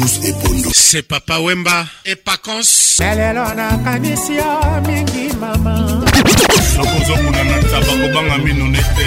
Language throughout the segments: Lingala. bruce ebondo se papa wemba epacons lelo nakanisi yo mingi mama nakozokuna na taba kobanga mino nete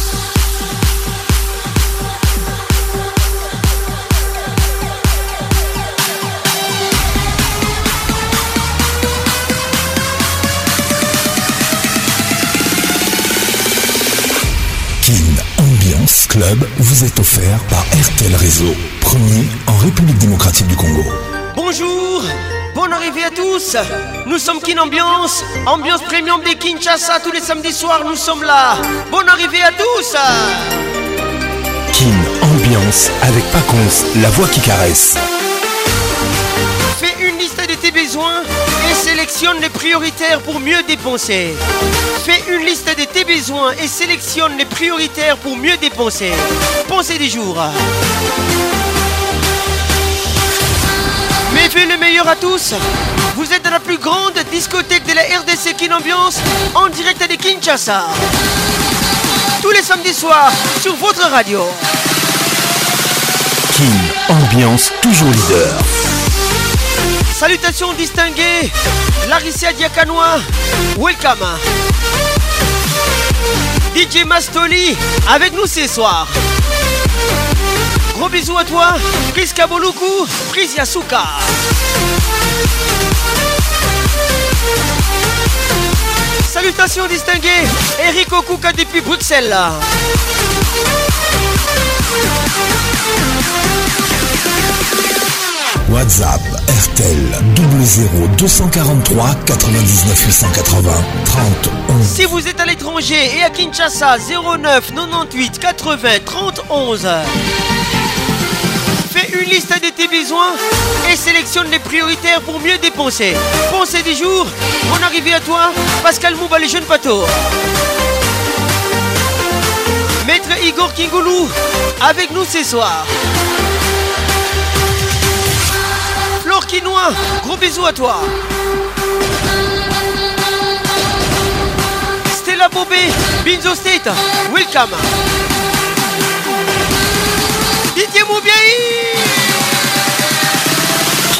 Club vous est offert par RTL Réseau, premier en République démocratique du Congo. Bonjour, bonne arrivée à tous. Nous sommes Kin Ambiance, ambiance premium des Kinshasa tous les samedis soirs. Nous sommes là. Bonne arrivée à tous. Kin Ambiance avec Paconce, la voix qui caresse. Fais une liste de tes besoins Sélectionne les prioritaires pour mieux dépenser. Fais une liste de tes besoins et sélectionne les prioritaires pour mieux dépenser. Pensez des jours. Mais fais le meilleur à tous. Vous êtes dans la plus grande discothèque de la RDC Ambiance en direct de Kinshasa. Tous les samedis soirs sur votre radio. Kin Ambiance toujours leader. Salutations distinguées, Larissa Diakanoa, welcome. DJ Mastoli, avec nous ce soir. Gros bisous à toi, Chris Kaboluku, Chris Yasuka. Salutations distinguées, Eric Okuka depuis Bruxelles. WhatsApp RTL 00243 99 880 30 Si vous êtes à l'étranger et à Kinshasa 09 98 80 30 Fais une liste de tes besoins et sélectionne les prioritaires pour mieux dépenser. Pensez des jours, on arrivée à toi, Pascal Mouba les jeunes patos. Maître Igor Kingoulou avec nous ce soir. Kinois, gros bisous à toi. Stella Bobé, Binzo State, welcome. Didier Moubiaï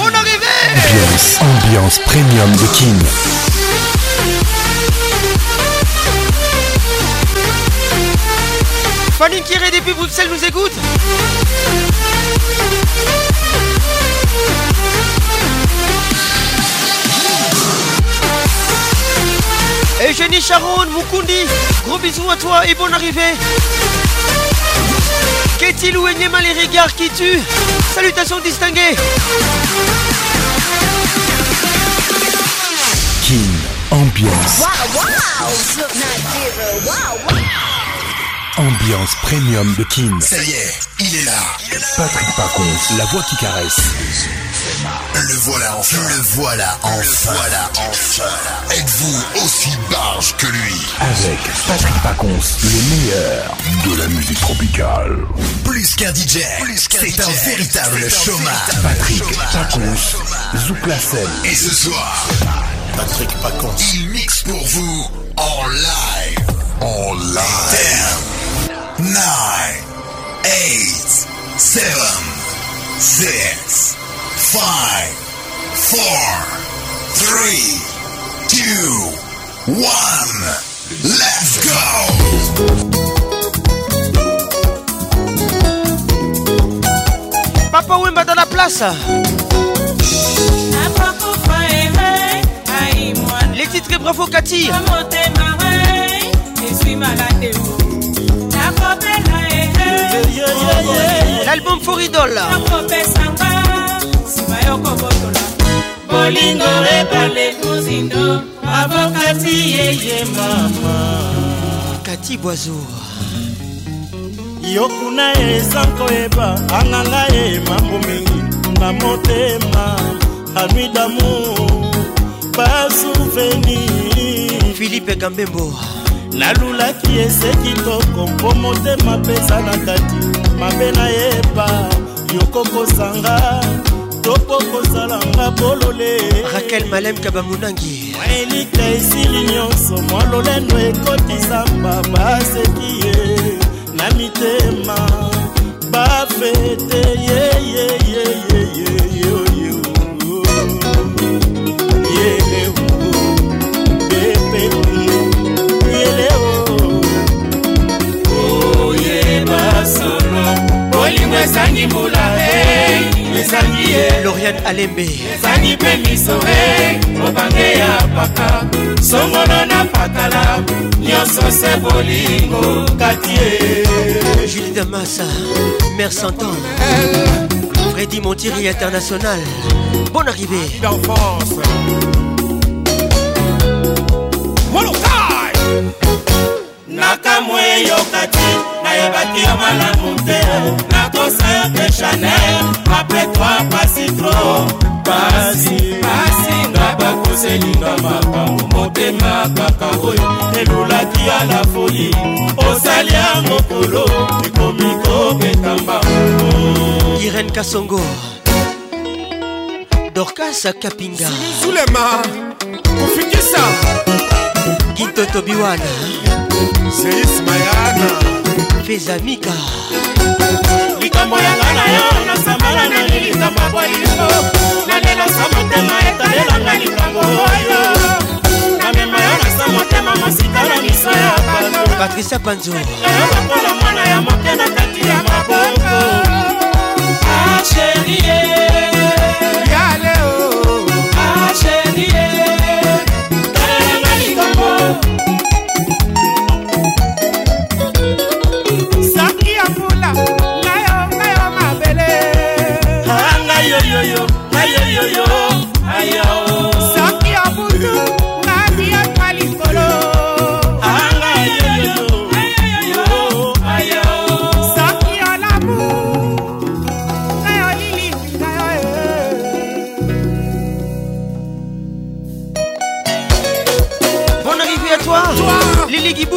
On arrive Ambiance, ambiance premium de Kin. Fanny Kiré depuis Bruxelles nous écoute Eugénie Sharon, Mukundi, gros bisous à toi et bonne arrivée. Qu'est-il et mal les regards qui tuent Salutations distinguées. King Ambiance. Wow, wow. Ambiance premium de King. Ça y est, il est là. Patrick Parcon, la voix qui caresse. Le voilà enfin. Le voilà enfin. Le voilà enfin. Êtes-vous aussi barge que lui Avec Patrick Pacons, le meilleur de la musique tropicale. Plus qu'un DJ, c'est un véritable chômage. Patrick Pacons, scène Et ce soir, Patrick Pacons, il mixe pour vous en live. En live. 10, 9, 8, 7, 6, Five, four, three, two, one. Let's go. Papa Wimba dans la place. Les titres provocateurs. L'album Foridol. okobotola bolingo ebale kozindo avokati yeye mama kati boizour yo kuna eza koyeba anganga ye mambo mingi na motema anui damour basouvenir philipe gambembo nalulaki ese kitoko mpo motema pesa na kati mabe nayeba yokokosanga topo kosalanga polole rakel malem kabamunangi elika esili nyonso mwa lolendo ekotisamba baseki ye na mitema bafete yeyeyeyeyeyeye solo olingo esangi mbula ei esangi ye lorian alembe ezali mpe misore mobange ya paka songono na pakala nyonso se bolingo kati ye julie damasa mare santan fredi montiri international bon arrivé d'enfance nakamwe yo kati bayebaki yo malamu te nakosa yo te chanel apres toi pasi tro pasi pasi nga bakoselinga makambo motema kaka oyo elulaki ya la foli osali ya mokolo ekomi kobeta mbango iren kasongo Dorcas kapinga zulema Biwana, kintotobiwana seismayana fezamika likambo yanga na yo nasambala nani likambo bolingo na lelo sa motema etalelanga likambo oyo namema yo nasa motema masika na miso ya bato patricia panzoyo lokola mwana ya moke na kati ya maboko acherie yaleo acherie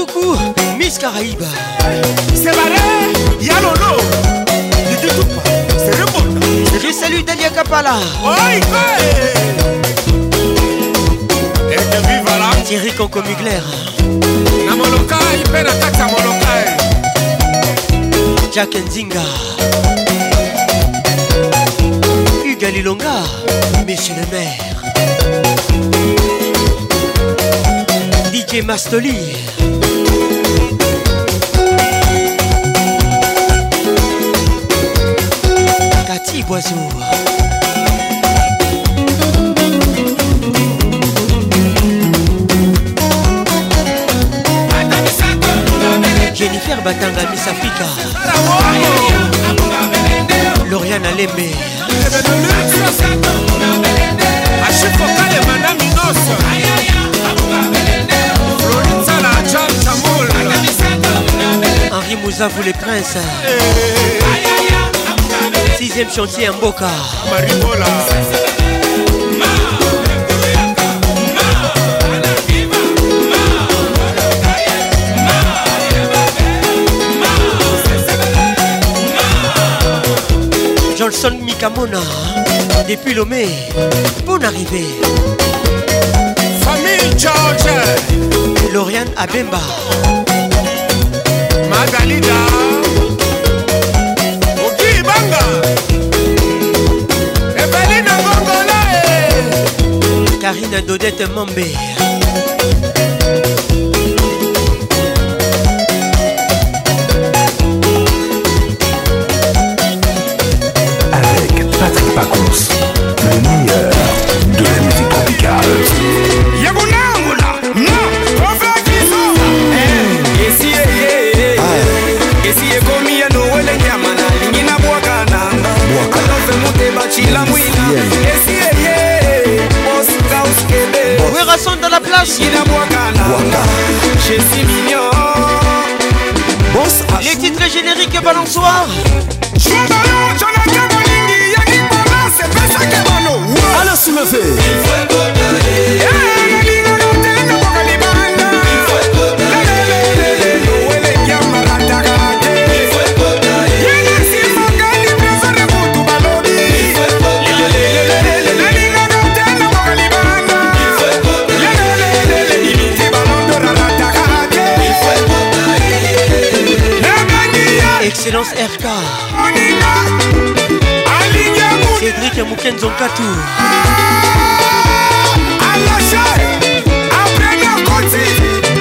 coucou Miss Caraïba C'est vrai, y'a lolo Ne te touche pas, c'est le bon Je salue Dalia Kapala Oi, Et que vive là Thierry Conco Mugler Na molokai, mpe na kati ya molokai Jack Nzinga Hugues Lilonga Monsieur le maire DJ Mastoli Merci Boiseau Jennifer Batanga Miss Africa Lauriane Alembe Achifokale Madame Minos Florenzala John Chamol Henri Mouza vous les princes hey, hey, hey. Sixième chantier Mboka. Maribola. Johnson Mikamona, depuis Lomé, bonne arrivée. Famille George. Lauriane Abemba. Magalina Karine Dodette Mambe Rachida Bouakana Je suis mignon Bonsoir Les titres génériques balançoires Alo soulevé ya moke nzonkatu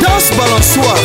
danse balançoire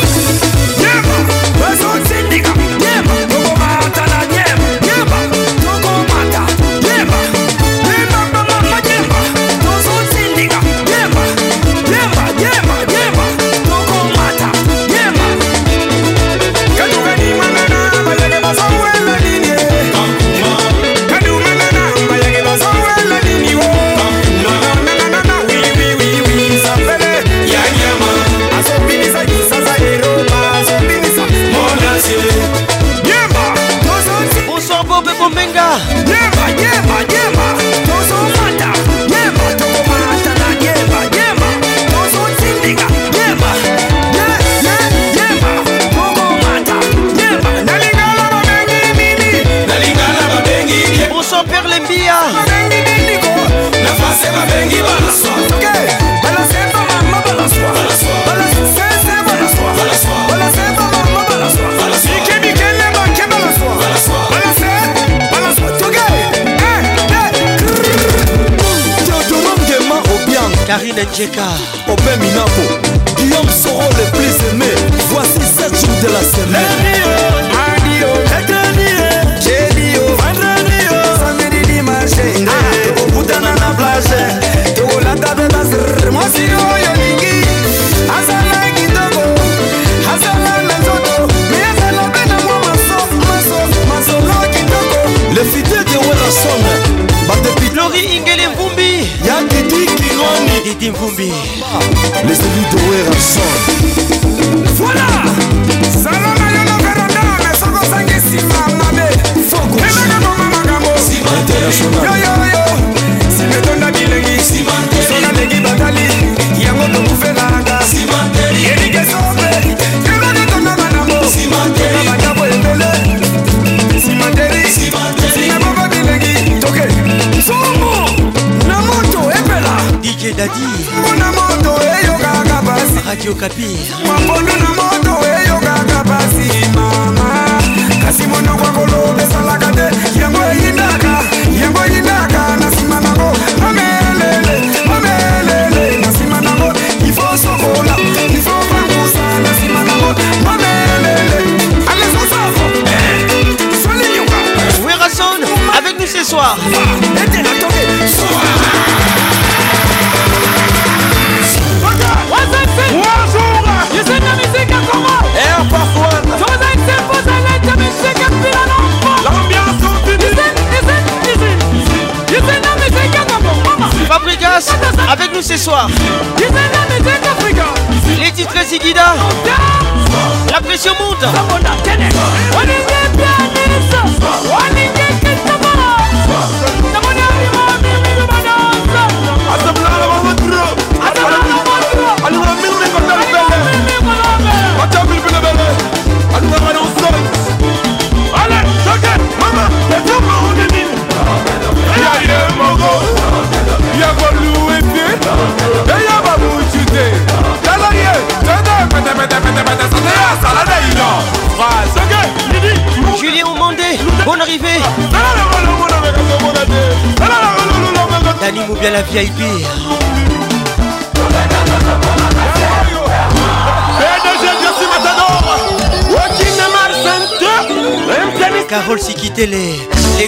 Carole Carole quitté les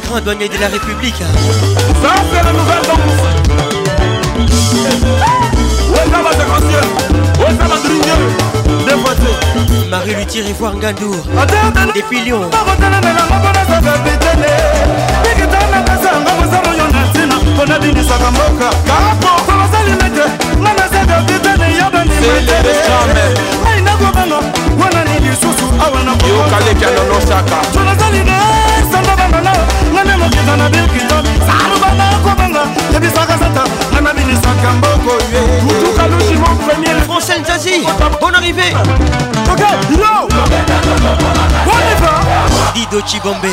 grands douaniers de la République. Hein. Ça, c'est et voir mpona bimisaka mboka kapo basali mete nga nasebe bitene ya bandima tebe ngai nakobanga wana ni lisusu awa nakotonazali na sanda bangana nga nde mokiza na bilkito saluba nakobanga yebisaka sata nga nabinisaka mboko ye mutuka lushi mon premier francel zazi bon arrivé ok yo on y va dido chibombe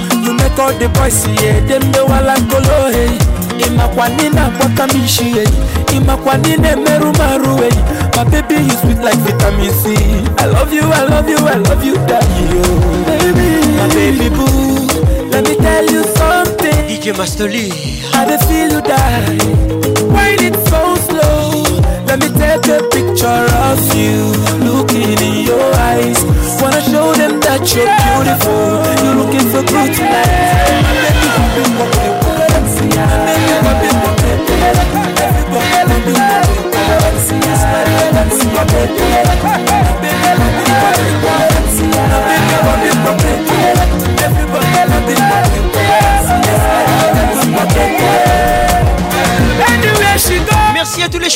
make all the boys see yeah dem dey wala kolo hey ịmakwa ni na-akpọta m isi eyi ịmakwa ni na-emerụ m arụ eyi my baby you sweet like vitamin c i love you i love you i love you daddy baby my baby boo let me tell you something DJ Master Lee i dey feel you die wine it so slow let me take a picture of you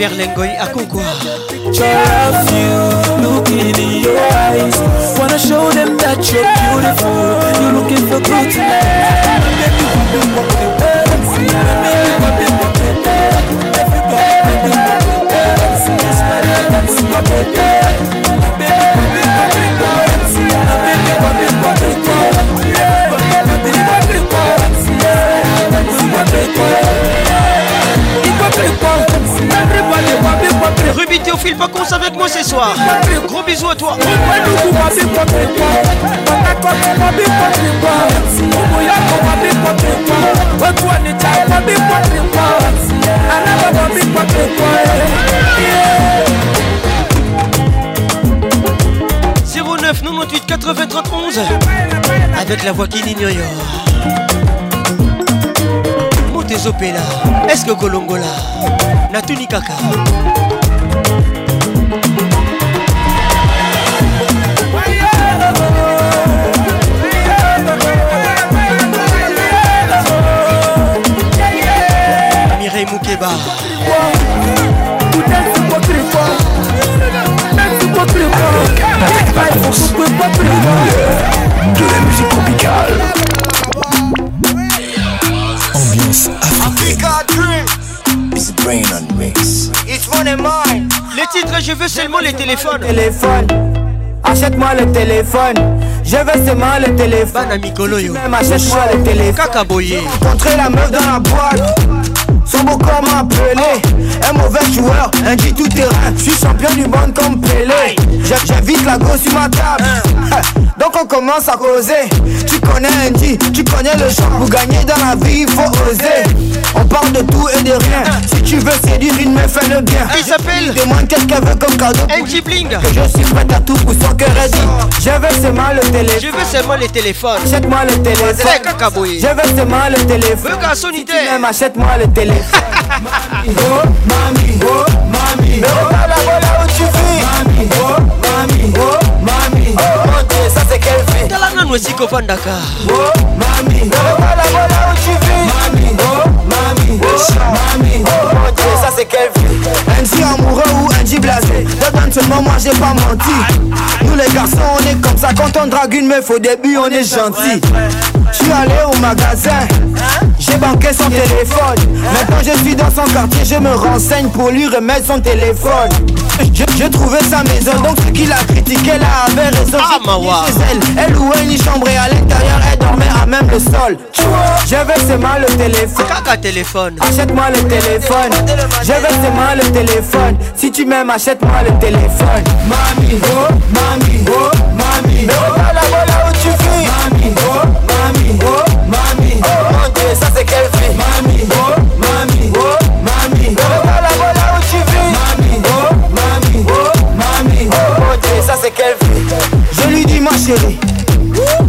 Pierre Lengoy Akokwa. Love you, look in your eyes. Wanna show them that you're beautiful. You're looking for good tonight. Everybody, Vite au fil pas vacances avec moi ce soir. Gros bisous à toi. 09 98 11 Avec la voix qui dit New York. Montez au Est-ce que Colombo là? na Beba. De la musique tropicale. Ambiance africaine. It's brain on mix. It's and mine. Les titres, je veux seulement les téléphones. Téléphone. Achète-moi le téléphone. Je veux seulement le téléphone. Banamikolo yo. Même achète-moi le téléphone. Kakaboye. Rencontrer la meuf dans la boîte. Combo comme un pelé un mauvais joueur, un dit tout terrain. Je suis champion du monde comme Pelé. J'invite la grosse sur ma table. Donc on commence à causer. Tu connais un dit, tu connais le champ. Pour gagner dans la vie, il faut oser. On parle de tout et de rien. Si tu veux séduire une meuf, fais-le bien. Il s'appelle. Demande qu'est-ce qu'elle veut comme cadeau. Un bling. Que je suis prêt à tout pour son cœur est dit. Je veux seulement le téléphone. Je veux seulement le téléphone. Achète-moi le téléphone. Je veux seulement le téléphone. Si tu m'aimes, achète-moi le téléphone oh mami, oh mami. Mais regarde la là où tu vis. Mami, oh mami, oh mami. Oh mon Dieu, ça c'est quelle vie. Talanga nwesiko fandaka. Oh mami, mais la la là où tu vis. Mami, oh mami, oh mami. Oh mon Dieu, ça c'est quelle vie. Andy amoureux ou Andy blasé. Dans seulement moi j'ai pas menti. Nous les garçons on est comme ça quand on drague une meuf au début on est gentil. Je suis allé au magasin. Hein? J'ai banqué son téléphone Maintenant je suis dans son quartier Je me renseigne pour lui remettre son téléphone je, trouvé trouvais sa maison Donc ce qu'il a critiqué là avait raison ah, elle Elle louait une chambre et à l'intérieur Elle dormait à même le sol Je vais seulement le téléphone téléphone Achète-moi le téléphone Je vais seulement le téléphone Si tu m'aimes achète-moi le téléphone Mami, oh, mami, oh, mami oh,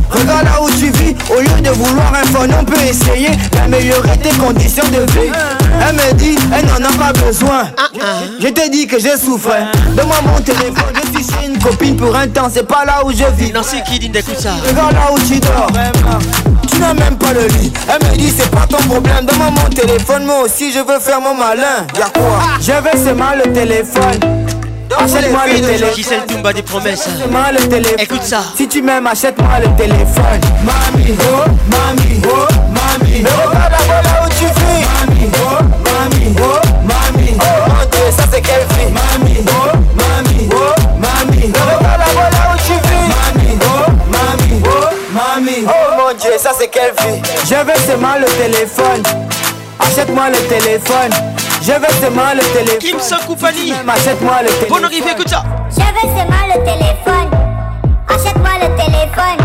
Regarde là où tu vis, au lieu de vouloir un phone, on peut essayer d'améliorer tes conditions de vie. Elle me dit, elle n'en a pas besoin. Je t'ai dit que j'ai souffert. Donne-moi mon téléphone, je suis chez une copine pour un temps, c'est pas là où je vis. qui dit ça Regarde là où tu dors. Tu n'as même pas le lit. Elle me dit, c'est pas ton problème. Donne-moi mon téléphone, moi aussi je veux faire mon malin. Y'a quoi J'avais vais mal le téléphone. Achète-moi le téléphone. des promesses. Écoute ça. Si tu m'aimes, achète-moi le téléphone. Mami, oh, mami, oh, mami. Ne oh. regarde là où tu vis. Mami, oh, mami, oh, mami. Oh mon dieu, ça c'est quelle vie. Mami, oh, mami, oh, mami. Ne oh. regarde où tu vis. Mami, oh, mami, oh, mami. Oh, oh mon dieu, ça c'est quelle vie. Je veux seulement le téléphone. Achète-moi le téléphone. Je veux mal le téléphone. Kim Sankoupani. Achète-moi le téléphone. Bonne arrivée, écoute ça. Je veux mal le téléphone. Achète-moi le téléphone.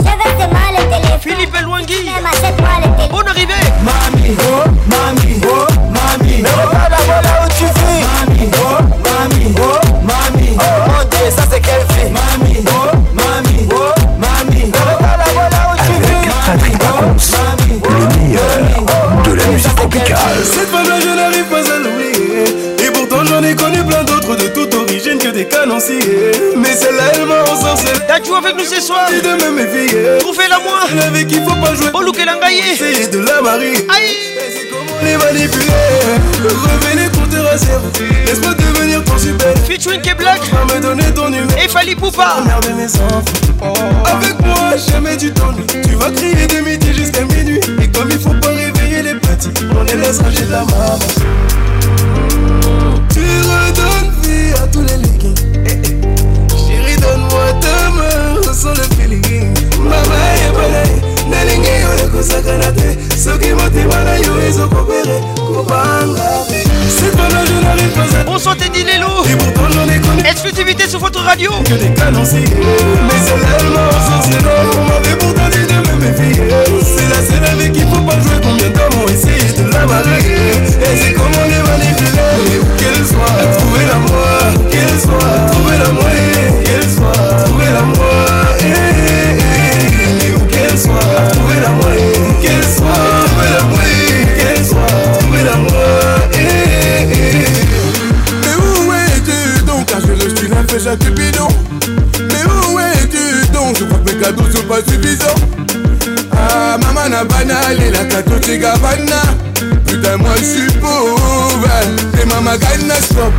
Je veux mal le téléphone. Philippe Elwangui. Achète-moi le téléphone. Bonne arrivée. Mami, oh, mami, oh, mami. Oh. Mais regarde là-bas là où tu vis. Mami, oh, mami, oh, mami. Oh, oh mon dieu, ça c'est quelle Mamie, Mami, oh, mami, oh, mami. Oh. Mais regarde là-bas là où tu vis. Patrick Mais c'est là, elle m'a encensé. T'as joué avec nous ce soir. Tu de me méfier. Trouvez la moi. Avec qu'il faut pas jouer. et gagné Essayez de la marier. Aïe. les manipuler. Revenez pour te Laisse-moi devenir ton super. Featuring K Black. Va me donner ton numéro. Et Fali Poupa. Merde mes enfants. Oh. Avec moi, jamais tu t'ennuies. Tu vas crier de midi jusqu'à minuit. Et comme il faut pas réveiller les petits, on est la ranger de la maman. Tu redonnes vie à tous les liens. On ressent le les Exclusivité sur votre radio Que des Mais c'est On m'avait de me C'est la seule avec qui faut pas jouer Combien la Et c'est comment les qu'elle soit, trouver la moi qu'elle soit, trouver la qu'elle soit, trouver la moi eh, eh, eh. qu'elle soit, trouver la qu'elle soit, trouver la qu'elle soit, trouver la moi Mais où es-tu donc je le suis Mais où es donc Je que mes cadeaux sont pas suffisants Ah maman na banale la gavana moi je suis pauvre et ma la n'a stop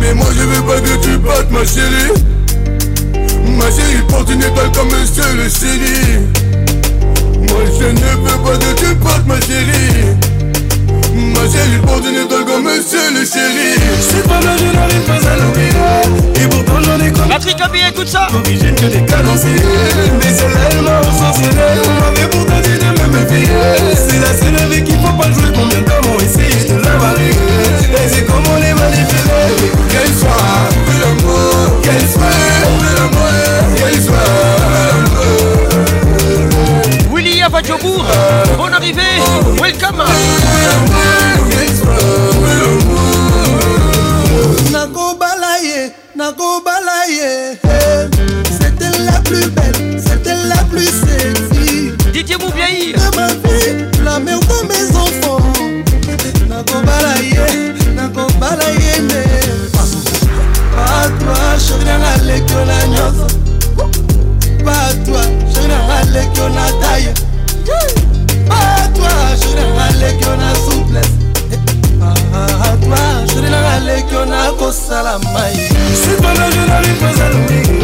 mais moi je veux pas que tu pote ma chérie Ma chérie porte une étoile comme monsieur le chéri Moi je ne veux pas que tu pote ma chérie Ma chérie, pour dîner d'Olga, monsieur le chéri. Je suis pas là, je n'arrive pas à l'oublier. Et pourtant, j'en ai comme. Patrick Camille, écoute ça. Origine que des cadenciers. Mais c'est elle m'a ensorcelé. On m'avait pourtant dit de me méfier. C'est la seule avec qu'il faut pas jouer. Combien d'hommes ont essayé de la marier. Et c'est comme on est manipulé. Qu'elle soit de l'amour. Qu'elle soit de l'amour. Qu'elle soit de l'amour. Willy Abadjobourg arrivé. Welcome. Nagobala ye, C'était la plus belle, c'était la plus sexy. Didier Boubiaï. De ma vie, la mère de mes enfants. Nagobala ye, Nagobala ye. Pas toi, n'en allais que la gnose Pas toi, je n'en allais que la taille. eleki yo nakosala mai sitanajonali kozalongi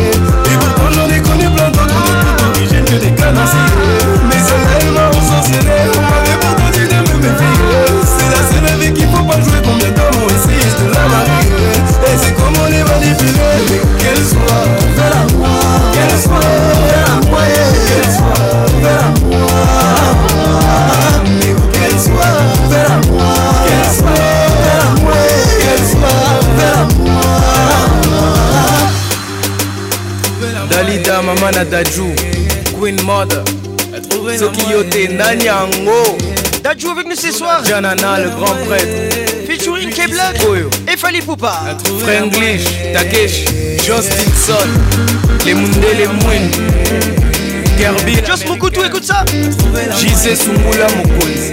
bana queen mother Sokiyote Nanyango, Dajou avec nous ce soir janana le grand prêtre featuring keblak oh et Fali Poupa, franglish takesh justinson les les Mouines, Kerbi Jos Moukoutou écoute ça JC Soumoula Moukouli.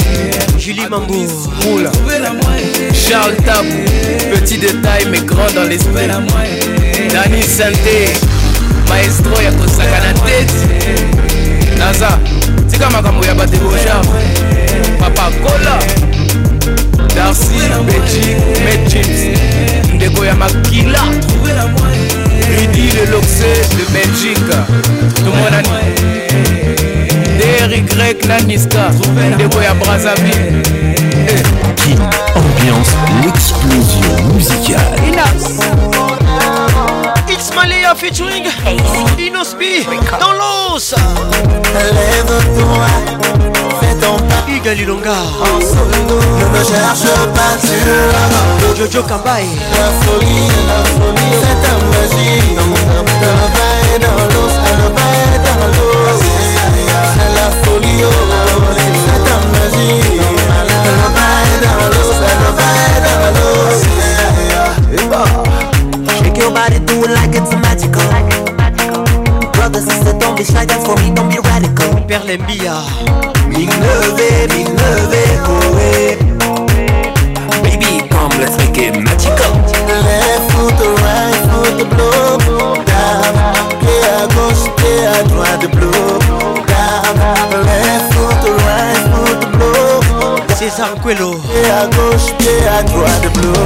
Julie Mambou, Moula Charles Tabou Petit détail mais grand dans l'esprit Dani Santé maestro ya kosaka na tete naza tika makambo ya badegojar papa kola darcy beji medjims ndeko ya makila rudi leloxe de belgique tomonani deri grek na niska ndeko ya brazaville eh. ambiance l'explosion musicale featuring Inospi dans l'os. Lève-toi, fais ton pas. Je Ne cherche pas, tu l'as. Jojo Kambai. La folie, la folie, c'est ta magie. Dans mon travail, dans l'os, Dans le bail, dans l'os. C'est la folie, c'est ta magie. Dans l'os, Dans le bail, dans l'os. Shake your body, do it like it's a decide that for me, don't be radical. on Baby, come, let's make it magical. Left foot, right foot, blow Pied à gauche, pied à droite, the blow down. Left foot, right foot, blow down. Pied à gauche, pied à droite, blow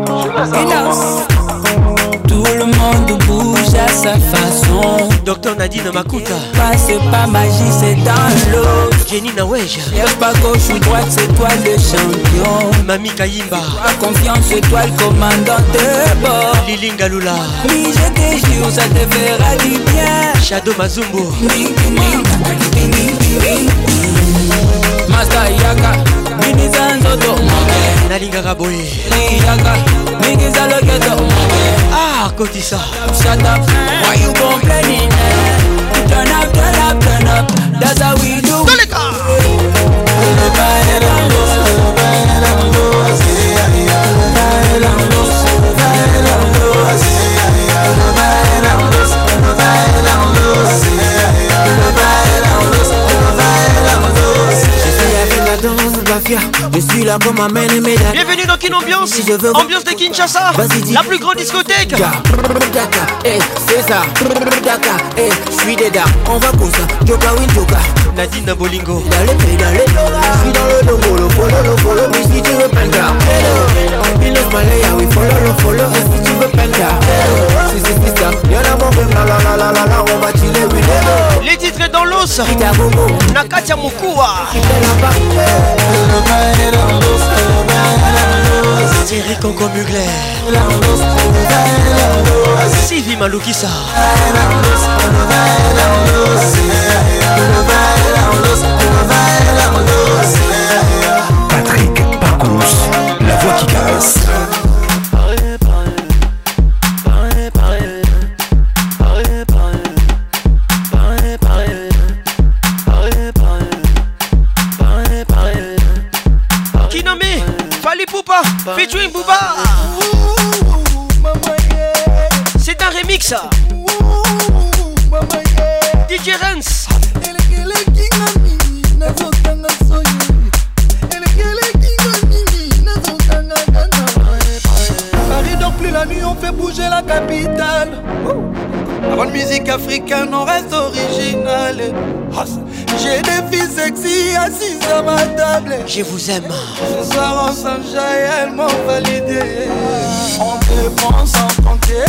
c'est pas magie, c'est dans l'eau. Jenny Nawej. Lève pas gauche ou droite, c'est toi le champion. Mami Kayimba. Toi confiance, toi le commandant de bord. Lilinga Lula. Oui, je te jure, ça te fera du bien. Shadow Mazumbo. Master Yaka. Binisa Nzoto. nalingaka boye yaka mingi eza loketo ah kotisa Shut up, shut up. Why you complaining? turn up, turn up, turn up. That's how we do. Je suis là comme un mène et mes est dans quelle ambiance si je veux Ambiance de Kinshasa La plus grande discothèque Daka, eh, c'est ça eh, je suis dedans On va pour ça, Joka win Joka Nadine Nabolingo D'aller pays, d'aller Je suis dans le domo le follow, le follow Mais si tu veux penda Hello, eh, oh, eh, oh. il est malaya, oui follow, le follow Si tu veux penda Si, eh, oh, si, c'est ça Y'en a mon la la la la la On va chiller, oui, hello Les titres dans l'os Nakatia Mukua dans la hello Thierry Congo Mugler Sylvie Maloukissa Patrick Parcours, la voix qui casse J'ai des filles sexy assises à ma table. Je vous aime. Ce soir on s'enjaille, m'en m'ont validé. On te pense sans compter,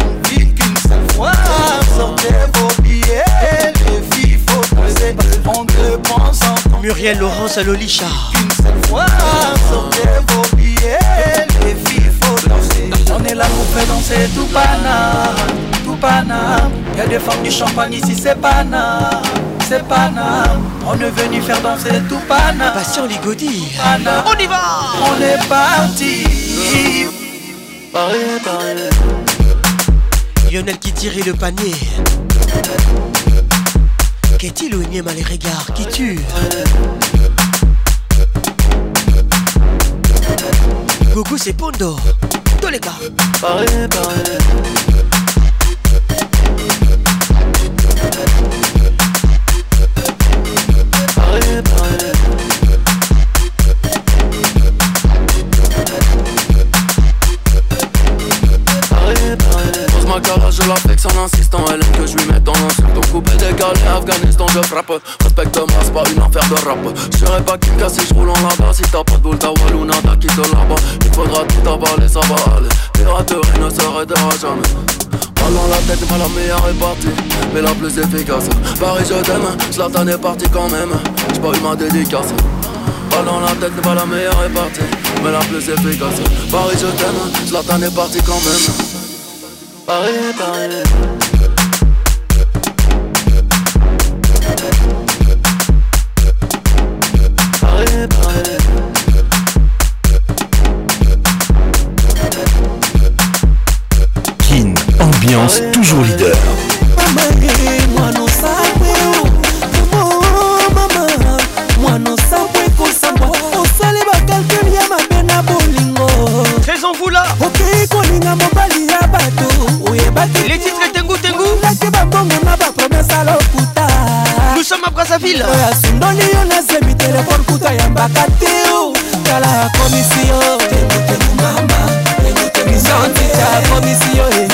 on vit qu'une seule fois. Sortez vos billets, les filles, faut danser. On dépense sans compter. Muriel Laurence à Lolicha. Qu'une seule fois, sortez vos billets, les filles, faut danser. On est là pour faire danser tout Panam, tout Y Y'a des femmes du champagne ici, c'est Panam c'est Pana. On est venu faire danser tout Pana. Patient Ligodi. On y va. On est parti. Lionel qui tire le panier. Qu'est-il ou à les regards qui tue Coucou c'est Pondo. Tous les gars. Respecte-moi, c'est pas une affaire de rap Je serai pas Kinka si je roule en la Si t'as pas de boule, t'as ou qui te là Il faudra tout avaler, ça va aller Pirate ne s'arrêtera jamais dans la tête, pas la meilleure est partie, mais la plus efficace. Paris, je t'aime, Slatan est parti quand même, j'ai pas eu ma dédicace. Pas la tête, pas la meilleure est partie, mais la plus efficace. Paris, je t'aime, Slatan est parti quand même. Paris, Paris. Alliance, toujours leader. Faisons vous là Les titres Tengu Tengu Nous sommes à Brazzaville asundoli yo nazebi telefone kuta yambaka te tala akomisi yo tengu tengu mama tengu tengu santi akomisi yo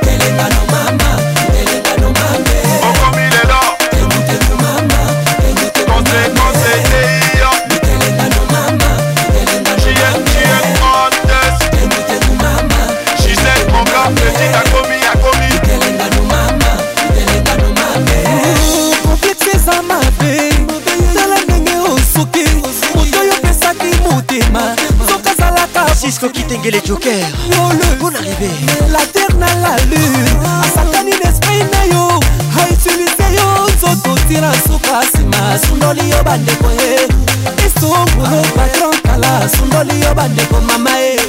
Pelengano tengele joker bon arrivé la terre na la lune asakani na esprit na yo autilize yo nzoto tira suka nsima sundoli yo bandeko ye esongolo patron kala sundoli yo bandeko mama ye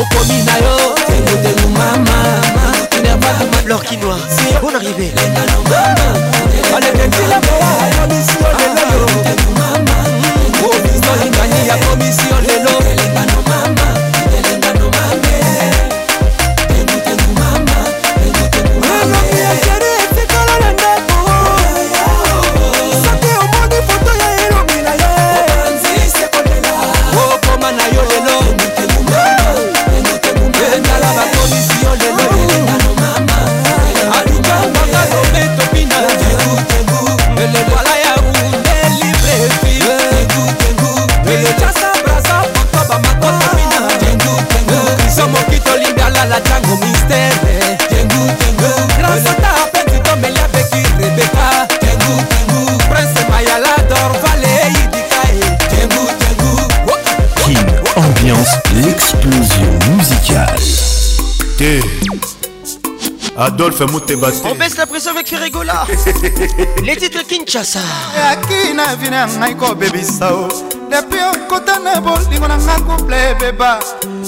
okomi na yo tengutengu mama lorkinois bon arrivé komisio lelo Adolphe Moutebaste. On baisse la pression avec Ferregola. Les titres Kinshasa. akina vini ya ngai kobebisa o depi okota na bolingo na ngai koble beba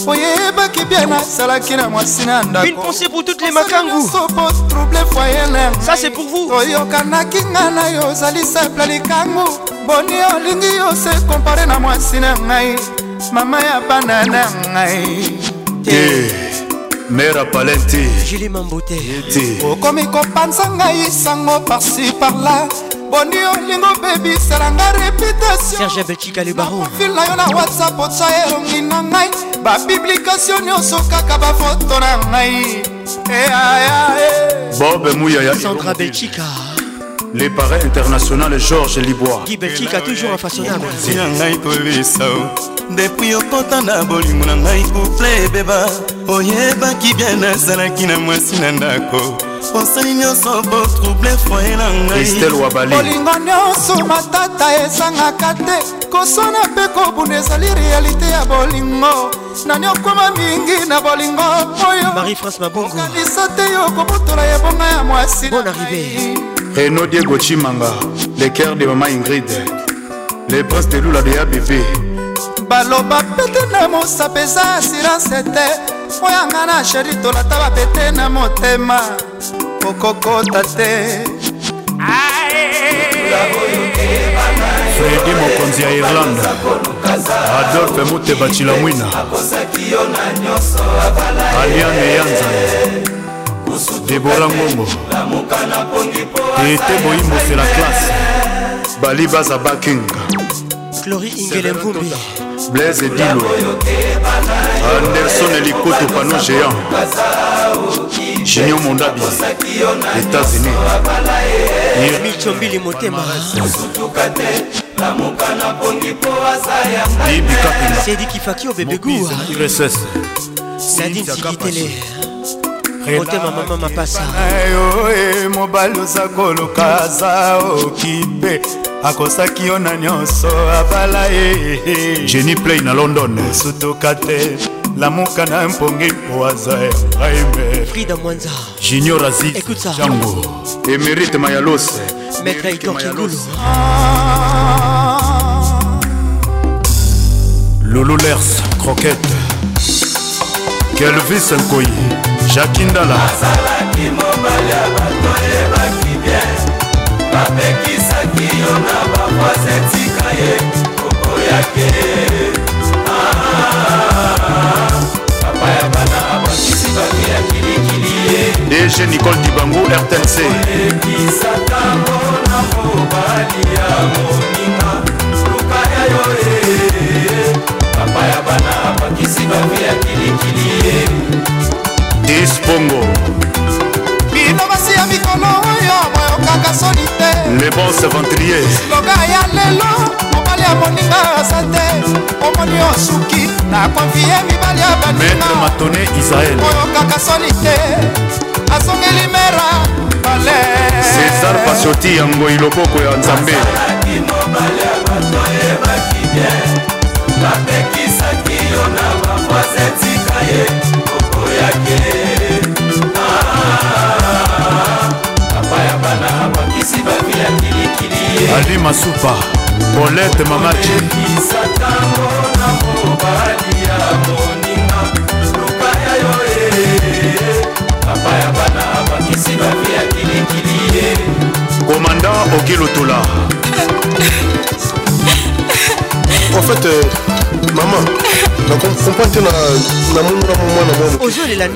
oyebaki bie nasalaki na mwasi na ndakosopotroble foye na oyokanaki ngai na yo ozali seple likangu boni olingi yo se kompare na mwasi na ngai mama ya bana na ngai yeah. mère palete julie mambote okomi kopanza ngai sango parsi parla boni olingo bebiselanga reputationfila yo na whatsapp otya elongi na ngai bapiblikatio nyonso kaka bafoto na ngai bob muyayasandra becika les parrains international georges libois gibekika toujours infaçonnableia ngai kolisa depuis okota na bolingo na ngai couple ebeba oyebaki bien nazalaki na mwasi na ndako osali nyonso botrouble foye na ngaiolingo nyonso matata ezangaka te kosona mpe kobunda ezali realite ya bolingo nani okoma mingi na bolingo oyokalisa te yo kobotola ebonga ya mwasi reno diego chimanga le cœur de mama ingrid le prince de lula de abv baloba pete na mosape eza silence te oyanga na sheri tolata bapete na motema okokota te fredi mokonzi ya irlande adolfe muteba cilamwina aliane yanzana debola ngongo ete boyimbosela klase bali baza bakinga clori ingele mvumbi blaise edilo anderson elikoto pano géant junior mondabi états-unis micombili motema ibikapina sedikifaki obebegua nadine sikitele motema mama mapasa mobali oza koluka aza okipe akosaki yo na nyonso abala ye jenny play na london sutuka te lamuka na mpongi mpo aza ya ngaime frida mwanza junior azizjango emerite mayalose maître aitor kingulu lololers croquette kelvis nkoyi jakindala azalaki mobali ya bato oyebaki bien bapekisaki yo na bavoise etika ye okoyaki ah, ah, ah. papa ya bana abakisi bato ya kilikili ye dg nicole dibango rtlc ekisaka mpona mobali ya moninga luka ya yo e papa ya bana abakisi bato ya kilikili ye dispongo bino basi ya mikolo oyo boyokaka soni te le bon seventrier loga ya lelo mobali ya moninga aza te omoni osuki na konfie mibali ya baninamatone israel boyokaka soni te asongeli mera bale césar pasoti yango iloboko ya nzambe bapekisaki yo na bamwasetika ye ali masupa bolete mamaci komanda okilutola en fait euh, maman, Aujourd'hui, la la namona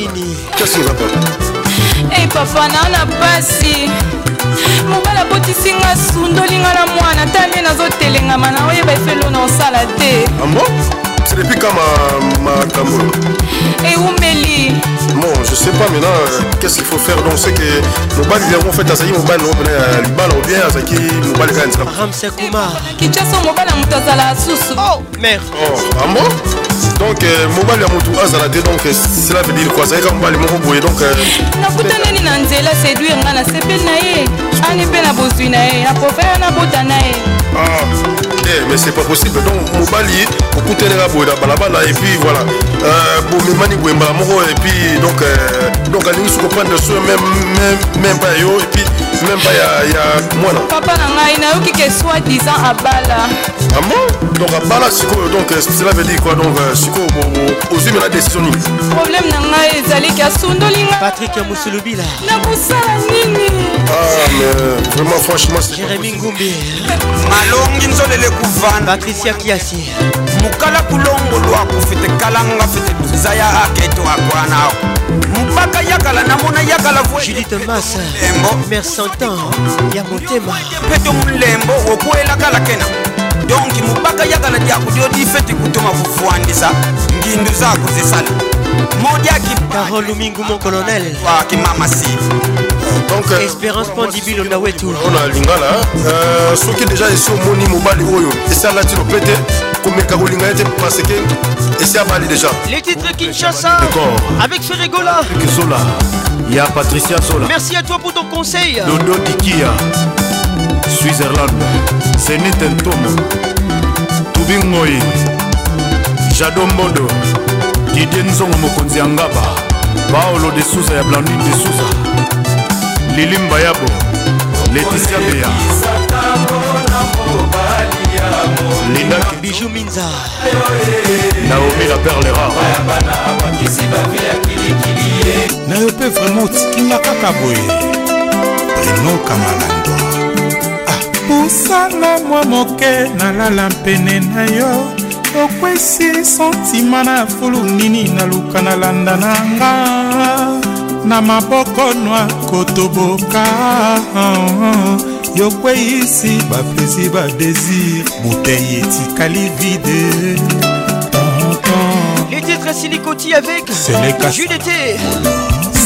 quest la nini Eh papa ei papa la pasi singa abotisinga sundolinga na mwana ta nde mana oyeba efelo na osala te ambo ah depuis quand ma ma, eh, umeli bon je sais pas mais là... Euh, qu'est-ce qu'il faut faire donc c'est que mobali yango fait azali mobali nango mpena euh, ya libala ou bien azalaki mobali kaka nzela ramse kuma kinchaso mobali ya moto azala susu oh, mare oh, amo ah donc euh, mobali ya motu azala te donc euh, cela veut dire quoi azali kaka mobali moko boye donc nakutanani na nzela séduire nga na sepeli na ye ani mpe na bozwi na ye na profere na bota na ye Ah. Eh, mais c'est pas possible donc mobali okutelaka boye na balabala et puis voilà euh, bomemani boye mbala moko et puis donc euh, donc alingi soki oprendre soin même pas yo et puis fils même pas ya mwana papa na ngai nayoki ke soit disant abala amo ah donc abala sikoyo donc euh, cela veut dire quoi donc euh, sikoyo ozwi mena décision nini problème na ngai ezali ke asundoli ngai patrik ya mosulubila nakosala nini ah mais vraiment franchement jérémi ngumbi malongi nzolele kuvanda patricia kiasi mukala kulongolwa kufite kalanga fite tuza ya aketo akwana mpaka yakala namona yakala judite masa mer santan ya motema peto mulembo wokuelakala kena donki mubaka yakala diakudiodi fete kutoma kufuandisa ngindu zaku zisala mondiaki parole lumingu mon colonel ki mamasi donc euh, espérance pandibilo na wetu ona lingala soki euh, déjà esi omoni mobali oyo esi alati lope te komeka kolinga ye te parce que esi abali déjà les titres kinshasa avec ferigola zola ya patricia zola merci à toi pour ton conseil dodo dikia switzerland senitentomo tubingoi jado mbondo didie nzongo mokonzi ya ngaba paolo de suza ya blandine de suza lilimba yabo letisia beya lindaki biju minza naomi la perle rare nayo mpe vraimen otikinga kaka boye brino kamalandwa ah. mosala mwa moke nalala mpene na yo okwesi santima na fulu nini naluka na landa na nga na maboko nwa kotoboka yokweyisi baplaisir badésir botei etikali vide Les titres silicoti avec Jules d'été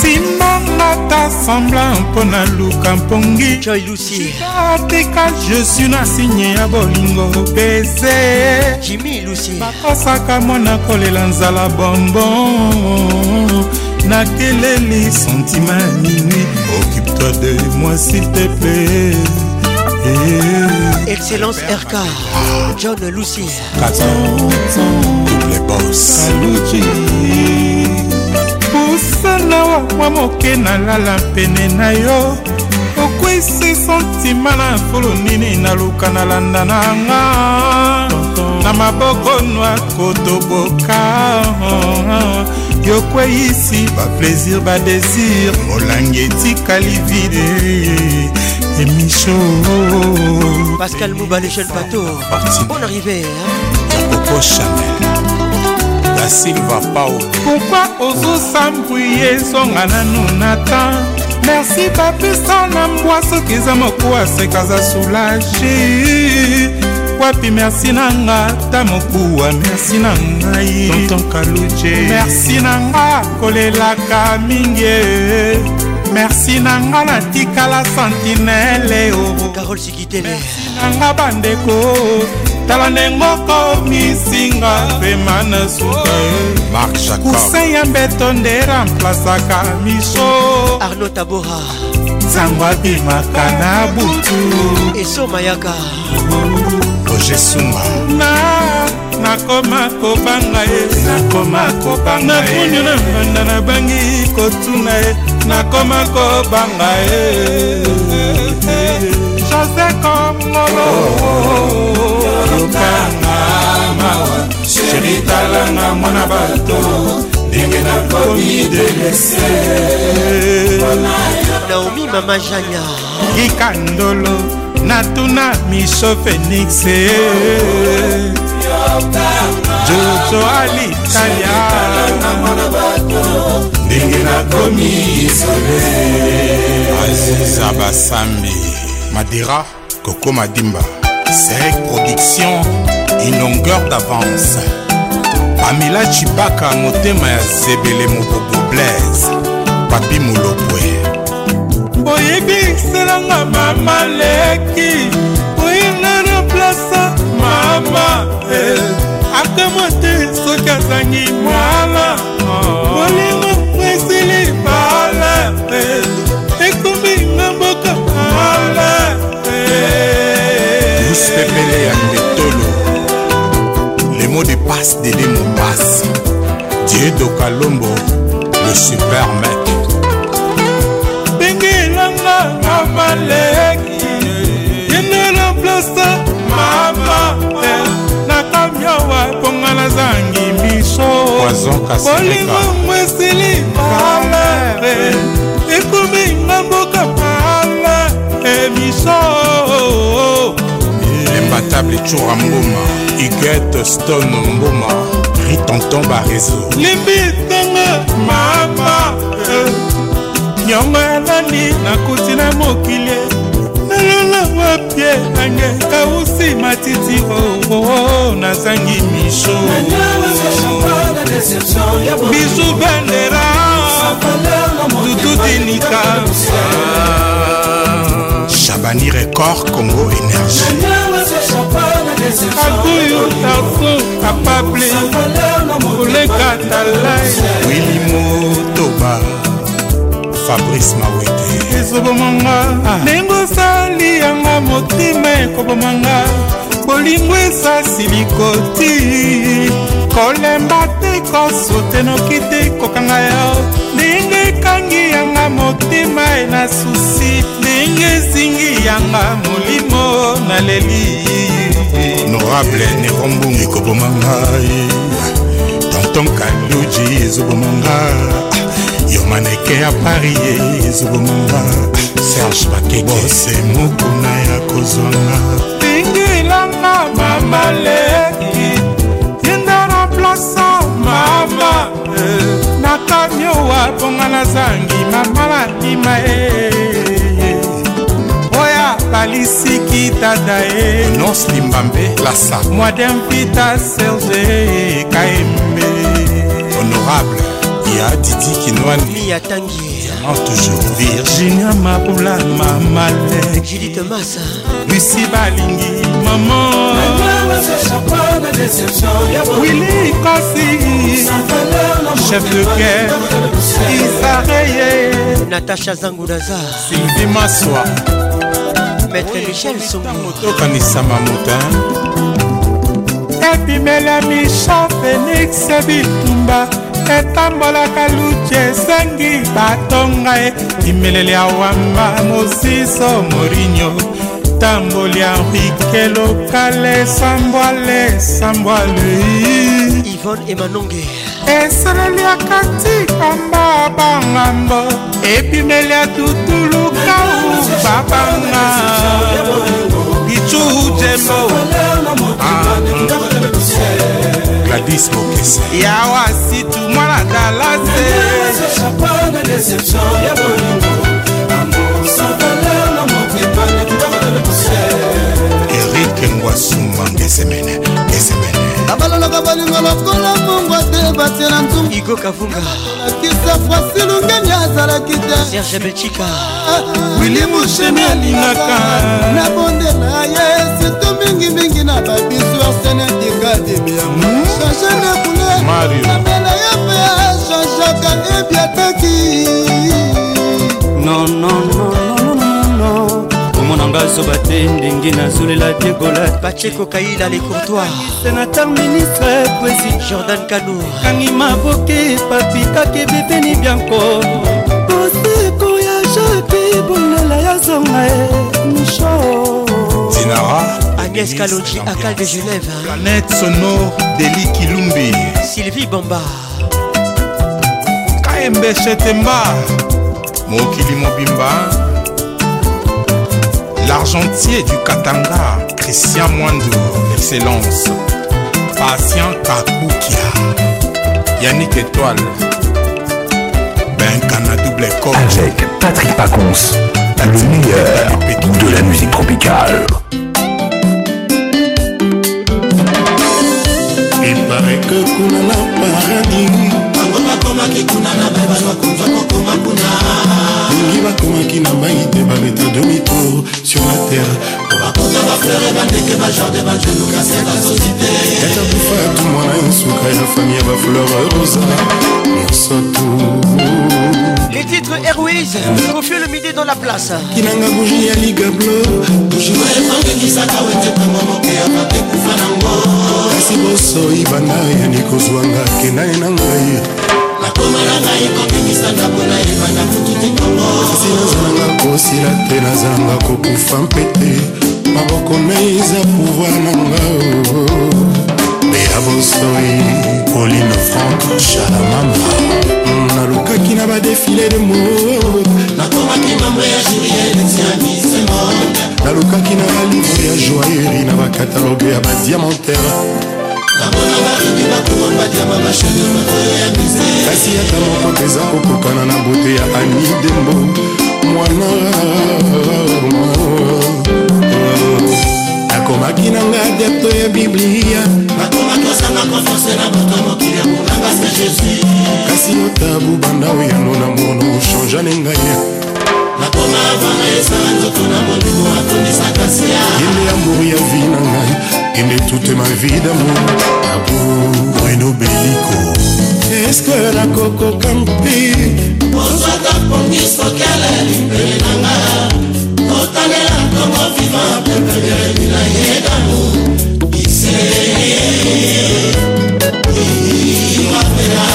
simanga ta sembla mpo na luka mpongi ateka jesu na signe ya bolingo beze bakosaka mwana kolela nzala bonbon nakeleli sentima minui occupe-toi de moi s'il te plaît eh. Excellence RK John Lucy 14 ans, double boss Saluti nawa mwa moke nalala pene na yo okwesi santima na fulu nini naluka nalanda na nga na maboko noa kotoboka yokweyisi baplaisir badésir molangi etikali vide émission pascal mouba le jeune bateau bon arrivé hein? Coco Chanel na silva pao pourkui ozosambwiye ezonga nanu nata merci bapesa na mbwa soki eza moko aseka aza soulage wapi merci na nga ta mokuwa merci na ngai tonkaluje merci na nga kolelaka mingi merci na nga natikala sentinele o carole sikitele merci na nga bandeko tala ndenge moko misinga pema na suka kusin ya mbeto nde ramplasaka misho arno tabora nzango abimaka na butu eso mayaka roger suma na nakoma kobanga ye nakoma kobanga napuni na mbanda nabangi kotuna ye nakoma kobanga ye jose komolo oh, oh, oh. talanga mawa sheri talanga mwana bato ndenge nakomi delese naomi mama janya kikandolo natuna miso fenix jojo alitalia ndenge nakomi isole aziza basambi madira koko madimba Serec Production une longueur d'avance Pamela Chibaka motema ya zebele mobobo Blaise Papi Molopwe boyebiselanga mama leki oyinga na plasa mama eh. akamwa te soki azangi mwana oh. de passe d'aider mon passe. Dieu Dokalombo, le super mec. Bengelanga, Kamaleki, Yenela Blasta, Mama, eh, Nakamiawa, Pongala Zangi, Micho, Bolingo Mwesili, Mama, eh, Ekomi Mamboka, Mama, eh, Micho. babatable tura mboma igete stone mboma ritonton barezo limbitanga mama eh. nyongo ya nani nakuti na mokili eh. nalala wapie nange kausi matiti oo oh, oh, oh, nazangi misho bisu bandera dutudinika Chabani Record Congo Énergie akuyu tarso kapable koleka talai wili motoba fabrice mawete ezobomanga ndenge osali yanga motema ekobomanga bolingo esasi likoti kolemba te kosotenoki te kokanga yo ndenge ekangi yanga motema na susi ndenge ezingi yanga molimo naleli honorable nerombongo ekoboma ngai tonton kaluji ezoboma nga yo maneke ya paris ezoboma nga serge bakebose mokuna ya kozwanga bingilanga mamale yenda na plasa mama na kamio waponga na zangi mama bandima e alisiki tata ye nonse limbambe lasa mwademfita serge kaembe honorable ya didi kinwani ya tangi en toujours virginia mabula mamale judith masa lusi balingi mama wili kosi chef de guerre isareye natacha zangudaza sylvie maswa maître michel songotokanisama mota ebimelami chan félix bitumba etambolaka luki esengi batonga e bimeleli ya wamba mosiso morinio tamboli ya rike lokale sambwale sambwalei yvonne emanonge esaleli akati kamba bangambo ebimeli atutulukau babanga bicu jembo ah. gladis mokese yawa situ mwana dalase erik ngwasu mange semene esemene nabalolaka balinga lokola mongo te batie na nzunguigo kavunga akisa frasi lungeni azalaki te serge belchika ah, wili mushemi alingaka nabondela ye esito mingimingi na babisu arsene dikadimiamu change de couleur amela ye mpe changeaka ebiataki nonnono ngazoba te ndenge nazolela te golat pacheko kaila le courtoir sénateur ministre présid jordan kano kangi maboke papikake bepeni bianko boseko ya jake bolela ya zonga e misho dinara agnès kalonji akal de genève planète sonore deli kilumbi sylvie bomba kmb setemba mokili mobimba l'argentier du Katanga, Christian Moindou, Excellence, Patient Kakukia, Yannick Étoile, Ben Double Corps. Avec Patrick Pacons, le meilleur de la musique tropicale. que balingi bakomaki na mai te babeta demitour sur la terre bakota bafere bandeke bajardin bajelukase basosite kata bufa ya tumwana nsuka ya fami ya bafleur rosa mosotu les titres airways confie le midi dans la place kinanga bougi ya liga blo bugiwaepangenisaka wetepango moke ya batekufa nango kasi bosoi banda ya nikozwanga kendane na ngai makoma na ngai kobimisa ndako nayeba na kutu te kongosi nazalanga kosila te nazalanga kokufa mpe te maboko naiza pouvoir nanga beabosoi pauline frank chalamama mm, nalukaki na badefile de mo nakomaki mambre ya jurieletiamisemonde nalukaki na balivre ya joaeri na bakataloge ya badiamantaire bamona balubi bakoma badiama bashevure oyo ya mize kasi ata moko mpenza kokokana na bote ya ani dembo mwana nakomaki nanga adepto ya biblia bakoma tosanga konfiance na bato mokili ya monganga se jésus kasi otabu banda oyango na mono oshanja ne ngai nakoma avanga esala nzoto na molimo atondisaka sia yende ya mburu ya vi na ngai aimer toute ma vie d'amour Abou Bruno Bellico Esther Akoko Kampi Mozaka pongi sokele limbele nanga Kotalela kongo vivant pepele bila yedamu Ise Iwapela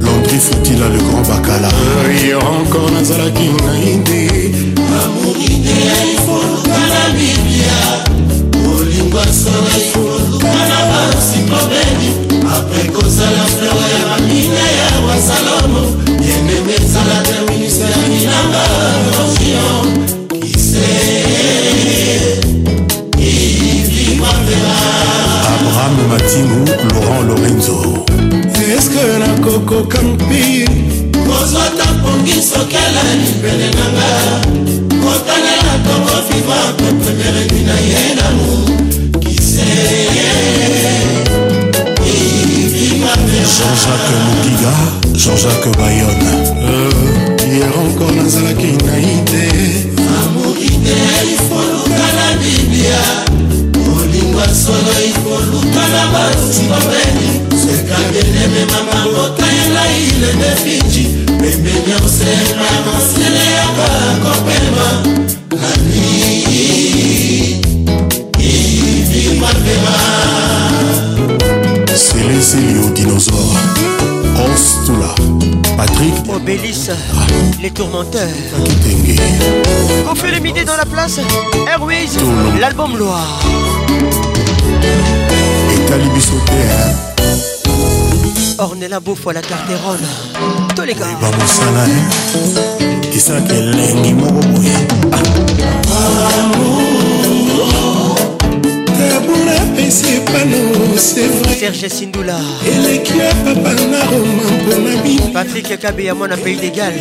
Landry Foutila le grand bacala Rio encore nazalaki na inde Amour idéal faut la Biblia wana barusi kobeli apres kozala fleur ya bamina ya wasalomo yememe ezala te ministre ya minanga ogion kise ivimavera abraham matingu laurent lorenzo eske nakokoka mpir kozwa tapongi sokelani pene nanga kotanela tongo fiva pe premiere mina ye namour jean-jacques mokiga jean-jacques bayonne euh, hier encore nazalaki nai te amoki te ifoluka na bibia molingwa solo ifoluka na basimabeni sekabenemema mabota elaile de fiji pembeni ya kosema masele ya bakopema nani célésilio dinosaure onstula patrik obélis les tourmenteurs confélémidé dans la place airways l'album loire etali biso te ornela beaufoi la carterole toleka bamosala esalaka elengi moko boye serge sindula eleki ya papa na roma mpona bino patrik kabe ya mwana pays d'égal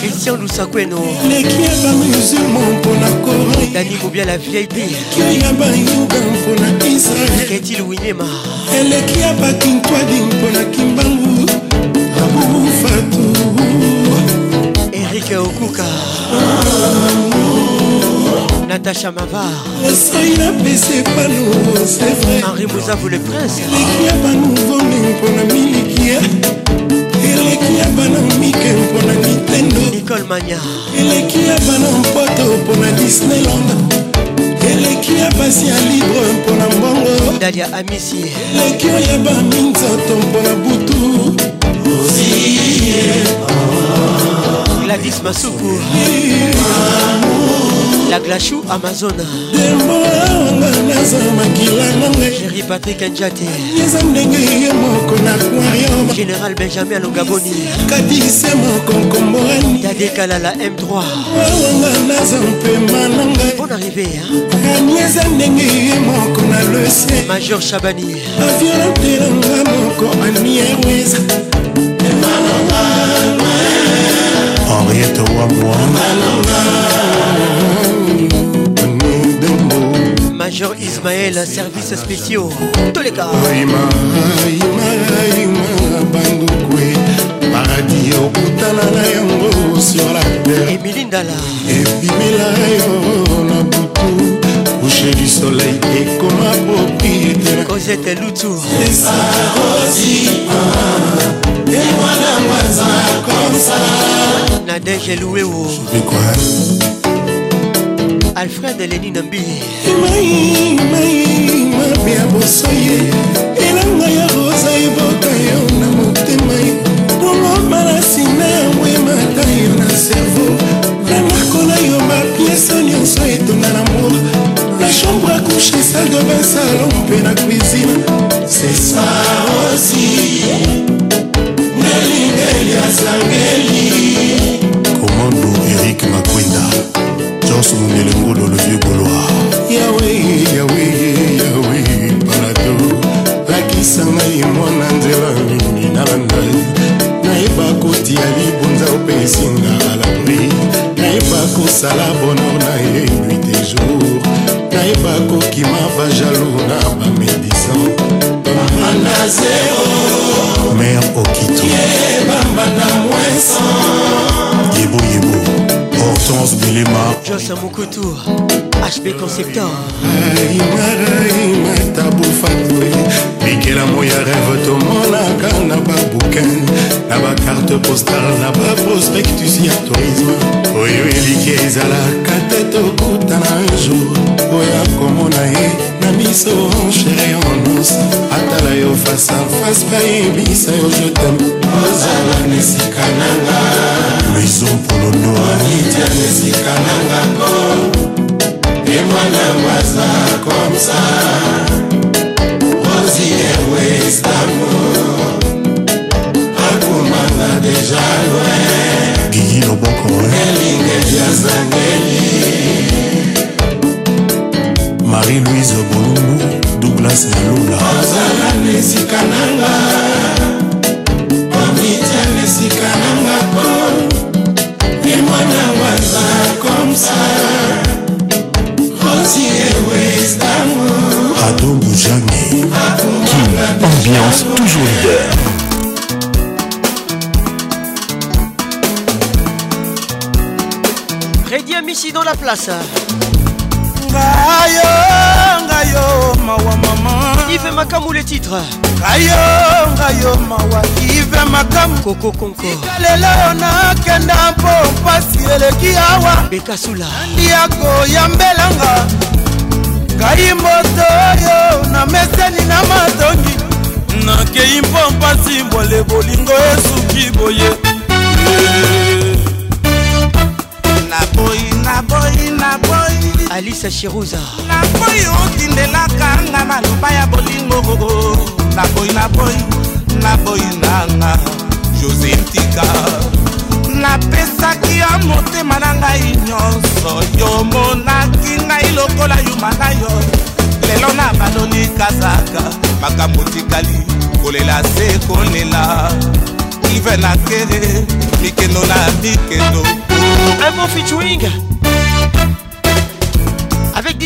christian lusakweno eleki ya bamusulma mpona kore dani mobia la vieille eleki ya bayuga mpona israel ketil winema eleki ya bakintwadi mpona kimbangu abufatu erik okuka ah. Natacha Mavar Henri Mouzavu le prince eleki ya banuvone mpona miliki ya eleki ya bana mike mpona nintendo nicole mania eleki ya bana mpoto mpona disneyland eleki ya basi ya libre mpona mbongo dalia amisi eleki oyo ya baminzoto mpona butu gladis masuku la glachou amazona chéri Patrick Njati général benjamin alongaboni Dadé la m3 bon à hein. major chabani henriette Wamboa Major Ismaël, services spéciaux. Tous les cas. paradis okotala na yango sur la terre emilindala ebimela yo na butu couche du soleil ekoma propriété cosete lutu nadege loueo alfred eleni nambi mabia bosoye elanga ya rosa eboka yo na motema boloma na nsina yamwe mata yo na servo nanakola yo bapiese nyonso etonga na mor na chambre a couche salle de bain salon mpe na cuisine c'est ça aussi nelingeli asangeli komando erik makwenda nyonso mondele ngolo levie boloir yawe yawe yawe parado lakisa ngai mwana nzela nini nalanda nayeba kotia libonza opesinga alabri nayeba kosala bonor na ye nuit de jour nayeba kokima bajalo na bamédisan bambanda zero mer okito ye bambanda moinsan Hortense Bilema Joss Mokutu HB Conceptor bikela moya rêve tomonaka na babukin na bakarte postal na baprospectus ya tourisme oyo eliki ezalaka te tokutana jour oya komona ye na miso chere onus atala yo face a face mpe ayebisa yo jetem ozala na esika nanga maison polonoaitia na esika nanga po ye mwana waza komsa rosi erwe istanbul akomanga deja loin elingi loboko eh? marie louise bolumbu douglas alula ozala na esika nanga omita na esika nanga po emwana waza komsa osi ewestango adobujange ambiance toujours leader Fabien Michi dans la place. Ngayo, ngayo, mawa maman. Yves Makamou les titres. Ngayo, ngayo, mawa. Yves Makamou. Coco Conco. Lelo na kenda po pasi eleki awa. Bekasula. Ndiako yambelanga. Ngai moto yo na meseni na matongi. Nakei mpo mpasi mbole bolingo esuki boye. Yeah. naboyi naboyi alisa shiruza naboyi okindelaka nga maloba ya bolingo naboyi naboyi naboyi nanga jose ntika napesaki ya motema na ngai nyonso yo monaki ngai lokola yuma na yo lelo na baloli kazaka makambo tikali kolela se kolela ive na kere mikendo na mikendo emo featuring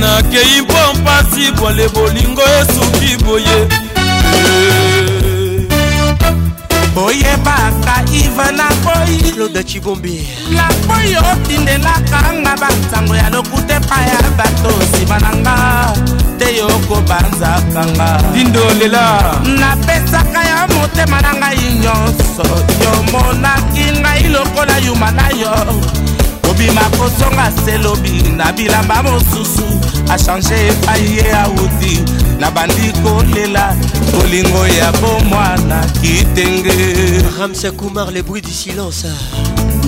nakei mpo mpasi bwale bolingo esuki boye boyebaka iva na boyi loda cibombi na boyi otindelaka nga bantango ya lokuta epai ya bato nsima na nga te yokobanzaka nga tindolela napesaka ya motema na ngai nyonso yomonaki ngai lokola yuma na yo kobima kozonga selobi na bilamba mosusu achange epai ye auti nabandi kolela bolingo ya bomwana kitenge ramsa kumar le bruit du silence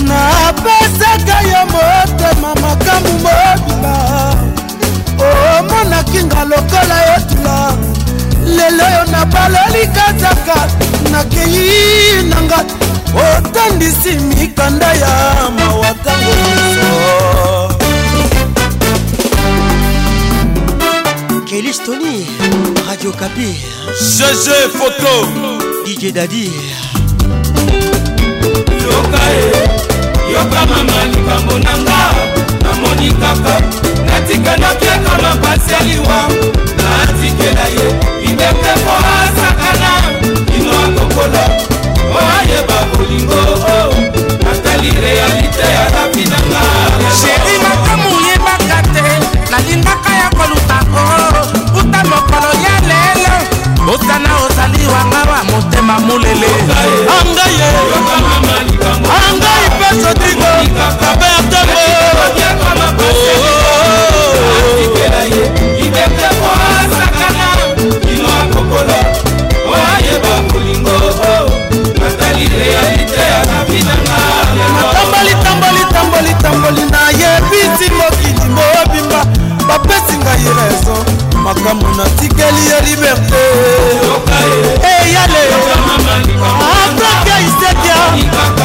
napesaka yo motema makambu mobima omonaki oh, nga lokola yotula lelo yo nabaloli kazaka nakei na ngai otandisi mikanda ya mawatango nyonso kelistoni radio kapi gg foto dj dadi yoka e yoka mama likambo na nga namoni kaka natikanaki aka mapasi ya liwa natikela ye ibekeko asakana ino akokola oyeba bolingo oh. natali realite ya rapi na nga sheri matamu yebaka te nalingaka ya koluta o kuta mokolo ya lelo osana ozali wanga wa motema molele angai eh. angai mpe sodingo abertango bapesi ngai raison makambo natikeli ye liberté eyale eh, akoka ah, isekia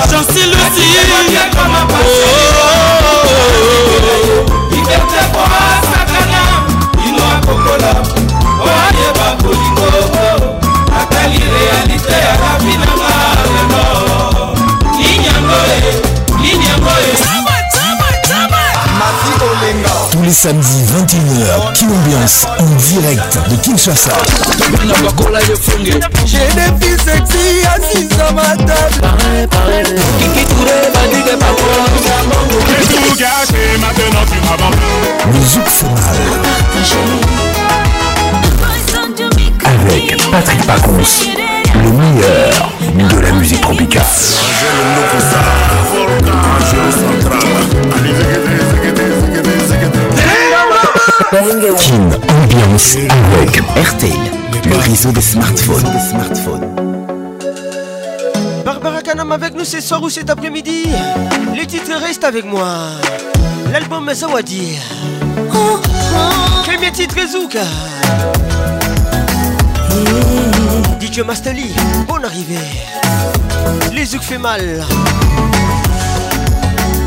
jansi lusi oh. les samedis 21h, Kim Ambiance en direct de Kinshasa. Ambiance avec RTL, le réseau des smartphones. smartphones. Barbara Canam avec nous ce soir ou cet après-midi. Les titres restent avec moi. L'album Zawadi. Quel oh. Premier titre Zouka. DJ Mastali, bonne arrivée. Les Zouk fait mal.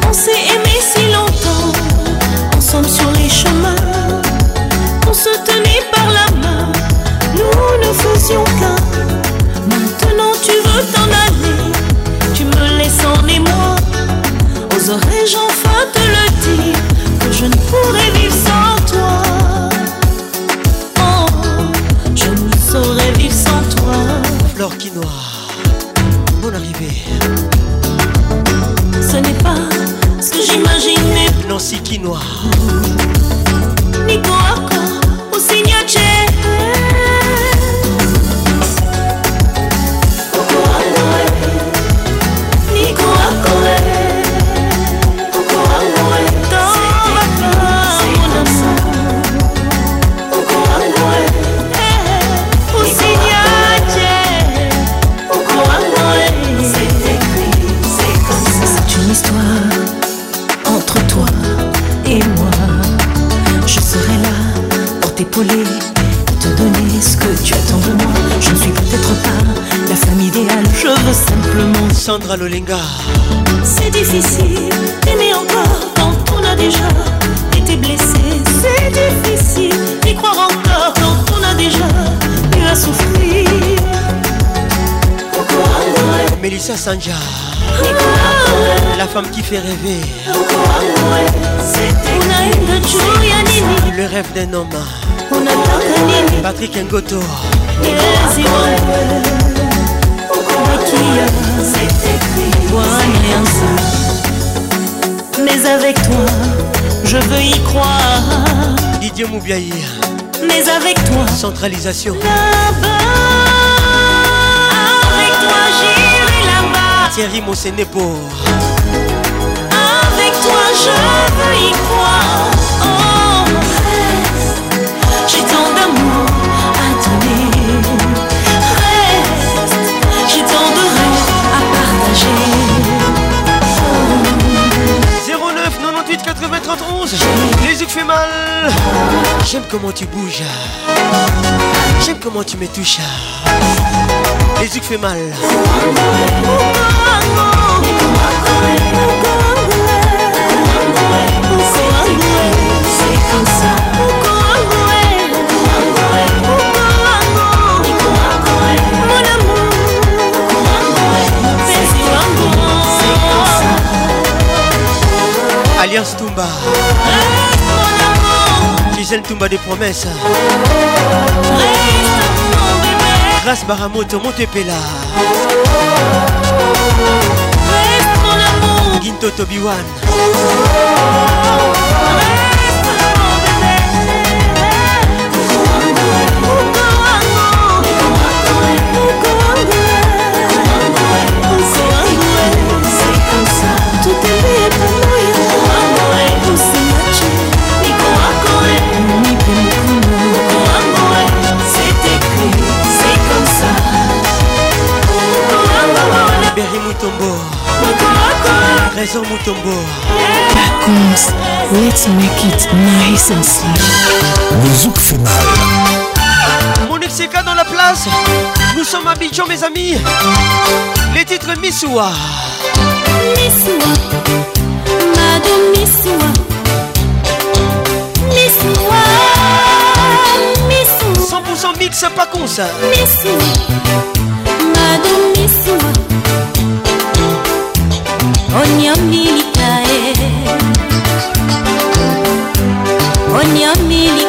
On s'est aimé si longtemps, ensemble sur les chemins se par la main, nous ne faisions qu'un. Maintenant tu veux t'en aller, tu me laisses en émoi. Oserais-je enfin te le dire que je ne pourrais vivre sans toi? Oh, je ne saurais vivre sans toi. Flore Quinoa, bonne arrivée. Ce n'est pas ce que j'imaginais. Nancy Quinoa. Nico sandra lolenga c'est difficile d'aimer encore quand on a déjà été blessé c'est difficile d'y croire encore quand on a déjà eu à souffrir Melissa Sanja la femme qui fait rêver le rêve d'un homme Patrick Ngoto maquilla Toi rien ça Mais avec toi je veux y croire Didier Moubiaï Mais avec toi Centralisation Là-bas Avec toi j'irai là-bas Thierry Mossenepo Avec toi je veux y croire tronche. Les qui fait mal J'aime comment tu bouges J'aime comment tu me touches Les qui fait mal Alliance Toumba Gisèle Toumba des promesses Grâce Baramoto Montepela Ginto Tobiwan Berry Moutombo Raison Moutombo Pacons, let's make it nice and slow Le zouk fait mal Mon FCK dans la place Nous sommes à Abidjan mes amis Les titres Missoua Missoua Madame Missoua 100% mix, pas con ça. Merci. your Onyamilitae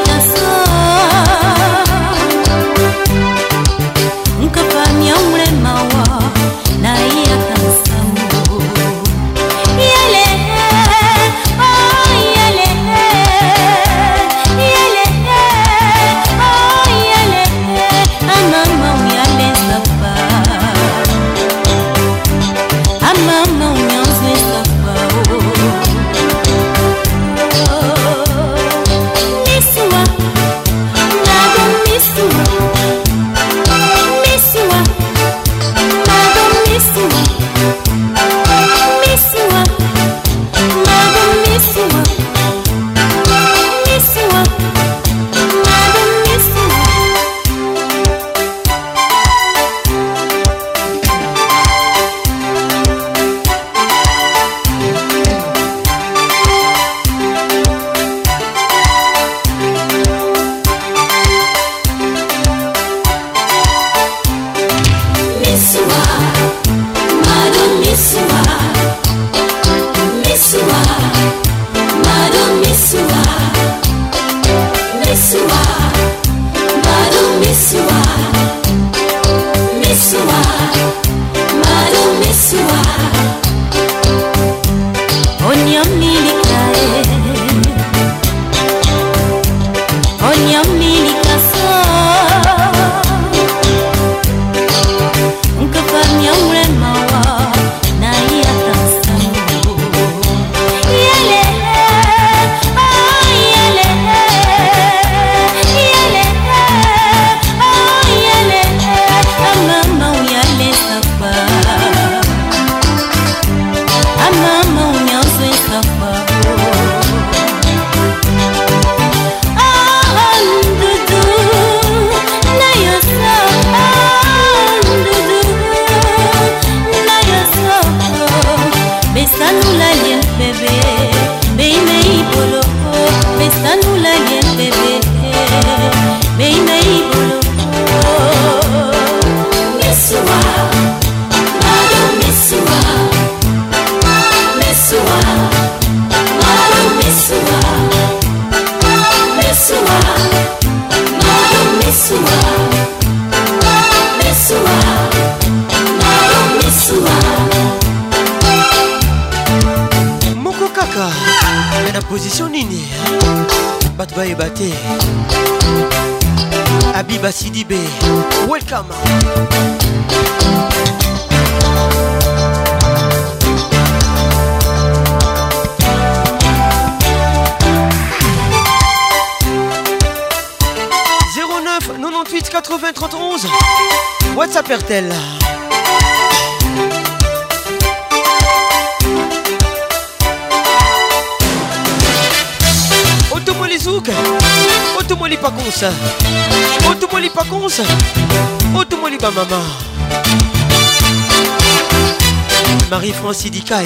Francis Dikaï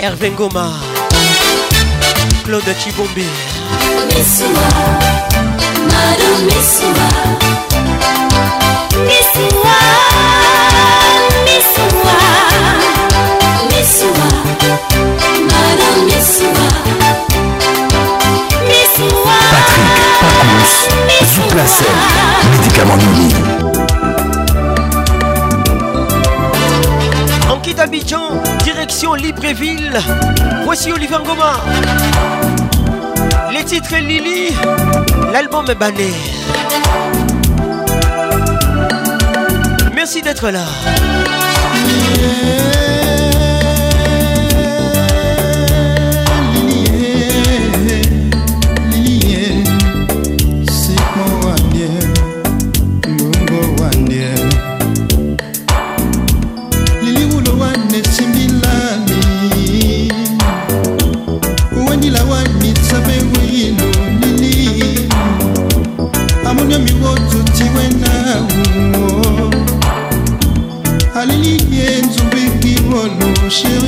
Hervé Goma Claude Chibombe Messuma Madame Messuma Messuma Messuma Messuma Madame Messuma Messuma Patrick Pacous Zouplacel Médicament Nini On quitte Abidjan, direction Libreville. Voici Olivier Ngoma. Les titres Lily, l'album est banné. Merci d'être là. 是。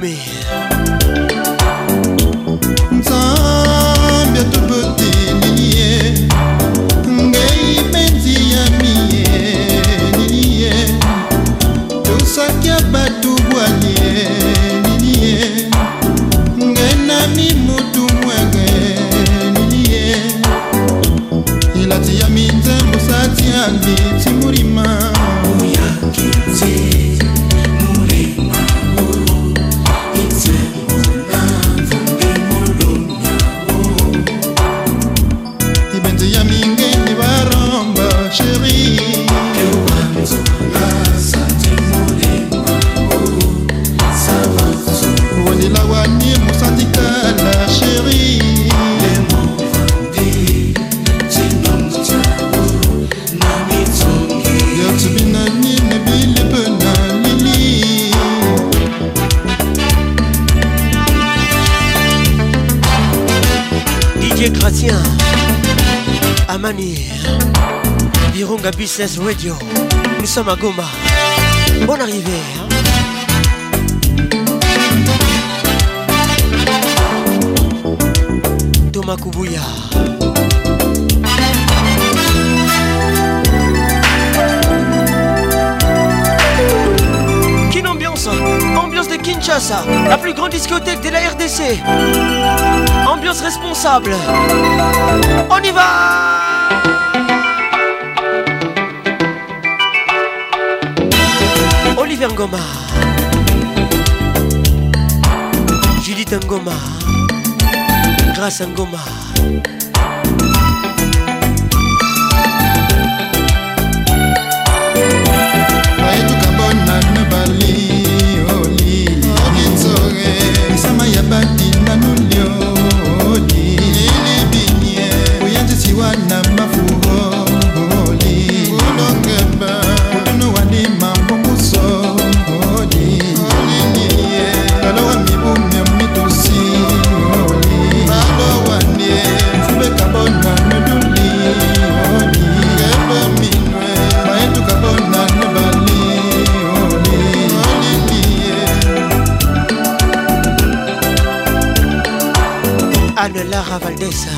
me. Amani Virunga Business Radio Nous sommes à Goma Bonne arrivée Thomas Koubouya la plus grande discothèque de la RDC. Ambiance responsable. On y va Olivier Ngoma. Judith Ngoma. Grâce Ngoma. sorry.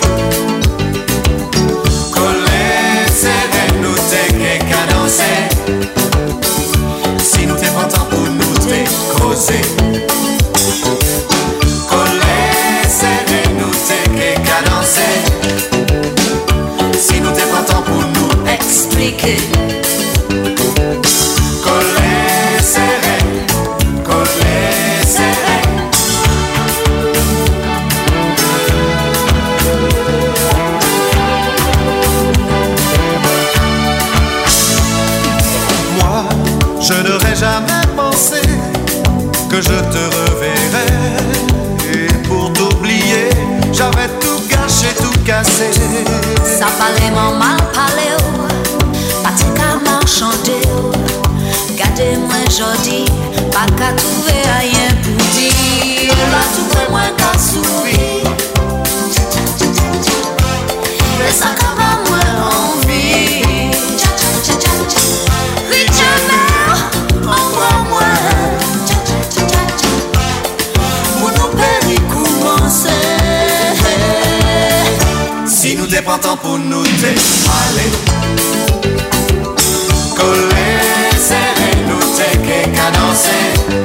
S'a pale man mal pale ou, pati ka man chande ou, gade mwen jodi, pa ka touve a yen pou di. La touve mwen ka soubi, le saka. Pou nou te pale Kole seren nou te ke kadansen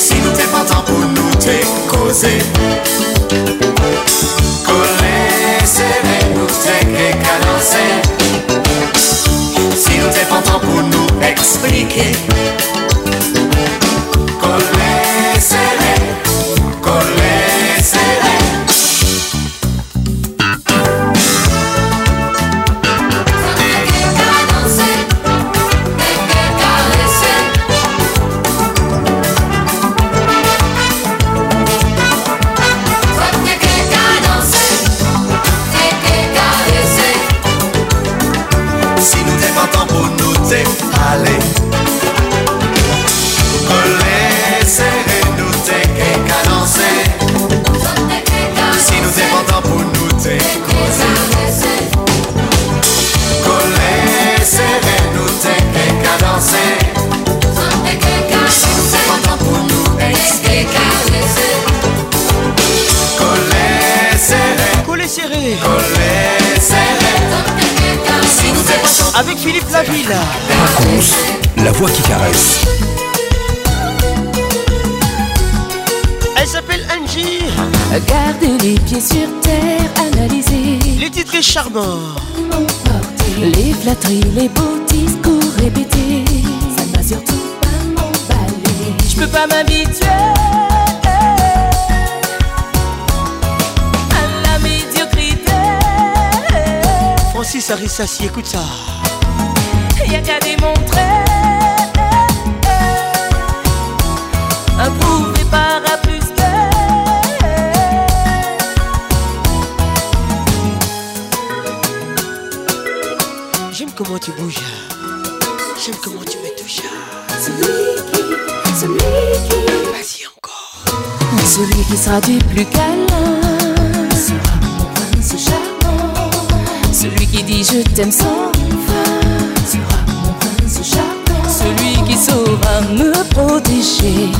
Si nou te pantan pou nou te kose Kole seren nou te ke kadansen Si nou te pantan pou nou explike Philippe Laville. la voix qui caresse. Elle s'appelle Angie. Gardez les pieds sur terre, analyser. Les titres charmants. Les flatteries, les beaux discours répétés. Ça ne va surtout pas m'emballer. Je peux pas m'habituer. à la médiocrité Francis s'y écoute ça. Rien a qu'à démontrer. Un par parapluie plus J'aime comment tu bouges. J'aime comment tu me touches. Celui qui, celui qui. Vas-y encore. Celui qui sera du plus câlin. Sera mon prince charmant. Celui qui dit je t'aime sans fin qui saura me protéger.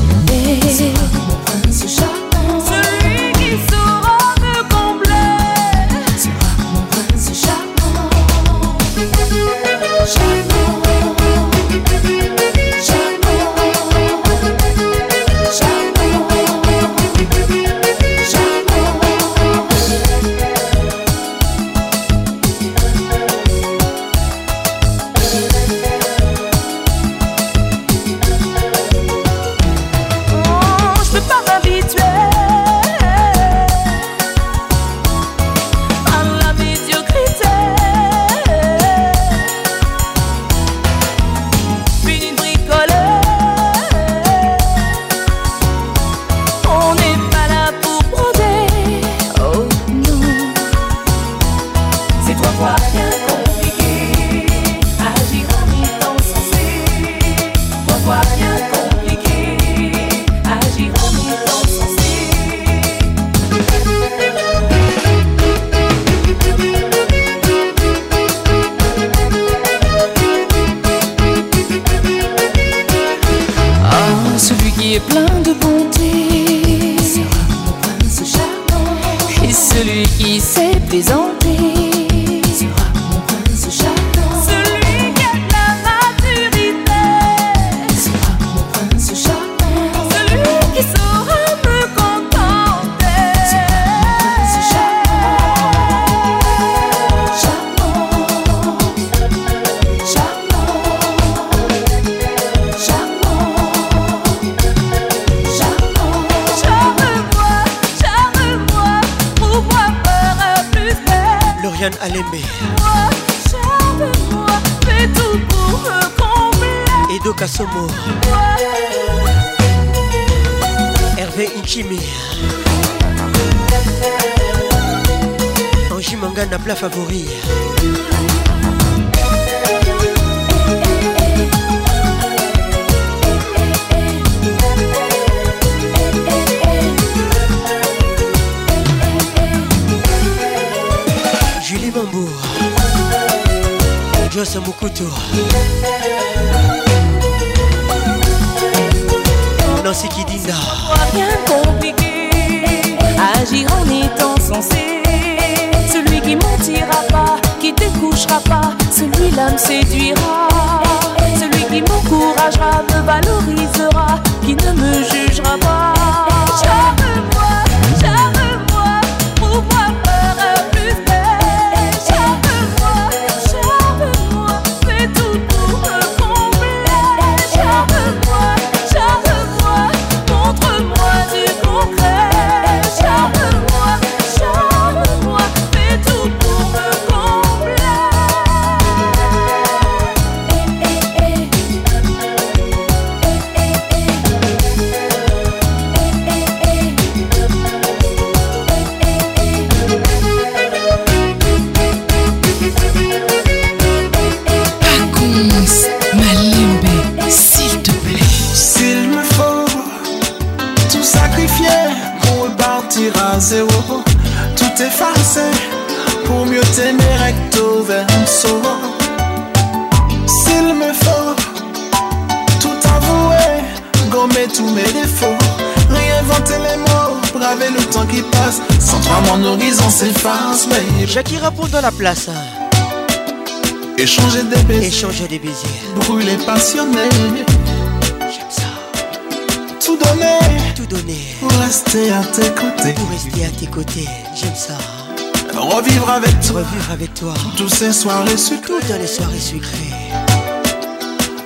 avec toi. Toutes ces soirées sucrées. Toutes les soirées sucrées.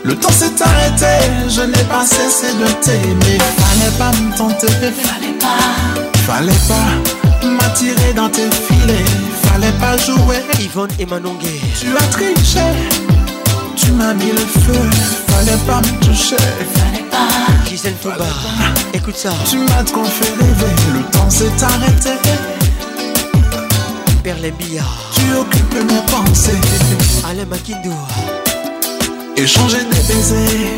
Le temps s'est arrêté, je n'ai pas cessé de t'aimer. Fallait pas me tenter, fallait pas. Fallait pas m'attirer dans tes filets, fallait pas jouer. Yvonne et Manongué. Tu as triché, tu m'as mis le feu, fallait pas me toucher. Fallait pas. Gisèle écoute ça. Tu m'as trop fait rêver, le temps s'est arrêté. billards tu occupes mes pensées. Alain Makindo. Échanger des baisers,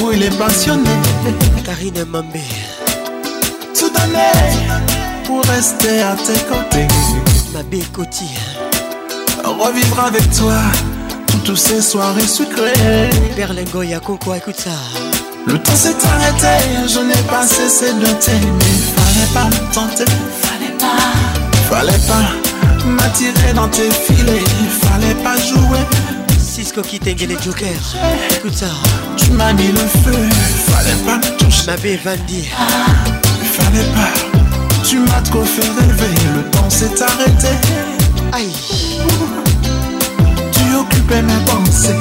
brûler passionné. Karine Mambé. Tout donner pour rester à tes côtés. Mabé Coty. Revivre avec toi toutes ces soirées sucrées. Berlingoya Coco, écoute ça. Le temps s'est arrêté, je n'ai pas cessé de t'aimer. Fallait pas me tenter, fallait pas, fallait pas. m'a tiré dans tes filets, Il fallait pas jouer. Cisco qui et les jokers, écoute ça. Tu m'as mis le feu, fallait pas me toucher. Mabé dire Il fallait pas. Tu m'as trop fait rêver, le temps s'est arrêté. Aïe. Tu occupais mes pensées.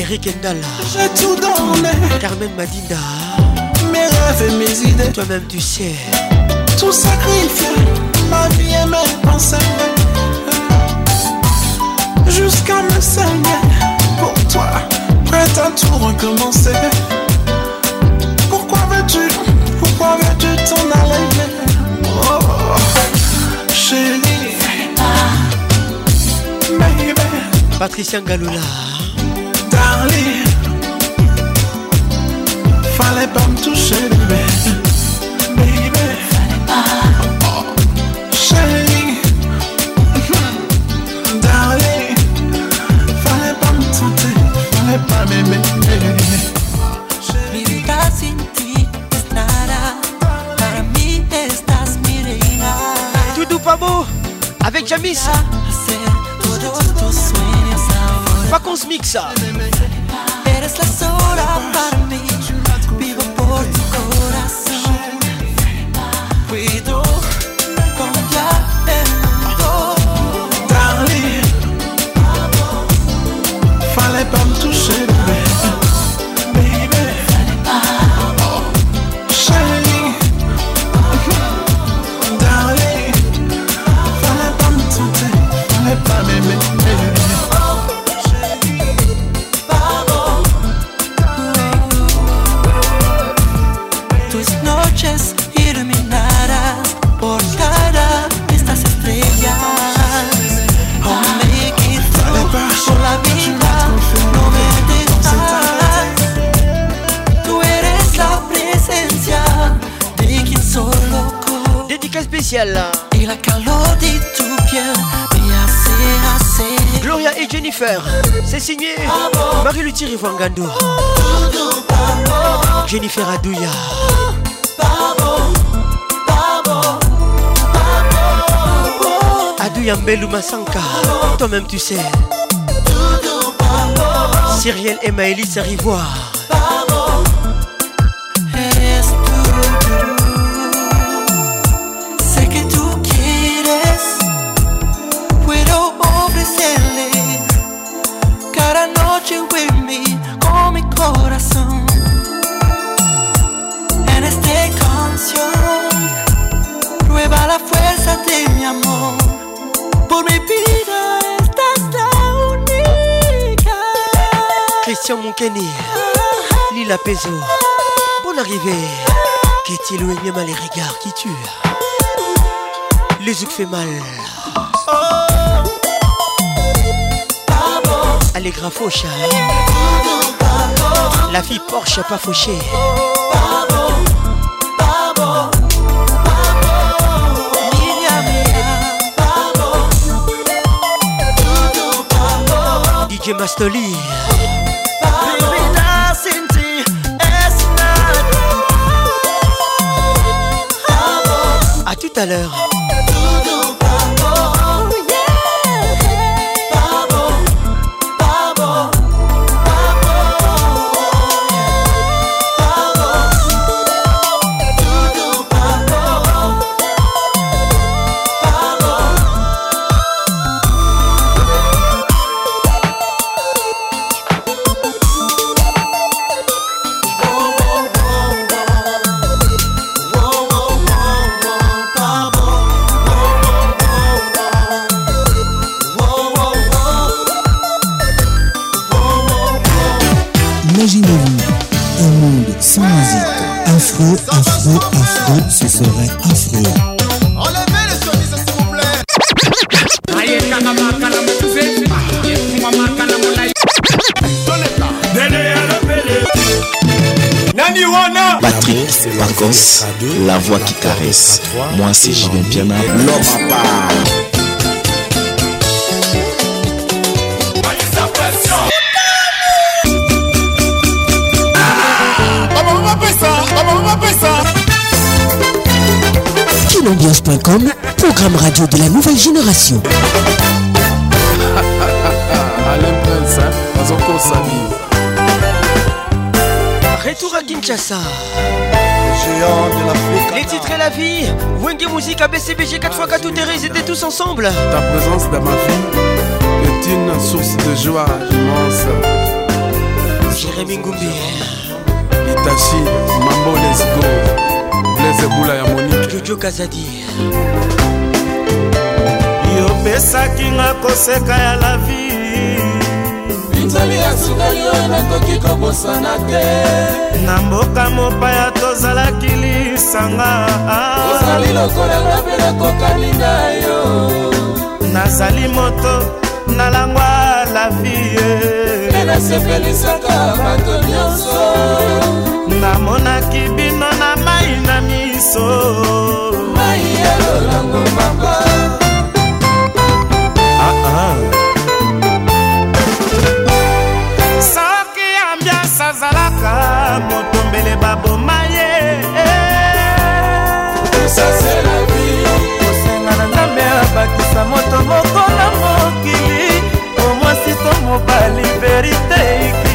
Eric Endala. J'ai tout donné. Carmen Madina Mes rêves et mes idées. Toi-même tu sais. Tout sacrifié, ma vie et mes pensées jusqu'à me saigner. Pour toi, prête à tout recommencer. Pourquoi veux-tu, pourquoi veux-tu t'en aller? Oh, chérie, baby. Patricia Galula. Darling, fallait pas me toucher. avec Jamis. Pas qu'on se mixe ça. Et la tout bien, mais assez, assez. Gloria et Jennifer, c'est signé ah Marie-Luthi Rivangando. Ah ah Jennifer Adouya. Adouya Mbelou Sanka, toi-même tu sais. Cyril et Maëlys Rivoire. Kenny, Lila Peso, Bon arrivée. Qu'est-il ou mal les regards qui tuent Les yeux fait mal. au Faucha, hein. la fille Porsche pas fauché DJ Mastoli. à l'heure. émission hein, Retour à Kinshasa les titres et la vie, Wenge Musique, ABCBG 4x4, tout Thérèse étaient tous ensemble. Ta présence dans ma vie est une source de joie immense. Jérémy Ngoumbi, hein. Itachi, Mambo Let's Go, Les Eboula et Monique, Jojo Kazadi. opesaki nga koseka ya lavi binzoli ya sukali oyo nakoki kobosana te na mboka mopaya tozalaki lisanga ozali lokola nga mpe nakokani na yo nazali moto nalangwa lavie mpe nasepelisaka bato nyonso namonaki bino na mai na miso mai ya lolango soki ambiance azalaka motombele baboma ye kosenga na nzambe abakisa moto moko na mokili omwasi to mobali verite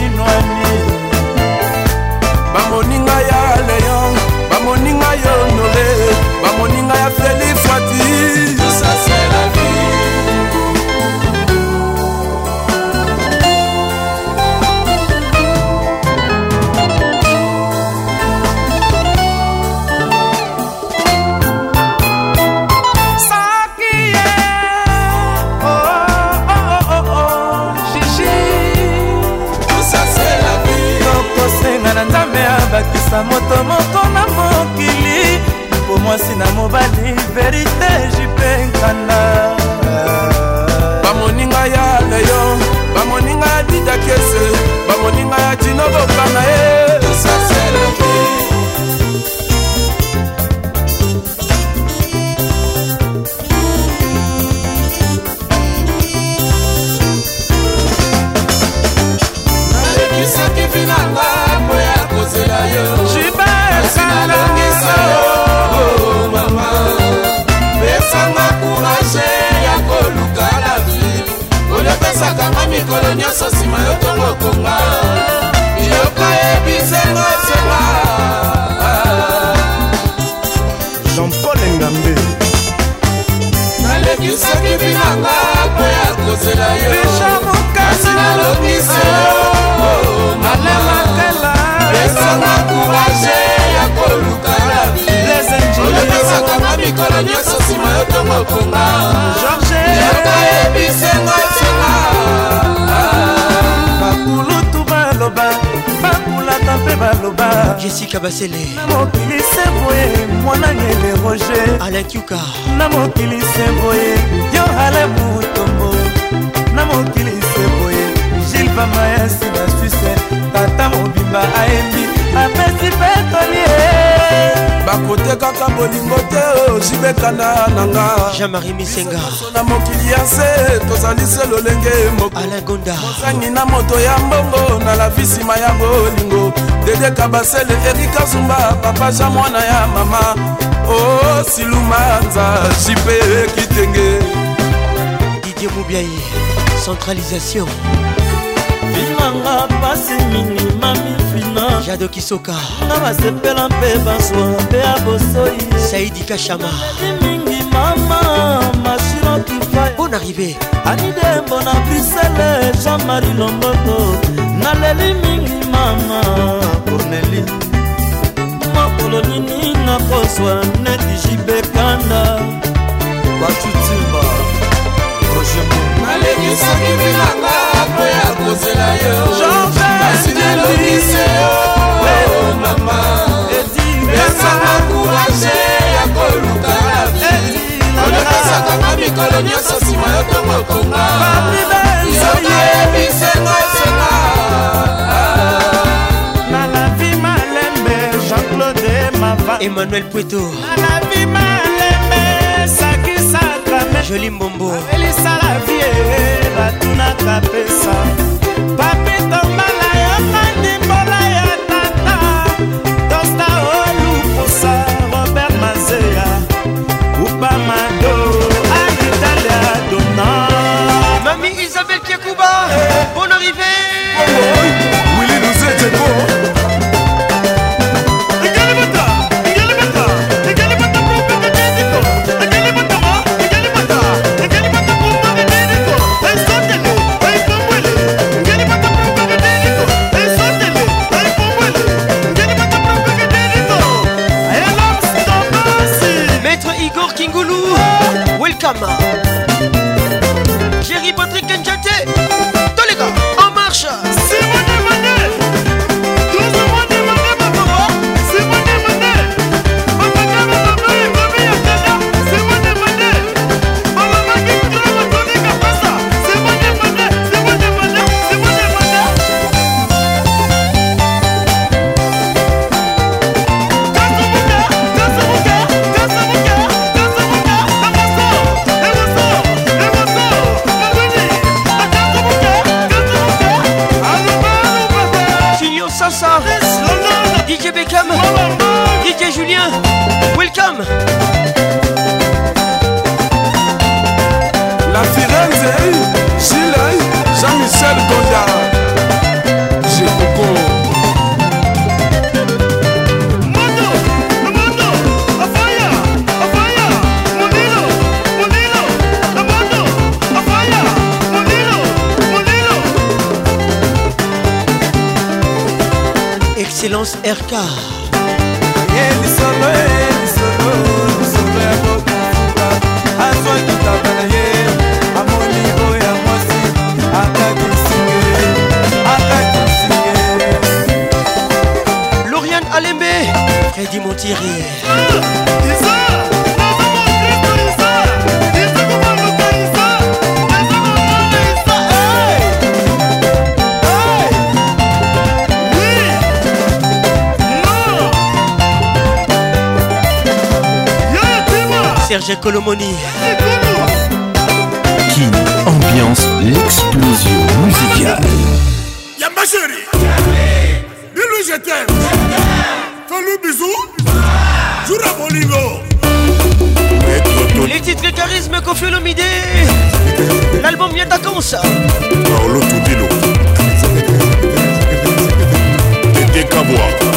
esteja bem konga yoka yebisenga sema jean-paul engambe nalekisaki binanga po ya kozela yoasi nalokisi yo malamakela esanga kourage ya koluka na bi yosakanga mikolo nyonso nsima yo ntongo konga yoka yebisenga ntina bakulutu baloba bakulata mpe baloba jesika basele na mokili se boye mwanangele roge alakiuka na mokili se boye yo ale mutombo na mokili se boye gilbamaya sina susi tata mobimba ayembi apesi petoli bakotekaka bolingo te ozibekana oh, nanga jean-marie misengaso na mokili ya se tozali se lolenge mokoalagondaosangi na moto ya mbongo na lavi nsima ya bolingo dedeka basele erika zumba papa ja mwana ya mama o oh, silumanza jipe kitenge didie mobiai centralisation nanga mpasi mingi mami fina jado kisoka nga basepela mpe bazwa mpe ya bosoi saidi kashama mingi mama mashiro kifa bon arrivé anidembo na brisele jean-marie lomboto naleli mingi mama corneli mokolo nini nakozwa neti jibekanda batutimba roje nalekisaki bilanga mpo ya kosela yo asinelobise o oh, mama pesanga kourage ya koluka la vi olekasakanga mikolo nyonso nsima yo tomokonga soki oyebisenga senga na la vi malembe jean-claude mava emmanuel pweto na la vi malembe joli mbombo elisala vie batunaka pesa papetombala yoka ndimbola ya tata tosta olupusa robert mazeya upamado anitalia dona mami isabel kiakuba bon arrivé oh, oh, oh. willi nous etepo summer. Sasa DJ Beckham DJ Julien Welcome La Firenze rk yebisolo yebisolo bisolo ya kokufuka azwakitaka na ye amoni oya mwasi akakisinge akakisinge lorian alembe fredi montiri Serge Colomoni. Kin, ambiance, l'explosion musicale. Yamba chérie. Dis-lui je t'aime. Fais-lui bisou. Jura Bolingo. Les titres charisme Kofi L'album vient ça Paolo Tudilo. Tete Kaboua.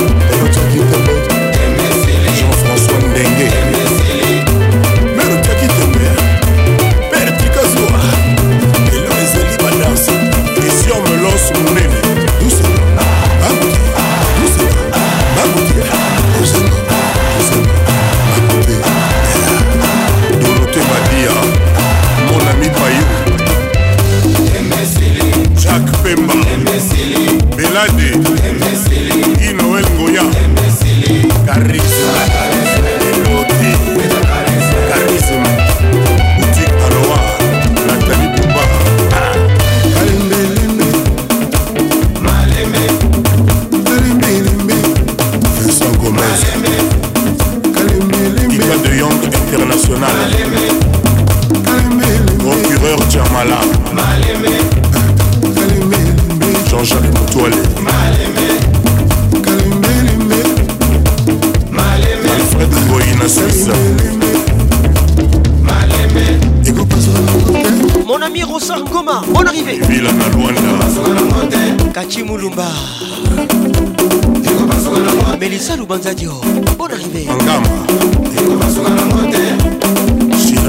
Mamadou Banzadio, bonne arrivée.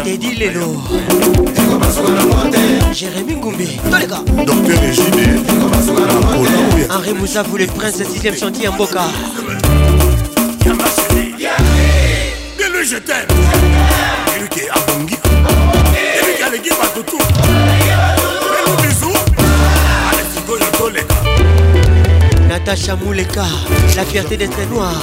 Teddy Lelo. Jérémy Ngoumbi, tous les gars. Docteur Régine. Henri Moussa, vous le prince 6 e chantier en Boca. Natacha Mouleka, la fierté d'être noir.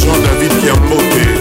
Jean-David monté.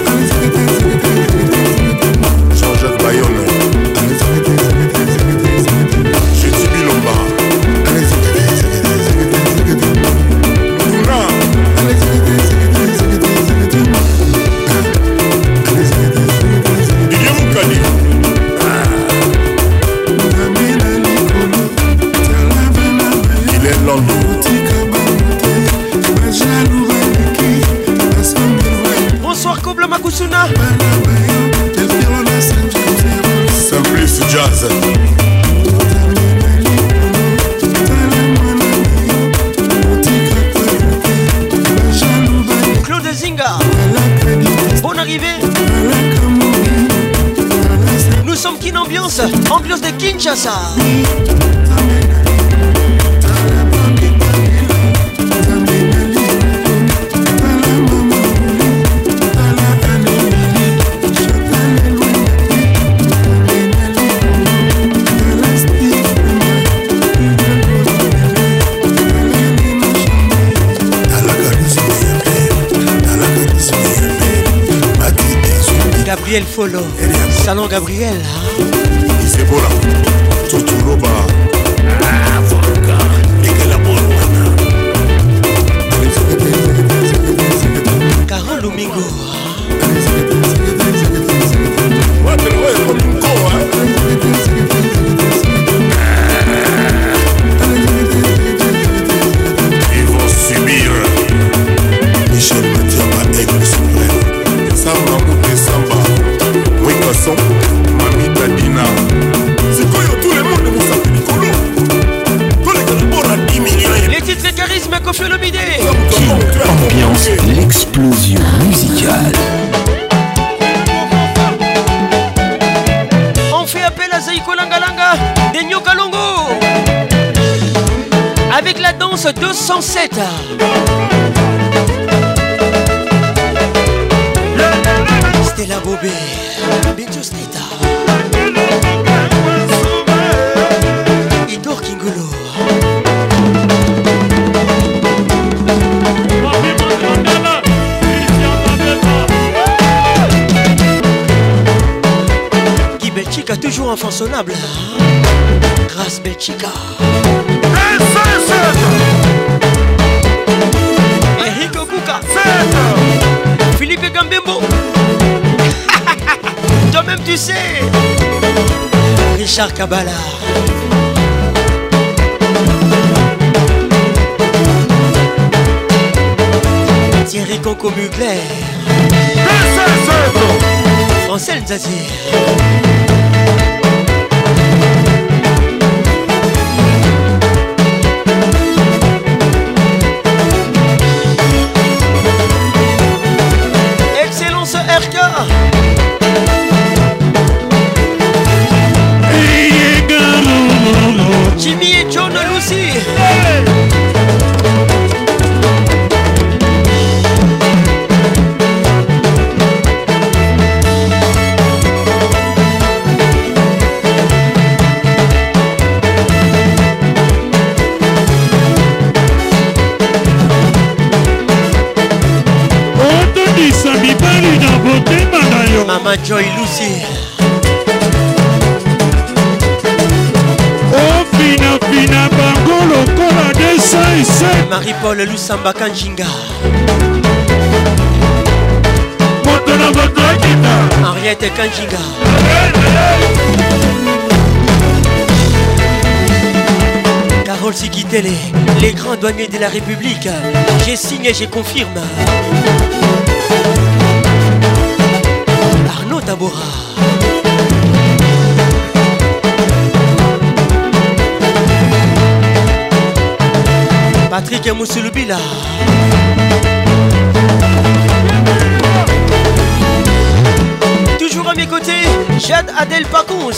Beta Stella Bobé Bintou Sneta Idor Kingolo Guy Belchica toujours infaçonnable Grâce Belchica Gambembo. Toi-même, tu sais. Richard Kabbalah. Thierry Coco Mugler. Ansel Zazir. Joy Lucy opinapina bango lokola 207 Marie-Paul Lusamba Kanjinga moto na bato akita Henriette Kanjinga Carole Sikitele, les grands douaniers de la République, j'ai signé, je confirme. Tabora. Patrick Musulbila Toujours à mes côtés, Jade Adèle Pacons.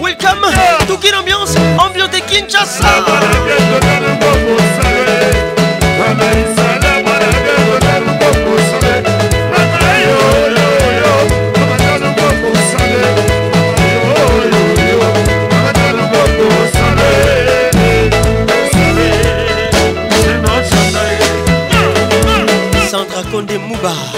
Welcome, tout quelle ambiance, ambiance de Kinshasa. Ah, 吧。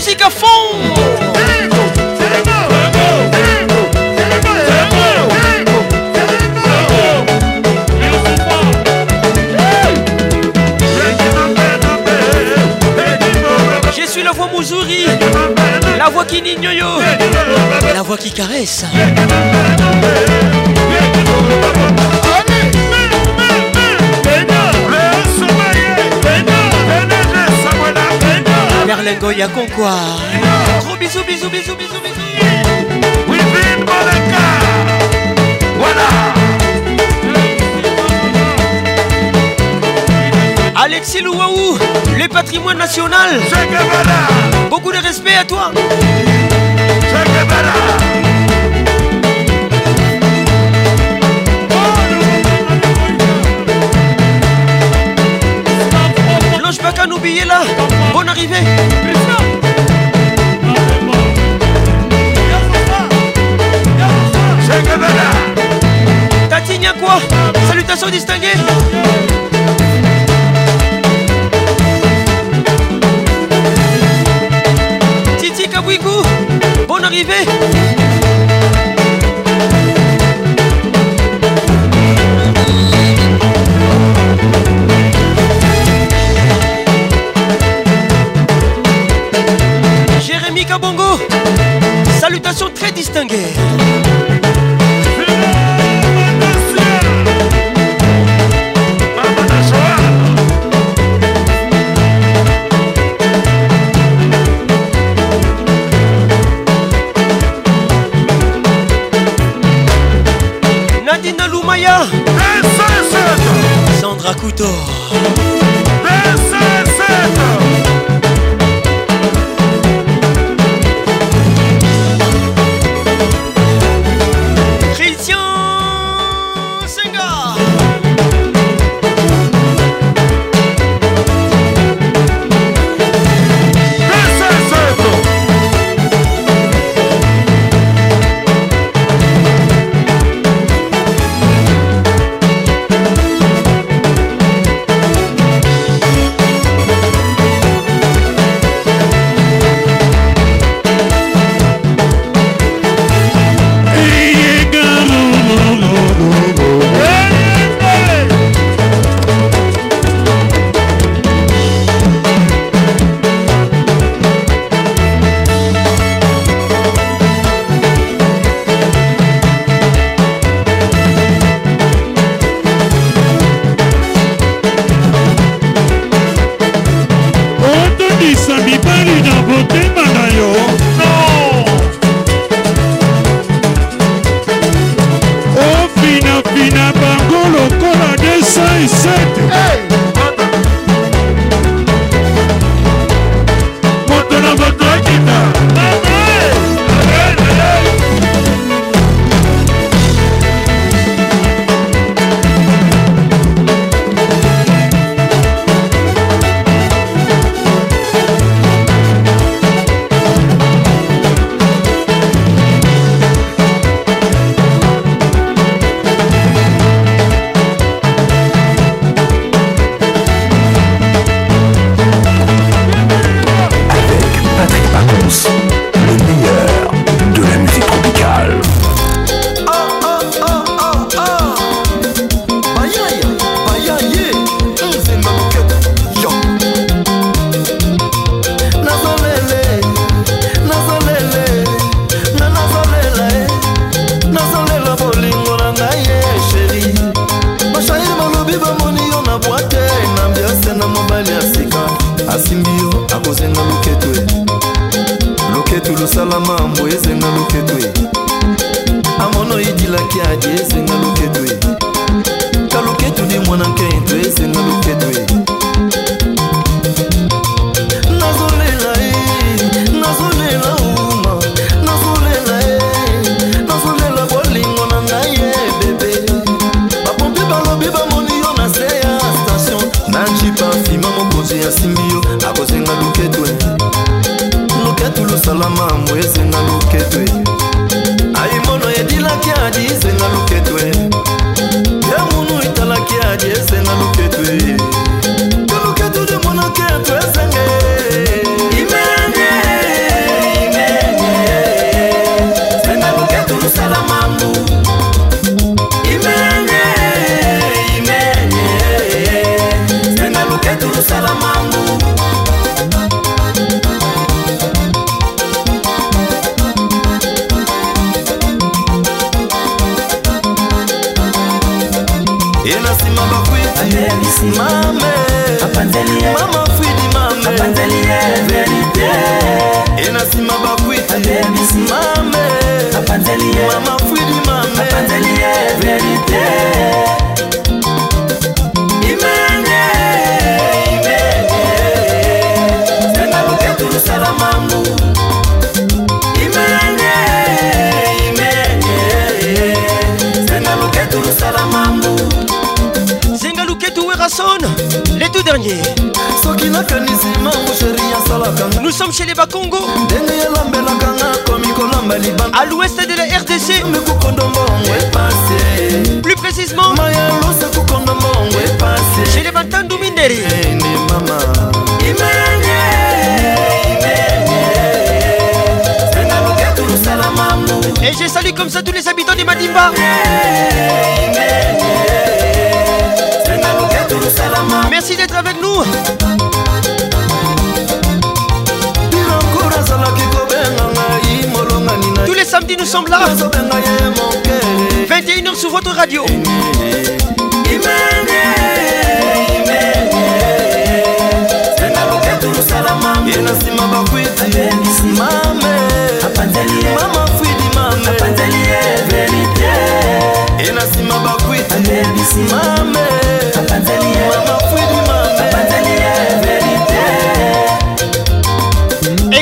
musique à fond. Je suis la voix Mouzouri, la voix qui n'ignore, la voix qui caresse. Goya ya Gros bisous, bisous, bisous, bisous, bisous. vive Maleka. Voilà. Alexis Louaou, le patrimoine national. Beaucoup de respect à toi. Bon nous là. Bonne arrivée. Tati quoi salutations distinguées. Titi Kabouigou bonne arrivée. salutations très distinguées.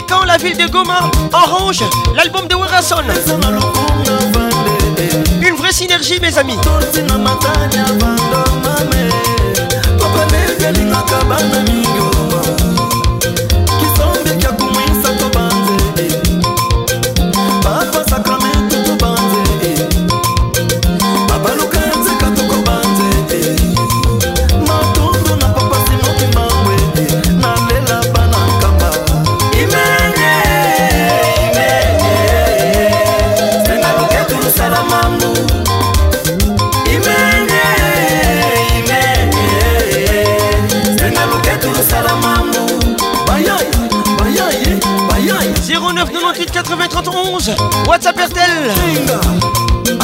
quand la ville de Goma orange, l'album de Werason. Une vraie synergie, mes amis. 711 WhatsApp RTL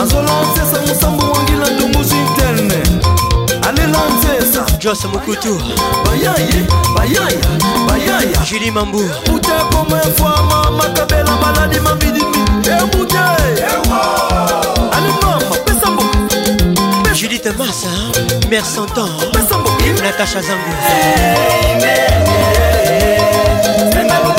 azolonsesa mosambo wangila ndunguzi interne alelonsesa jos mokutu bayaye bayaya bayaya juli mambu ebute koma efwama makabela maladi mamidimi ebute eh, alimama pesa mboka Judith Massa, Mère Santan, Natacha Zango. Hey, eh, eh,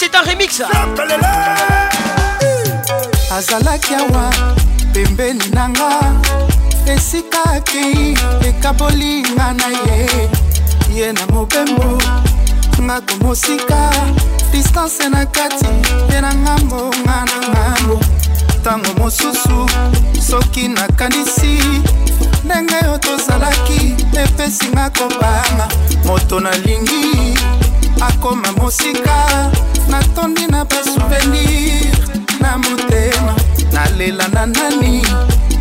c'est un remix azalaki awa pembeni nanga esika akei ekabolinga na ye ye na mobembo nga komosika distance na kati ye na ngambo nga na ngambo ntango mosusu soki nakanisi ndenge oyo tozalaki epesinga kobanga moto nalingi akoma mosika natondi na basouvenir na motema nalela na nani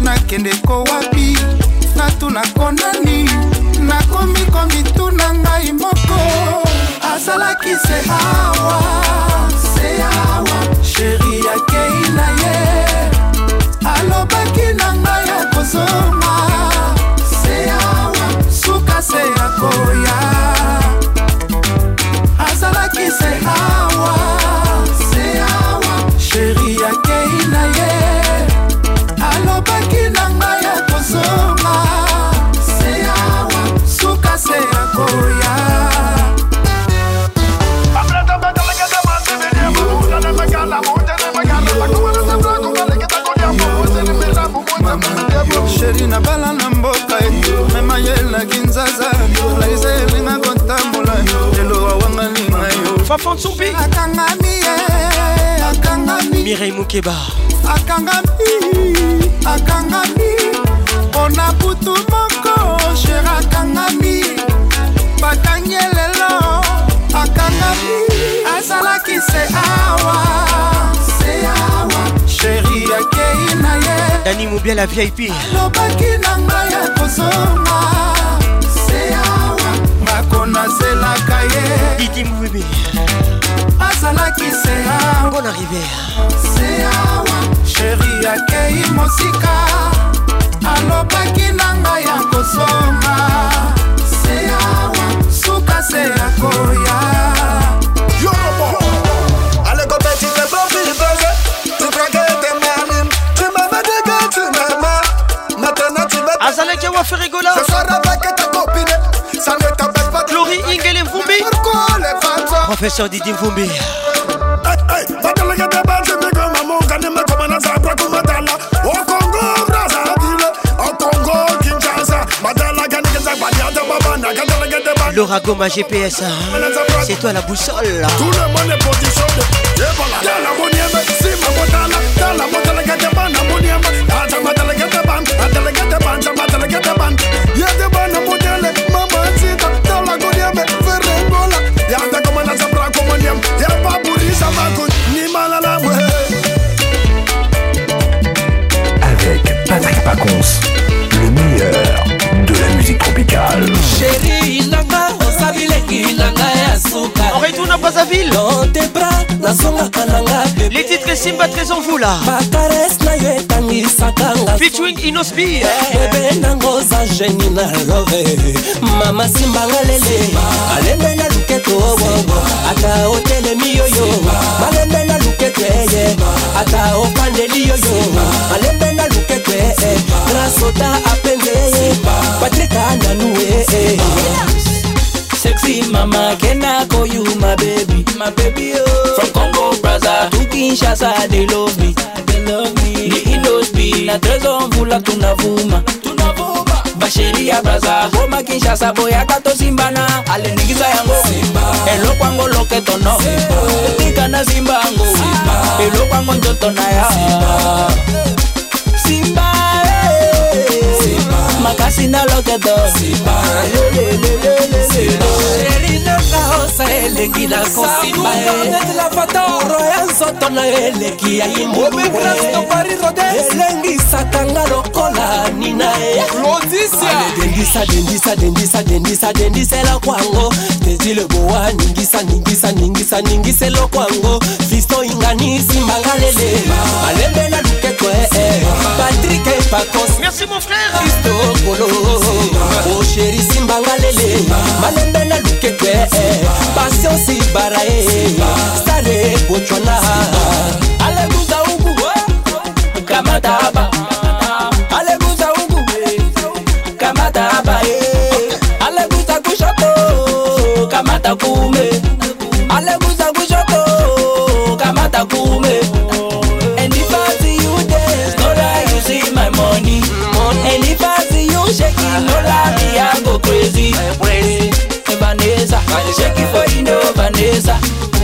nakende kowapi natuna konani nakomi komituna ngai moko azalaki se awa se awa sheri yakei na ye alobaki na ngai ya kozonga se awa suka se ya koya soki se awa se awa sheri akei na ye alobaki na ngai ya kozonga se awa suka se akoya sheri na bala na mboka e mema ye elaki nzaza laize fafan sumpi eh, akangami akangami mirei mukeba akangami akangami mpona butu moko cher akangami bakangi elelo akangami azalaki se awa se awa sheri akei na ye dani mobiala vip alobaki na ngai akozonga eloko nazelaka ye didimwebe azalaki sea mpona rivière seawa sheri akei mosika alobaki na ngai ya kosonga seawa suka se akoya azalaki awa ferigola Professeur Didier Vumbi. Laura GPS, c'est toi la boussole. Tout le monde est position de. yam Yapa burisa makun ni malala mwe Avec Patrick Pacons, le meilleur de la musique tropicale Chérie, nanga, osabileki, nanga, son maituna brazzaville antebra nazongaka na nga les titres simba trésor vula bakares na yo etangisaka nga featuring inosbi eh, bebe nango za geni na love mama simbanga lele alembela luketo owowo oh, oh, oh. ata otelemi yoyo balembela luketo eye eh, eh. ata opandeli yoyo balembela luketo ee grasota apende ye patrika nanu ee Happy mama, can I call you my baby? My baby, oh. From Congo, brother, to Kinshasa, they love me. They love me. The Indos be na trezo mvula tunavuma. Tunavuma. Basheria brother, Goma Kinshasa, boya kato simbana. Alinigiza yango. Simba. Elo kwango loketo no. Simba. Tika na simba ango. Simba. Elo kwango njoto na ya. Simba. Simba. Hey. Eh. Simba. Makasi na loketo. Simba. Lelelelelele. Simba. kaosa eleki nakosimba yelatoro ya nzoto na eleki ya imbuluelengisakanga lokola nina yedengisadengisadengisadengisadendisela kwango tejile bowa ningisa ningisa ningisa ningiselo kwango fisto inganisimbanga lele balembela lukeko ee eh, eh. patrik pacos merci mon frère fisto kolo osheri simbanga lele malembela keke pasio si bara ye sare botswana aleluza ugu kamata kamataba aleluza ugu kamata aba. ye aleluza kushoto kamata kume aleluza kushoto kamata kume and if I see you dance no lie you see my money and if I see you shaking no lie me I go crazy. Shake it for you, no know, Vanessa.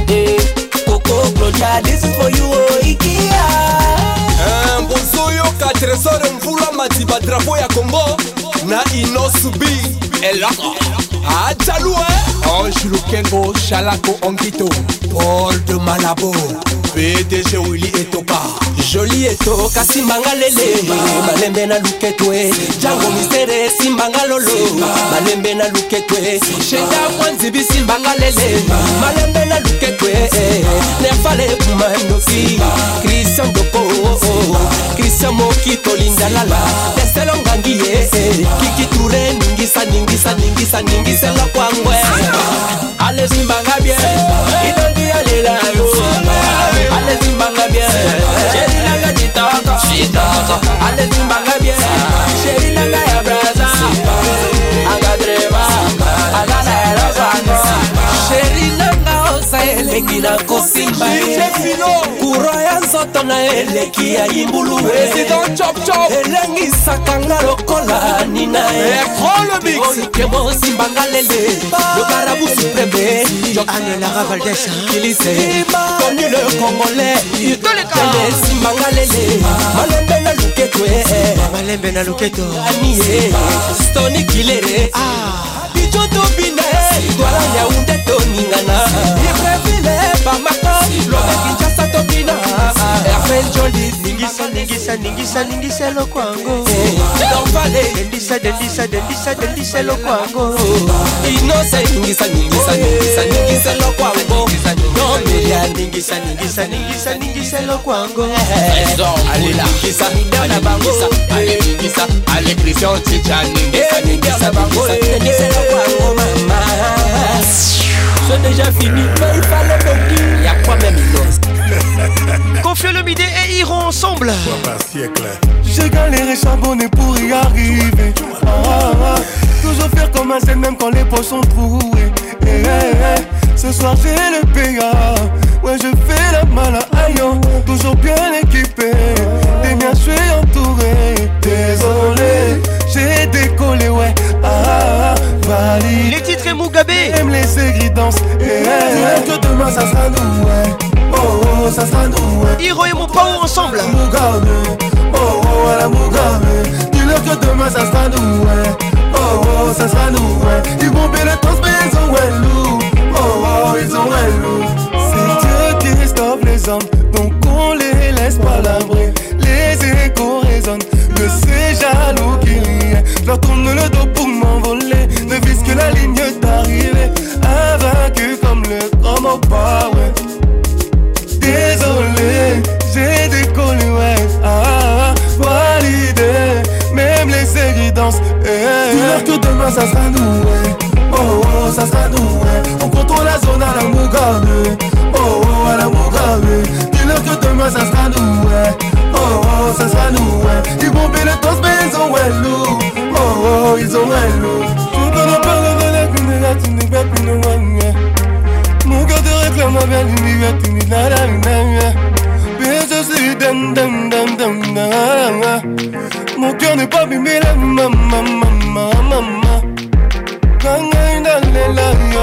Hey, eh, Coco Brocha, this is for you, oh, Ikea. mbozoyoka eh, tresor mvula madiba drapo ya kombo na inosubi eloko ajalue eh? ange lukengo chalako onkito paul de malabo pdg wili etoka joli etoka simbanga lele malembe na luketwe jango misere simbanga lolo malembe na luketwe sheda kwanzibi simbanga lele malembe na luketwe eh, nefale kumandoki kristian doko kristian oh, oh, oh, mokitolindalala testelong ningi yese kikitule ningisa ningisa ningisa ningisela kwangwe alezimbangabye idodi yalelayo alezimbangabye sherilanga ditoko alezimbangabye sherilanga mingi nakosimba kura ya nzoto na eleki ya yimbulu elengisaka nga lokola nina olikemo eh, osimbanga lele lokarabu supreme angelara valdes kilise koni le congolais ele simbanga lele malembe na luketo malembe na luketo anie stoni kilere ah. bijoto bina edwala yaunde toningana leba mako loka kinshasa tobina erfel joli ningisa ningisa ningisa ningisa eloko yango norvale dendisa dendisa dendisa dendisa eloko yango inose ningisa ningisa ningisa ningisa eloko yango eh, eh, eh. nomelia ningisa ningisa ningisa ningisa eloko yango aleningisa midana bango aleningisa ale kristian cica ningisa ningisa bango ningisa eloko yango C'est déjà fini, mais il fallait me dire, y'a quoi même une Confieux le midi et iront ensemble. J'ai galéré, charbonné pour y arriver. Ah, ah, ah. toujours faire comme un sel, même quand les poches sont trouées. Eh, eh, eh. Ce soir, j'ai le PA. Ouais, je fais la à aïe, toujours bien équipé. Des miens, je suis entouré. Désolé, j'ai décollé, ouais. Les titres et Mugabe. Aiment les aigris danser. Et que demain ça sera nous, Oh oh, ça sera nous, ouais. Hiro et mon père ensemble. Mugabe. Oh oh, à la Mugabe. dis que demain ça sera nous, Oh oh, ça sera nous, ouais. Ils vont bien le trans mais ils ont well Oh oh, ils ont well loup. C'est Dieu qui restaure les hommes, donc on les laisse pas labrer et qu'on résonnent de ces jaloux qui rient. Je leur tourne le dos pour m'envoler, ne vise que la ligne d'arrivée. Invaincu comme le comme au pas, Désolé, j'ai décollé, ouais. Ah, validé, même les séries dansent. Eh. Dis-leur que demain ça sera nous, ouais. Oh, oh, ça sera nous, ouais. On contrôle la zone à la mougarde. Oh, oh, à la mougarde. Dis-leur que demain ça sera nous, ouais. oh, ça sera nous, ouais. Ils vont bien le temps, mais ils ont un loup. Oh, oh, ils ont un loup. Tout en parlant de la guinée, tu n'es pas plus loin. Mon cœur te réclame bien l'univers, tu n'es pas la lumière. Bien, je suis dam, dam, dam, dam, dam. Mon cœur n'est pas bimé, la maman, maman, maman. Quand on est dans les larmes,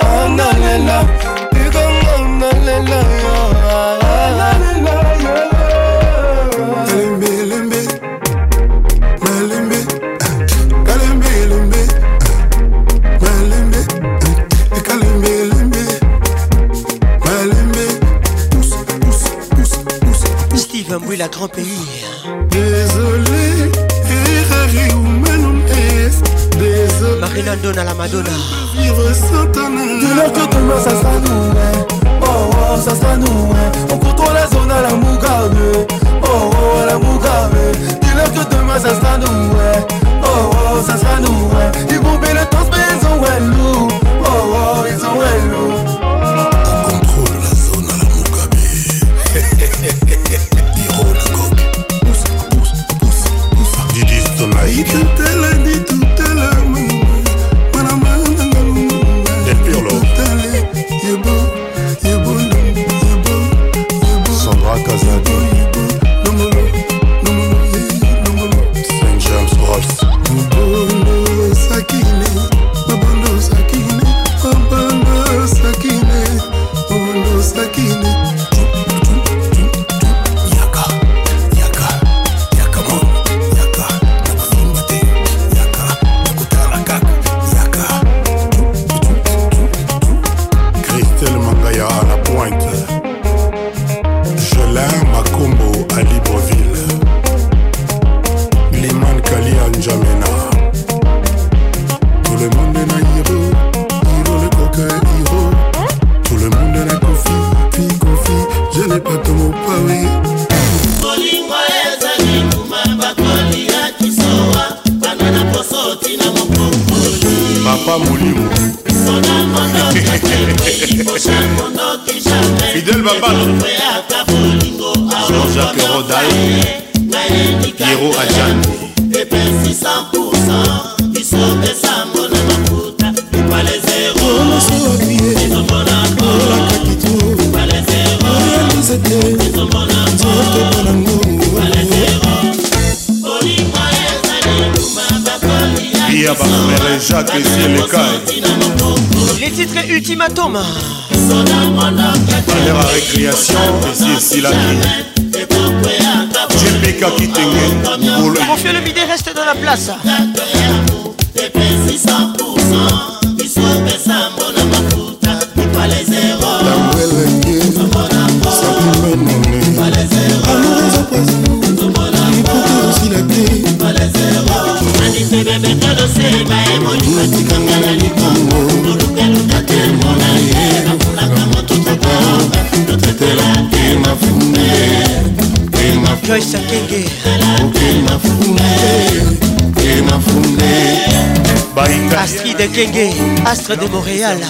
on est dans les larmes. formule à grand pays. Désolé, Désolé. Marina Dona la Madonna. Dis-leur que demain ça sera nous. Hein. Oh oh, ça sera nous. Hein. On contrôle la zone à la Mugabe. Oh oh, à la Mugabe. Dis-leur que demain ça sera nous. Hein. Très de Montréal.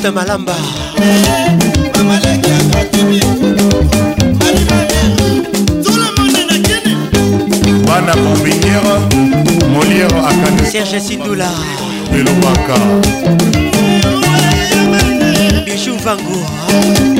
Justin Malamba bana bombiniere moliere akani serge sindula elobaka bichu vangoa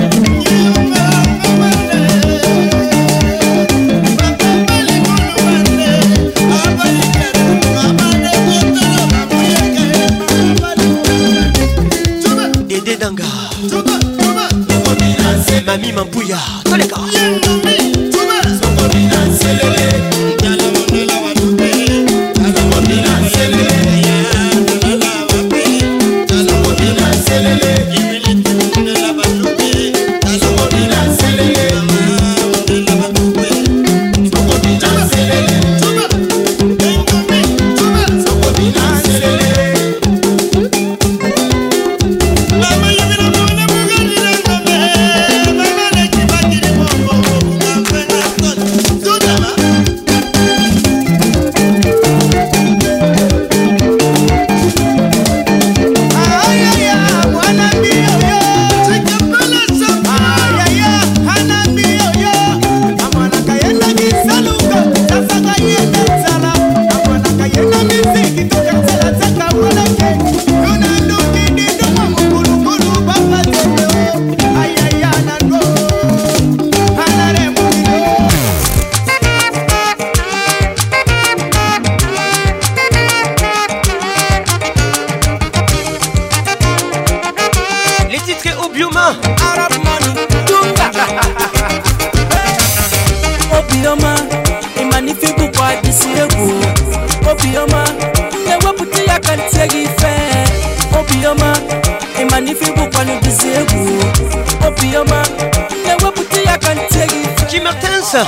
Dance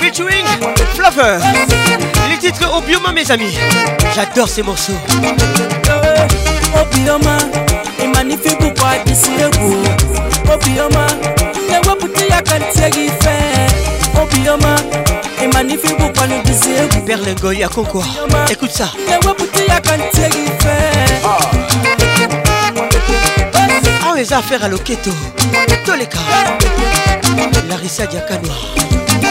featuring Flower. Les titres Obioma, mes amis. J'adore ces morceaux. Obioma, eh, et magnifique ou pas d'ici le goût. Obioma, et wapouti ya kantiagi fait. Obioma, et magnifique ou pas nous d'ici le goût. Perle Goya à Écoute ça. Et wapouti ya kantiagi fait. Ah, les affaires à l'Oketo. Toleka. Larissa Diakanoa.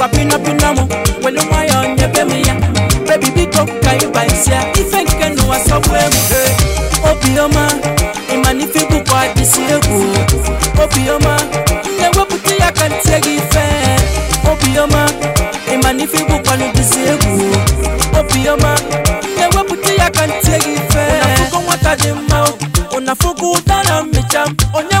papina pinamu welu moyo nyepemia bebi biko kaibaisia ifenkenu asọfwemu obioma oh, imanifibu kwa disi egwu obioma oh, na-ewepụta ya ka ntie gị ife obioma oh, imanifibu kwanu disi egwu obioma na-ewepụta ya ka ntie gị ife ụnafugo nwata dị mma ụnafugo ụdara mmecha onye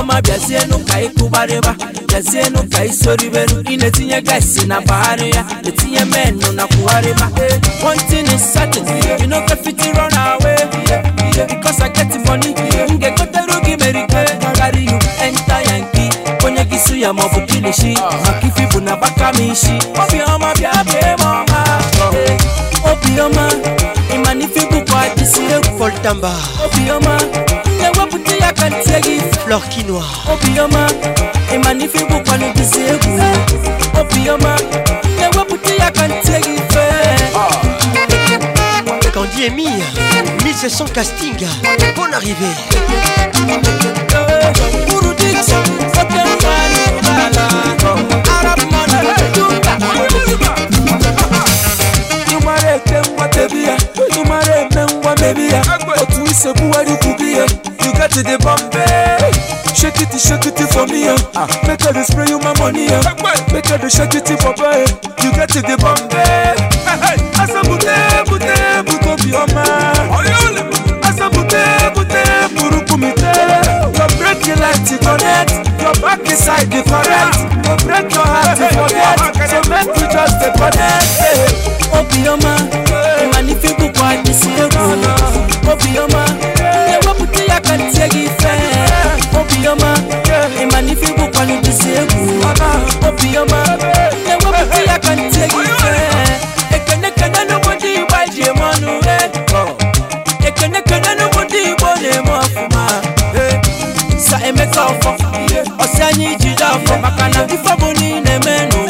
ọma bịazienụ ka anyị tụgbarịba bịazienụ ka anyị soriberu ị na-etinye gaisi na mpaghara ya na-etinye menụ na kwugharịba eh, one thing is certain you no go fit run away because I get money m ga-ekoteru gị merike carry you enter yankee onye gị su ya maọbụ kilishi maka ifi bụ na gbaka m isi obiọma bịa bịa m ọma obiọma ịma na ifi bụkwa disi egwu obiọma kaka flor obioma emanifi bukwani pour obioma newebuti yaka ntieki fe Candy ah. quand il son casting, bonne arrivée. Tumare eh, You got to the Bombay. Shake it, shake it for me. Uh. Make her spray you my money. Uh. Make her shake it for boy. You got to the Bombay. Asa bute, bute, buto bioma. Asa bute, bute, burukumite. Your break you like to connect. Your back is side the correct. You break your heart to forget. So make you just the connect. Obioma, imanifi kukwa nisi ego. Obioma, segifẹ obioma imanifibu kwanidisi egwu obioma ewepụta ya ka ntegifẹ ekenekene n'obodo igbo ji eme ọnụ ekenekene n'obodo igbo na-eme ọfụma sa emeka ọfọ ọsị anyị ijide afọ maka na ife bụ niile eme n'ụwa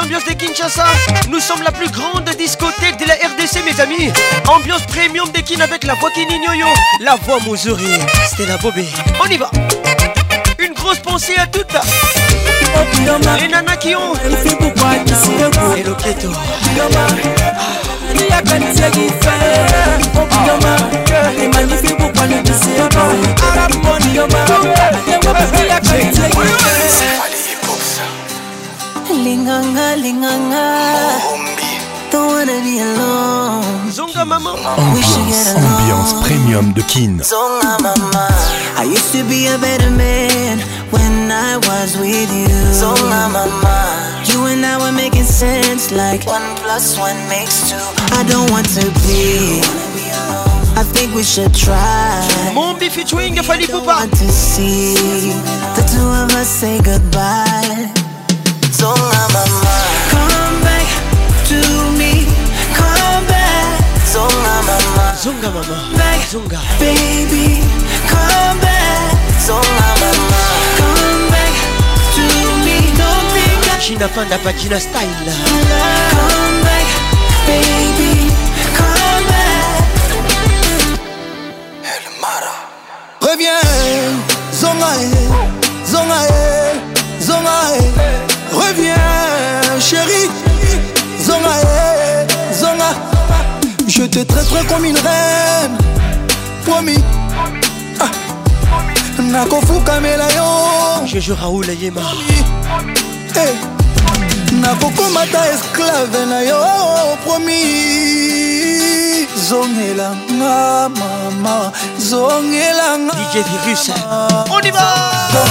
ambiance de Kinshasa. Nous sommes la plus grande discothèque de la RDC, mes amis. Ambiance premium de Kin avec la voix Yo, la voix mozuri, C'était la bobée. On y va. Une grosse pensée à toutes. Les nanas qui ont. Et le keto. Ah. Ambiance, premium de Kin. mama. I used to be a better man when I was with you. mama. You and I were making sense like one plus one makes two. I don't want to be. I think we should try. Mon say goodbye. what's on Come back to me, come back. Zonga mama, zonga back, baby, come back. Zonga mama, come back to me. Don't think I. Gina style. Come back, baby, come back. El Mara. Reviens, zonga, zonga, zonga. zonga. reviens, chérie. Zonga, hey, eh, Zonga. Je te traiterai comme une reine. Promis. Ah. Nakofu Kamela yo. joue Raoul Ayema. Na eh. nakokoma mata esclave na yo promis. zongela nga mama zongela nga dj virus on y va eh.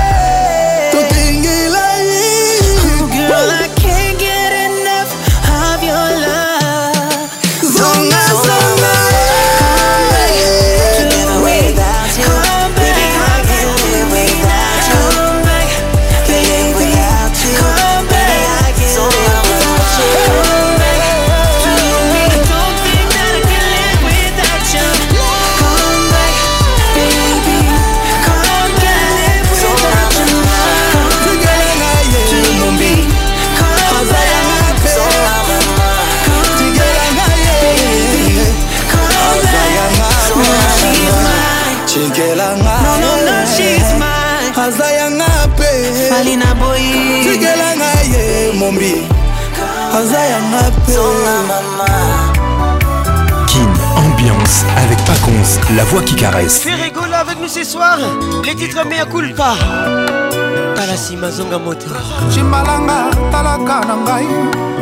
Like avec Paconce, la voix qui caresse. Fais rigoler avec nous ce soir, les titres pas. culpa. Talasi mazonga moto. Chimalanga, talaka nangai.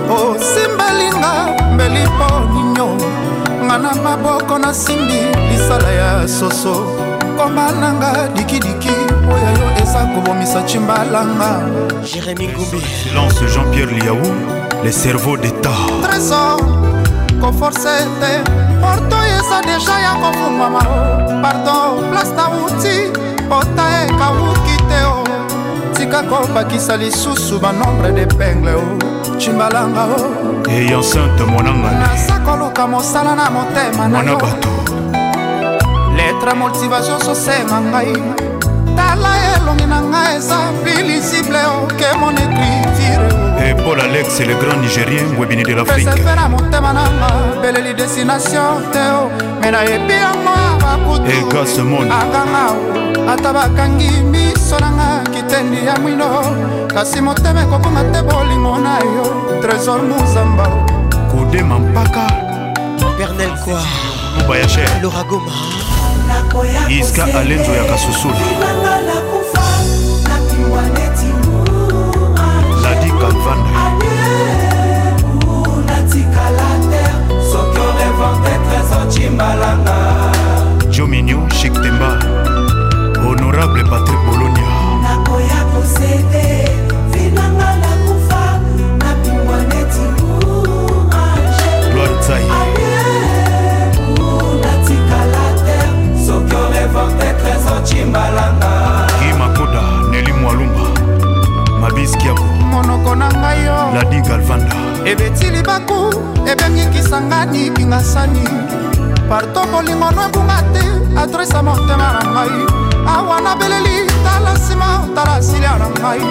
Oh, simbalinga, Belipo nino. Ngana maboko na simbi, lisala soso. komananga dikidiki diki diki, oya yo esa kobomisa chimbalanga. Jérémy Goubi Silence Jean-Pierre Liaou, les cerveaux d'État. Trésor, conforce porto eza deja ya kofungwama pardon place nauti otaeka uki te o tika kobakisa lisusu banombre de pengle o cimbalanga o eyan sante monanga naza koluka mosala na motema na bato letre motivation sosema ngai tala elongi na ngai eza pilisible oke mon écrit et Paul Alex le grand nigérien webini de l'afrique motema nanga beleli destination te o me nayebi yango ya bakutu akanga ata bakangi miso nanga kitendi ya mwino kasi motema ekobonga te bolingo na yo trésor muzamba kodema mpaka pernel kwa mubayasher loragoma iska alenzo ya kasusula bavanda jominio chiktemba honorable patrik bolonia nakoya kosede vinanga nakufa napimwa neti gloire tsai kimbalanga kimakoda neli mwalumba mabiskiako monoko na ngai yo ladi galvanda ebeti libaku ebengikisanga nikinga sani parto bolingo no ebunga te atresa motema na ngai awa nabeleli tala nsima tala silia na ngai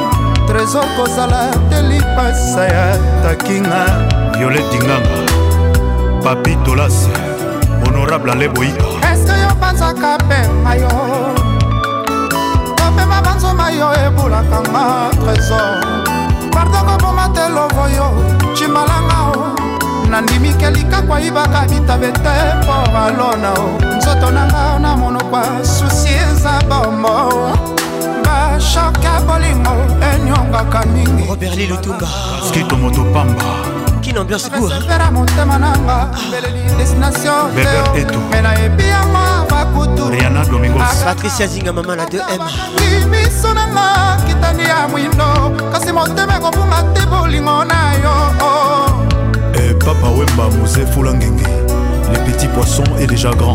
trésor kozala te lipasa ya takinga violetinganga papi tolase honorable ale boyika eske yo banzaka pema yo topema banzoma yo ebulaka nga trésor pardo koboma te lovo yo cimalanga o nandimi kelika kwayibaka bitabe te mpo balona o nzoto nanga na monokwa susi eza bombo bashoke bolingo enyongaka mingi robert lilutunga skito motopamba kina ambiance tout. Rihanna Domingos. zinga maman la 2m eh, papa wemba les petits poissons est déjà grand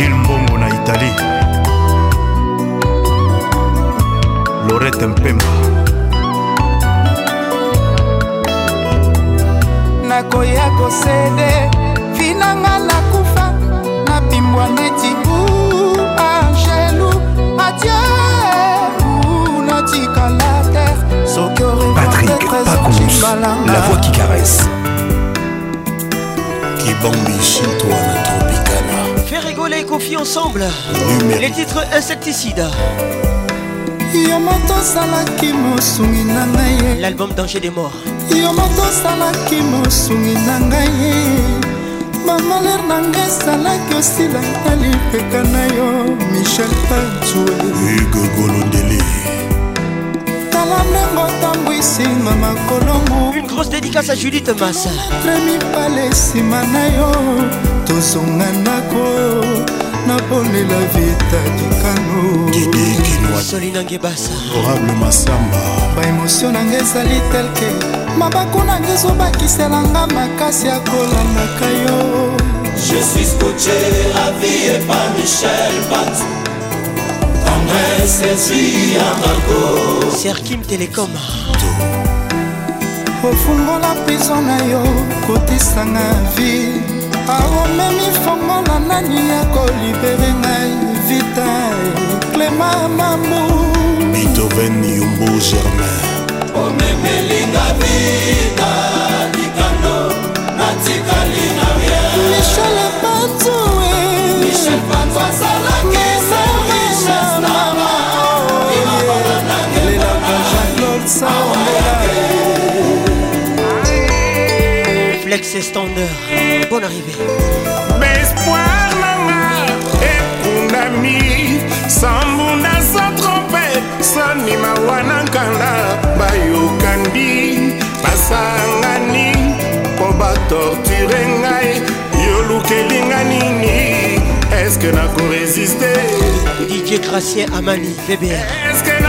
gile mbongo na italie lorete mpemba nakoya kosede vinanga nakufa napimbwa neti u angelu adieu natikala te soki Patrick Pacons, la voix qui caresse. Kibambi, chez toi, la tropique. Fais rigoler et confier ensemble les titres insecticides. yo moto osalaki mosungi na ngai ye l'album danger des morts yo moto osalaki mosungi na ngai ye bamaler na ngai esalaki osila na lipeka na yo michel pantue igogolondeli monango tambwisinga makolongu une grosse dédicace à judith masa remipale nsima na yo tozonga ndako naponela vitatikanosolinangebasa masamba baemotio nanga ezali telke mabaku nanga ezobakiselanga makasi akolandaka yo je suis coaché la vie et pas michel bat serkim telecom kofungola prizo na yo kotisanga vi aomemi fongola nani ya kolibere ngai vita clema mamu bitoven yumbu germain omemelinga vita likando natikali na rien michel panzue michel panzue Alex Stander, bonne arrivée. Bespoir nanga ekundami sambunda sa trompe soni mawa na nkanda bayokandi basangani mpo batorture ngai yolukelinga nini eske nakorésiste didie gracien amani weber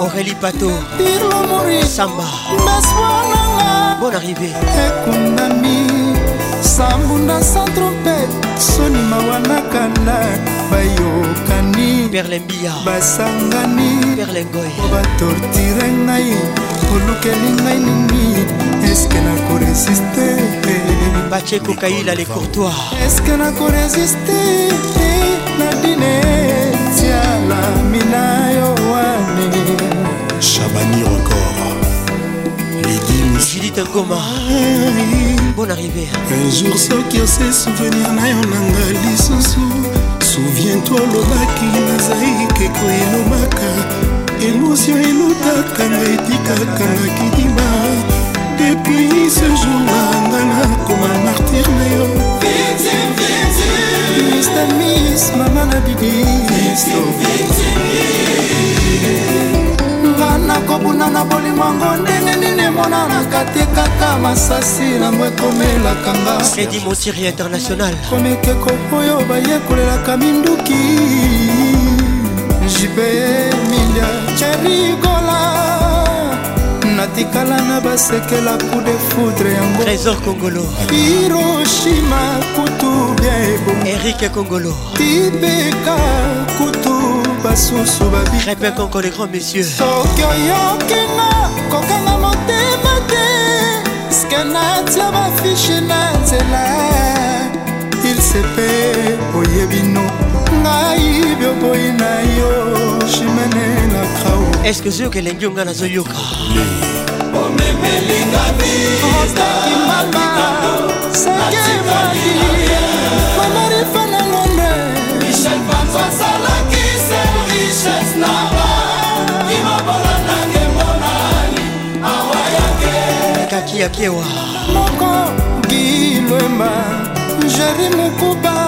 aurélie pato samba bonne arrivée ekundami sambunda santrope soni mawanakanda bayokani perlembia basangani perlengoy batortire ngai olukeli ngai nini eske nakoresiste bacheko kaila le courtois eske nakoresiste na dinetiala mina yo wane chabani encore Judith Ngoma Bon arrivée Un jour soki ose souvenir na yo nanga lisusu souviens-toi olobaki nazali keko elobaka émotion elutaka nga etikaka nga kidima depuis ce jour-là nga nakoma martir na yo mistamis mama na bibi nga nakobuna na bolimwango ndenge nini emonanaka te kaka masasi nango ekomelaka ngafredi mosiri international komekeko oyo bayekolelaka minduki jibe emilia cherigola natikala na basekela coup de foudre yango trésor kongolo hiroshima kutu bia ebongo erike kongolo tibeka kutu basusu babi répète encore les grands messieurs soki oyokinga kokanga motema te skenatia bafishe na nzela ilsepe oyebino ngai bioboyi na yo chimene na krao eske ozoyoka elengi onga nazoyoka omemelinga biaimama seke mali mamarifa na ngonde michel panzo asalaki se richesse na ba imabola nange monali awayake kaki yakewa moko gilwema jeri mokuba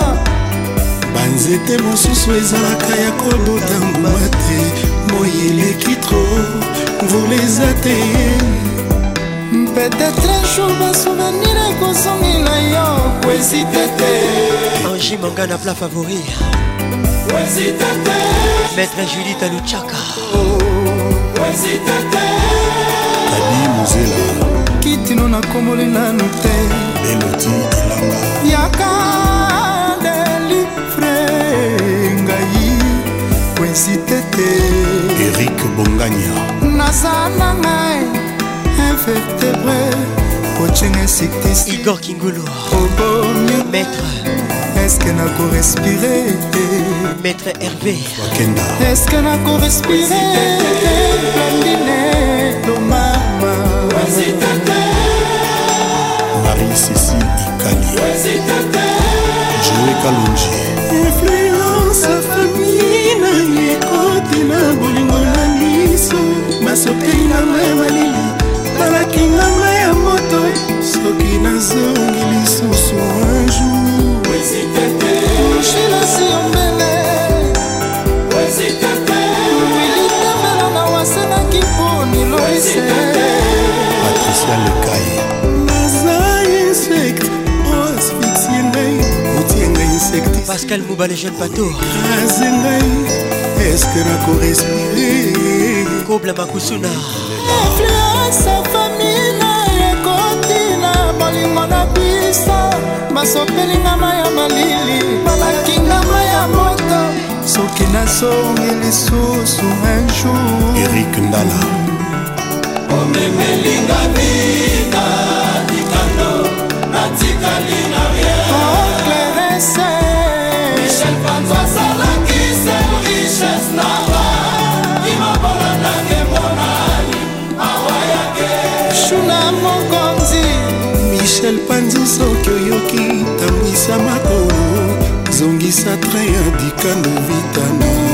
nzete mosusu ezalaka ya kobota nguma te moi eleki tro mvula eza te petetre jour basunani na kozongela yo koezite te angi manga na pla favori koezite te maître judith aluchaka koezite oh. te ani mozela kitino nakomoli nanu te eloti elanga yaka te erik bongania naza na ngai invertebre coaching insiktis igor kingulu obomi maître eske nakorespire te maître hervé wakenda eske nakorespire te blandine tomama marie cécile ikalia joe kalonji influence soki ngamba ya malili talaki ngamba ya moto soki nazongi lisusu un jourshelasiombele wilitambela na wasenaki mponi loise patricia lekaye naza insecte oasfixie ngai otie ngai insecte pascal mobale jeune pato azengai eske nakorespire kobla bakusuna influence famina ekoti na bolingo na biso basopelingama ya malili babakingama ya moto soki nasongi lisusu un jour erik ndala omemelinga bina likando natikali na rien oh, ah, clarese michel panzasa marcel panzi soki oyoki tambwisa makolo zongisa train ya dikando vitano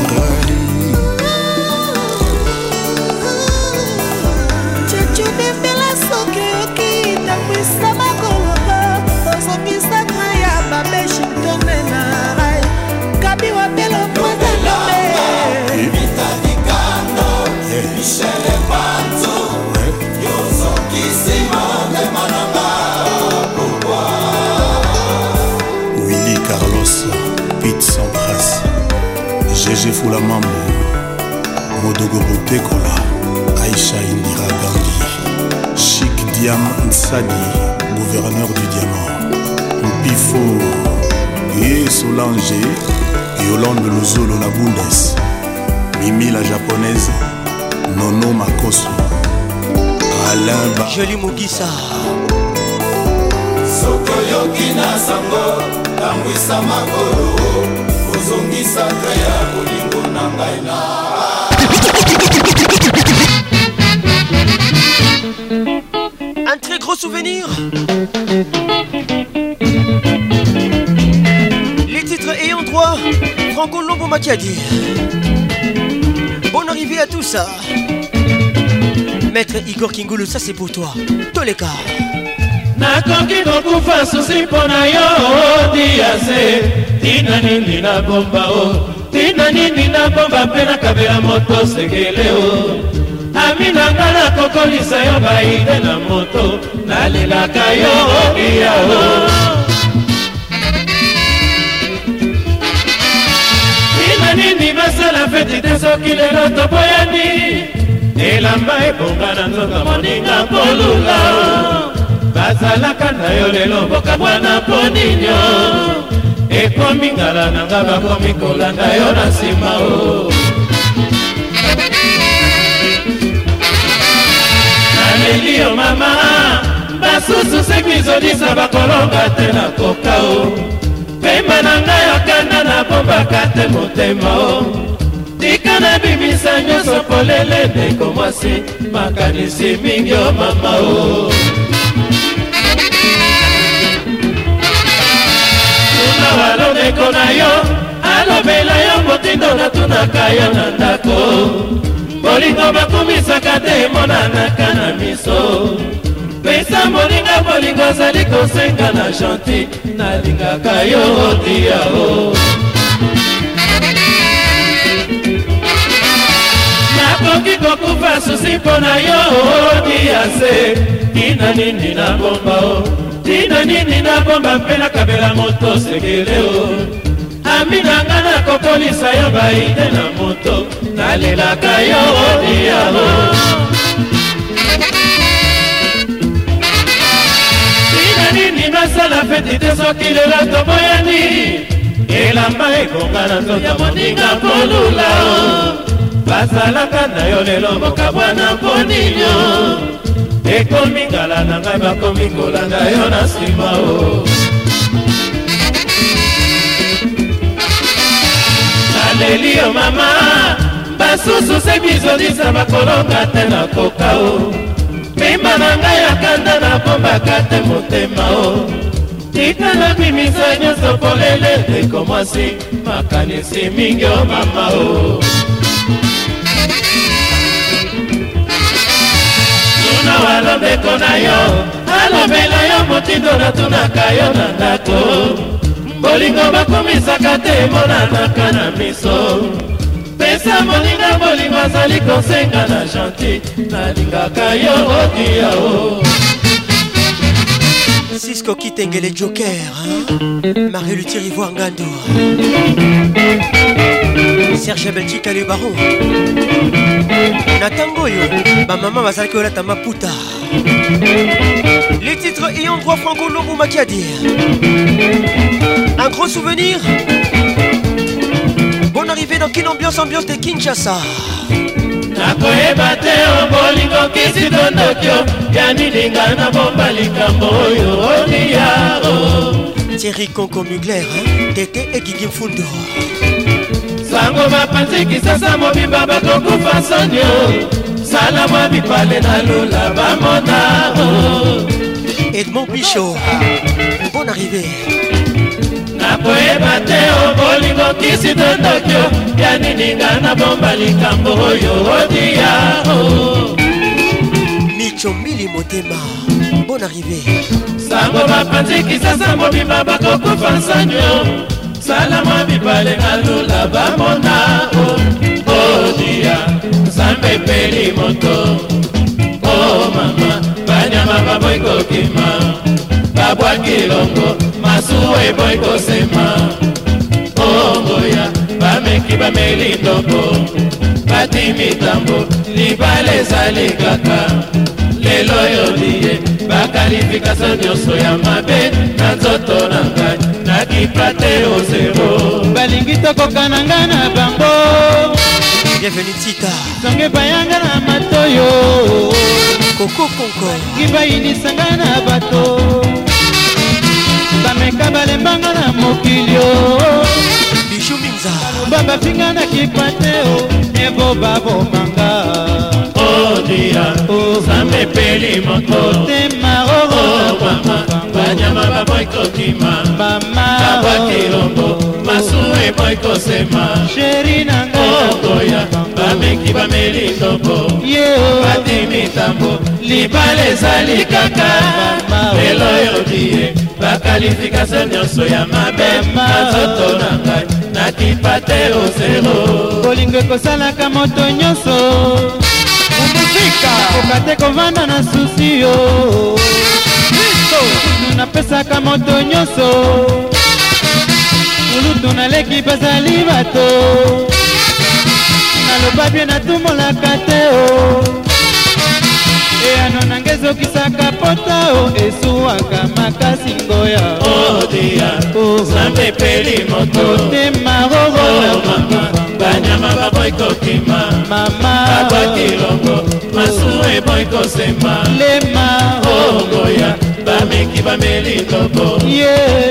fula mambo modogo motekola aisha indira gangi chik diam nsadi gouverneur du diamant mpifo ye solange yolande lozolo la bundes mimi la japonaise nono makoso alain ba joli mokisa sokoyoki na sango tambwisa makolo Un très gros souvenir Les titres ayant droit Franco Lombo Matiadi Bonne arrivée à tout ça hein. Maître Igor Kingoulou, ça c'est pour toi Toleka nakoki kokufa susi mpo na yo odiase tina nini na bomba o oh. tina nini na bomba mpe nakabela moto sekele o oh. ami na nga nakokolisa yo baide na moto nalelaka yo odia o oh. tina nini basala feti te soki lelo toboyani elamba ebonga na nzoka moninga kolunga o bazalaka na yo lelo mboka mwana mpo ninyo ekomi ngala na nga bakomi kolanda yo na nsima o naleli yo mama basusu sekizodisa bakolonga te na koka o pema na ngai okanda na bombaka te motema o tika na bimisa nyonso polele ndeko mwasi makanisi mingi o mama o oh. alobeko na yo alobela yo motindo natunaka yo na ndako bolingo bakumisaka te emonanaka na miso pesa moninga bolingo azali kosenga na gentil nalingaka yo odiao nakoki kokufa susi mpo na yo odiase tina nini na bomba o nino nini nabomba mpe nakabela moto sekele o ami na nga nakokolisa yo baide na moto nalelaka yo odiyao nino nini nasala feti te soki lela toboyani elamba ekonga na nzoto moninga kolula o bazalaka na yo lelo mokabwana mponino ekomi ngala na ngai bakomi kolanda yo na nsima o oh. naleli yo mama basusu se bizolisa bakolonga te nakoka o oh. mema na ngai akanda nabombaka te motema o oh. tika nabimisa nyonso polele ekomwasi makanisi mingi o mama o oh. nawa lobeko na yo alobela yo motindo natunaka yo na ndako bolingo bakomisaka te emonanaka na miso pesa moninga bolingo azali kosenga na gentil nalingaka yo odiyao Cisco Kitengele Joker, hein? Marie Luthier Ivoire Ngando. serge belgi kalibaro na ntango oyo bamama bazalaki kolata maputa les titres ayant droit franco lombo makiadi un gros souvenir Bon arrivée dans kin ambiance ambiance de kinshasa nakoyeba te bolingo kisitondokio ya nilinga nabomba likambo oyo oliyao tieri Coco mugler hein, tete egigi mfundo bango bapanzi kisasa mobimba bakokufa sonio sala mwa bipale na lula bamona edmond picho bon arrivé nakoyeba te o bolingo kisi to tokyo ya nininga nabomba likambo oyo odiya michomili motema bon arrivé sango bapanzi kisasa mobimba bakokufa sonio salama mibale ngalula bamona odia oh, oh, nzambe epeli moto o oh, mama banyama babo ekokima babwaki longo masuwa ebo ekosema ongoya bameki bameli ndombo bati mitambo libala ezali kaka lelo yo liye bakalifikasio nyonso ya mabe na nzoto na ngai bayika te ozero balingi tokoka na ngai na bango bienveni tita songe bayanga na matoyo koko konko balingi bayinisa ngai na bato bameka balembanga na mokili o biju minza baloba bafinga na kipateo evo babomanga odia oh, nzambe oh, oh. peli moko te maroro mama banyama babo ekokima babakilongo masumu ebo ekosema sheri nanga okoya oh, bameki bameli ndombo bati mitambo libala ezali kaka lelo yodie bakalifikatio nyonso ya mabe nazoto na ngai nakipa te ozero kolingo ekosalaka moto nyonso muzika koka te kovanda na susi yo napesaka moto nyonso molutu naleki bazali bato naloba bie natumolaka te o eyano nange ezokisaka pota o oh, esuwaka makasi ngoya odiyazambepeli oh, moto tema rorona oh, banyama baboyi kokima mama abwaki longo masumu eboyi kosema lema ongoya oh, bameki bameli toko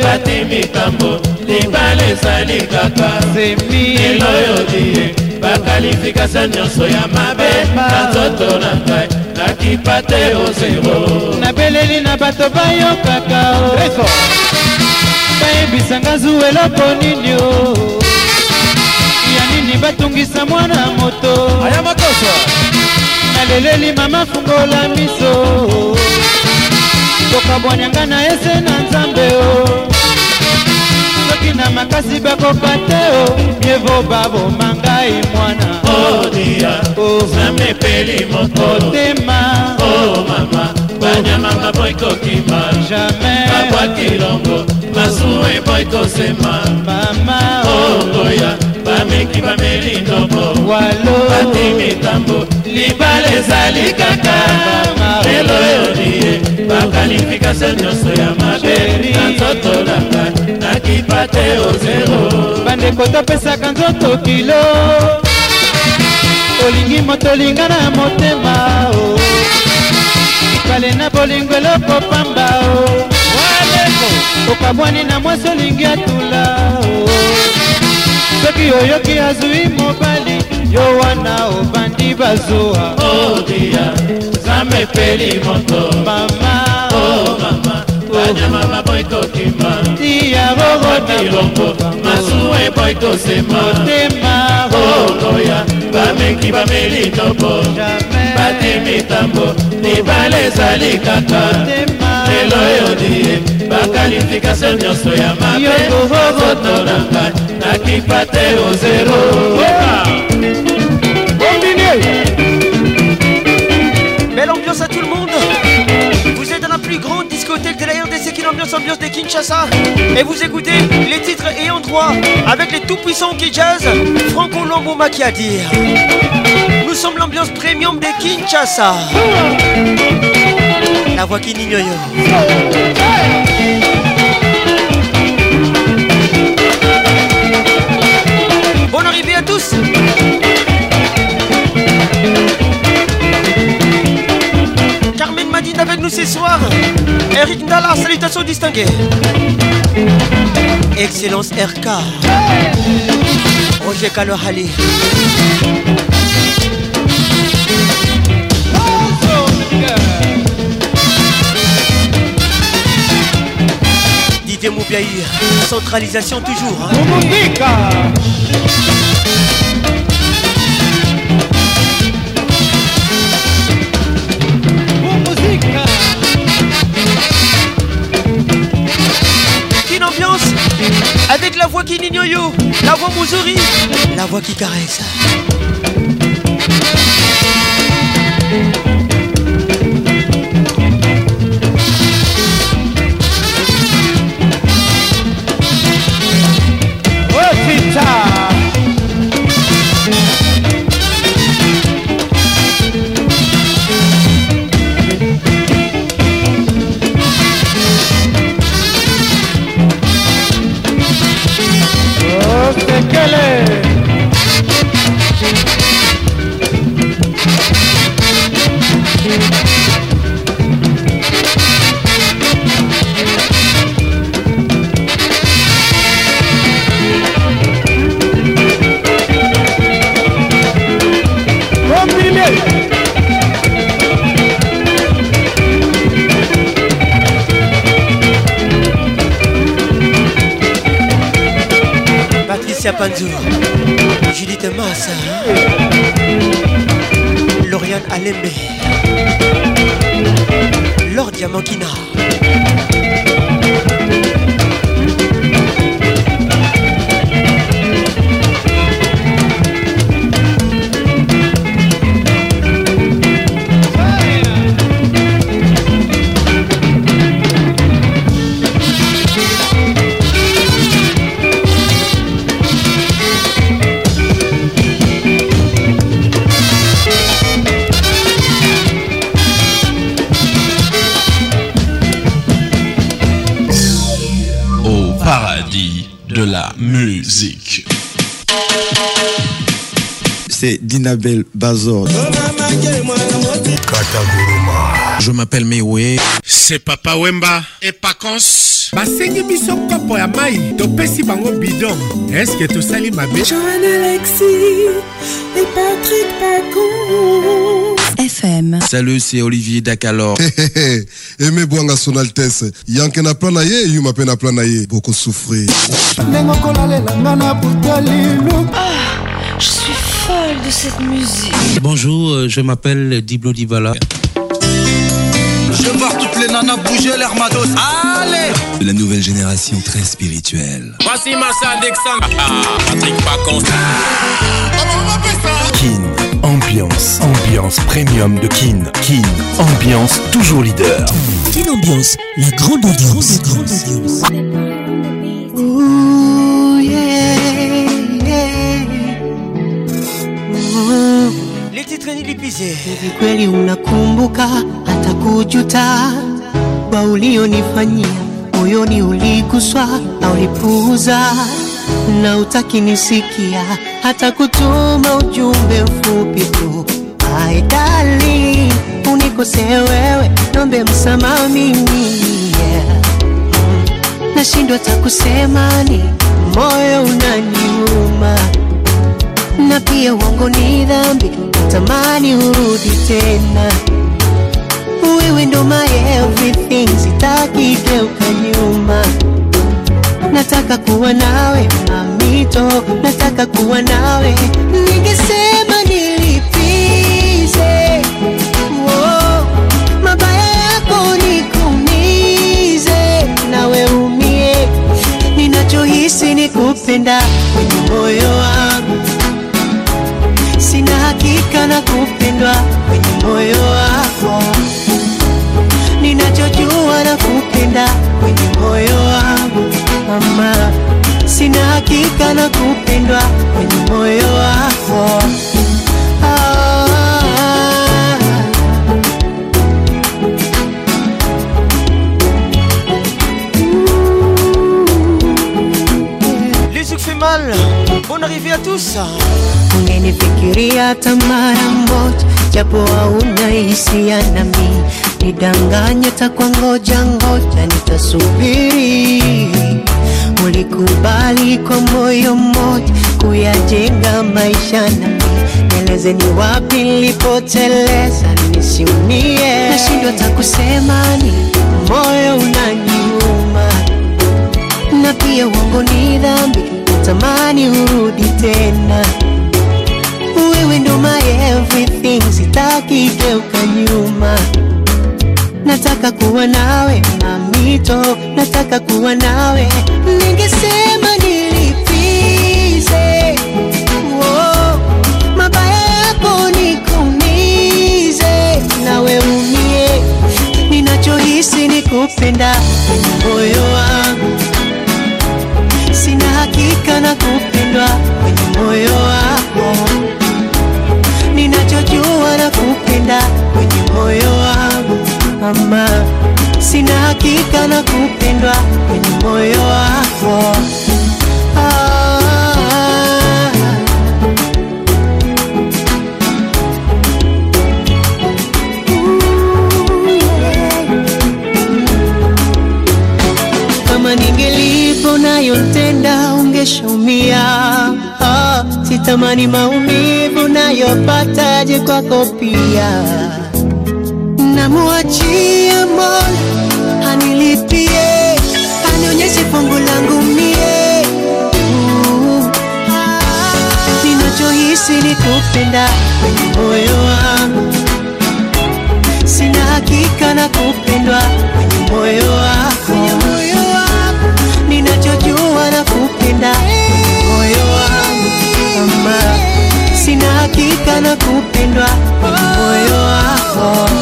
bati mitambo libala ezali kaka lelo yodie bakalifikation nyonso ya mabe banzoto na ngai nakipa te ozero nabeleli na bato bayokaka o bayebisanga zuwelo po nini o ya nini batungisa mwana moto naleleli mama fungola miso tokabwananga na ese na nzambe o soki na makasi bakoka te o mievo baboma ngai e mwana odia nzambe peli mokolo tema o mama banyama mabo ekokima jamai babwakilongo masumu ebo ekosema mama okoya bameki bameli ndobo walo batimitambo li ezali kaka lelo yolie bakalifikatio nyonso ya mabe na nzoto nanga nakipa te o zero bandeko topesaka nzoto kilo olingi moto olinga na motema o ipale na bolingo eloko pamba o okabwani na mwasi olingi atula o soki oyoki azwi mobali yo wana obandi bazuwa odia oh, zamepeli moto mama oh, mama banyama baboyi kokima tia bokotilongo masumu eboyi tosema motema okoya bameki bameli tobo batimitambo libala ezali kaka lelo eyodie bakalifikasio nyonso ya mabeoto na ngai nakipa te ozero Belle ambiance à tout le monde Vous êtes dans la plus grande discothèque de la ambiance ambiance des Kinshasa et vous écoutez les titres ayant droit avec les tout puissants qui jazz Franco Longo qui Nous sommes l'ambiance premium des Kinshasa La voix qui n'ignore Bonne arrivée à tous avec nous ce soir. Eric Nala, salutations distinguées. Excellence RK. Roger Kalohali. Didier Moubiaï, centralisation toujours. Hein. la voix Mouzouris, la voix qui caresse. Panzo Judith Massa Lauriane Alembe Lord Diamantino d'Inabel Bazor. Je m'appelle Mewe. C'est Papa Wemba et Pacons. basengi biso kopo ya mai topesi bango bidon eske tosali mabe joan alexi et Patrick pacons fm salut c'est olivier dakalor eme bwanga sonaltes yanke na plan na ye yuma mpe na plan na ye bokosufri ndenge okolalelanga na buta ah cette musique Bonjour, euh, je m'appelle Diblo Dibala. Je vois toutes les nanas bouger l'air Allez la nouvelle génération très spirituelle. Voici ah, ah, ah. Kin, ambiance, ambiance premium de Kin. Kin, ambiance toujours leader. Kin ambiance, la grande ambiance. Petro nilipize. Hivi kweli unakumbuka hata kujuta kwa ulionifanyia? Moyoni uliguswa na ulipuuza, na utaki nisikia hata kutuma ujumbe mfupi tu, my dali, unikose wewe, nombe msamaha mimi yeah. Hmm, nashindwa hata kusemani, moyo unaniuma na pia uongo ni dhambi, tamani urudi tena. Wewe ndo my everything, sitaki geuka nyuma. Nataka kuwa nawe mamito, nataka kuwa nawe ningesema nilipize oh, mabaya yako nikumize nawe umie, ninachohisi ni kupenda kwenye moyo wangu kujutia na kupendwa kwenye moyo wako, ninachojua na kupenda kwenye moyo wangu mama, sina hakika na kupendwa kwenye moyo wako Mal. Bonne arrivée à tous. Ungenifikiria hata mara moja, japo hauna hisia nami, nidanganye takwa ngoja ngoja, nitasubiri. Ulikubali kwa moyo mmoja kuyajenga maisha nami, nieleze ni wapi nilipoteleza, nisiumie. Nashindwa kusema ni moyo unaniuma, na pia uongo ni dhambi natamani urudi tena, wewe ndo my everything, sitaki geuka nyuma. Nataka kuwa nawe mamito, nataka kuwa nawe, ningesema nilipize oh, mabaya nawe umie, ninachohisi nikupenda moyo wangu kubalika na kupendwa kwenye moyo wako, ninachojua na kupenda kwenye moyo wangu, ama sina hakika na kupendwa kwenye moyo wako natamani maumivu nayopataje kwako pia, namuachia Mola hanilipie anionyeshe fungu langu mie, ninachohisi ni kupenda kwenye moyo wangu, sina hakika na kupendwa kwenye moyo wangu kujulikana kupendwa moyo wako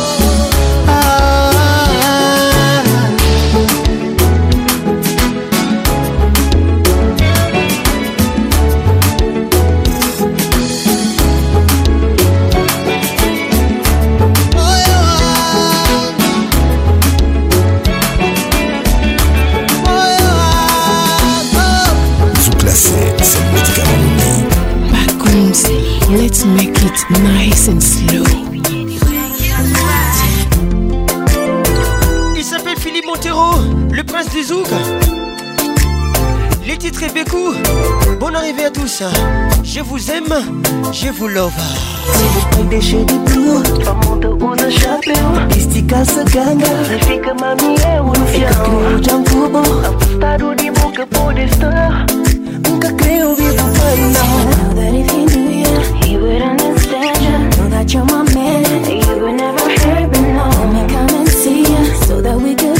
arrivé à tout ça. Je vous aime, je vous love. that if you knew ya he would understand ya know that you're my man you would never hurt me no come and see ya so that we could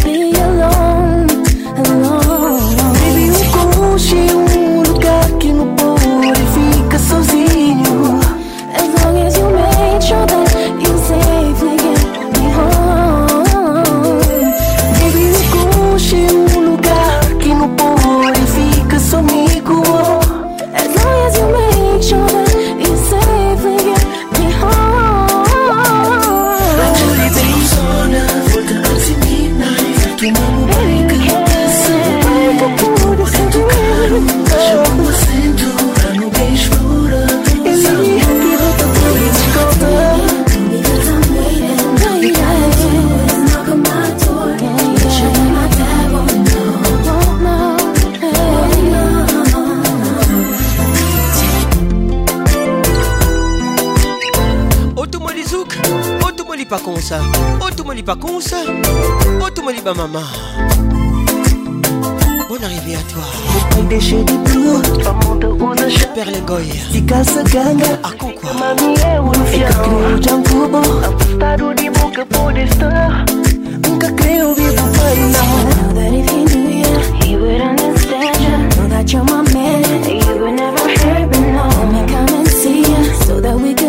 Salut ma maman. Bonne arrivée à toi. Super Lingoy. À quoi That you're my man, you would never hurt me no. Come and come and see ya, so that we can.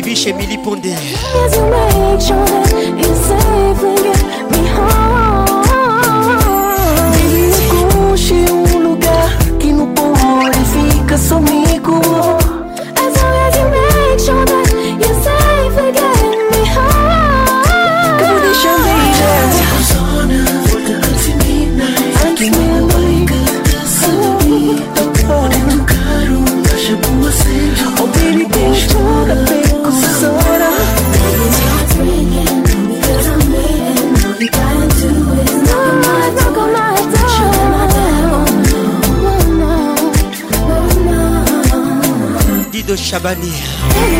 Bibi chez Milly Pondé. la bannir.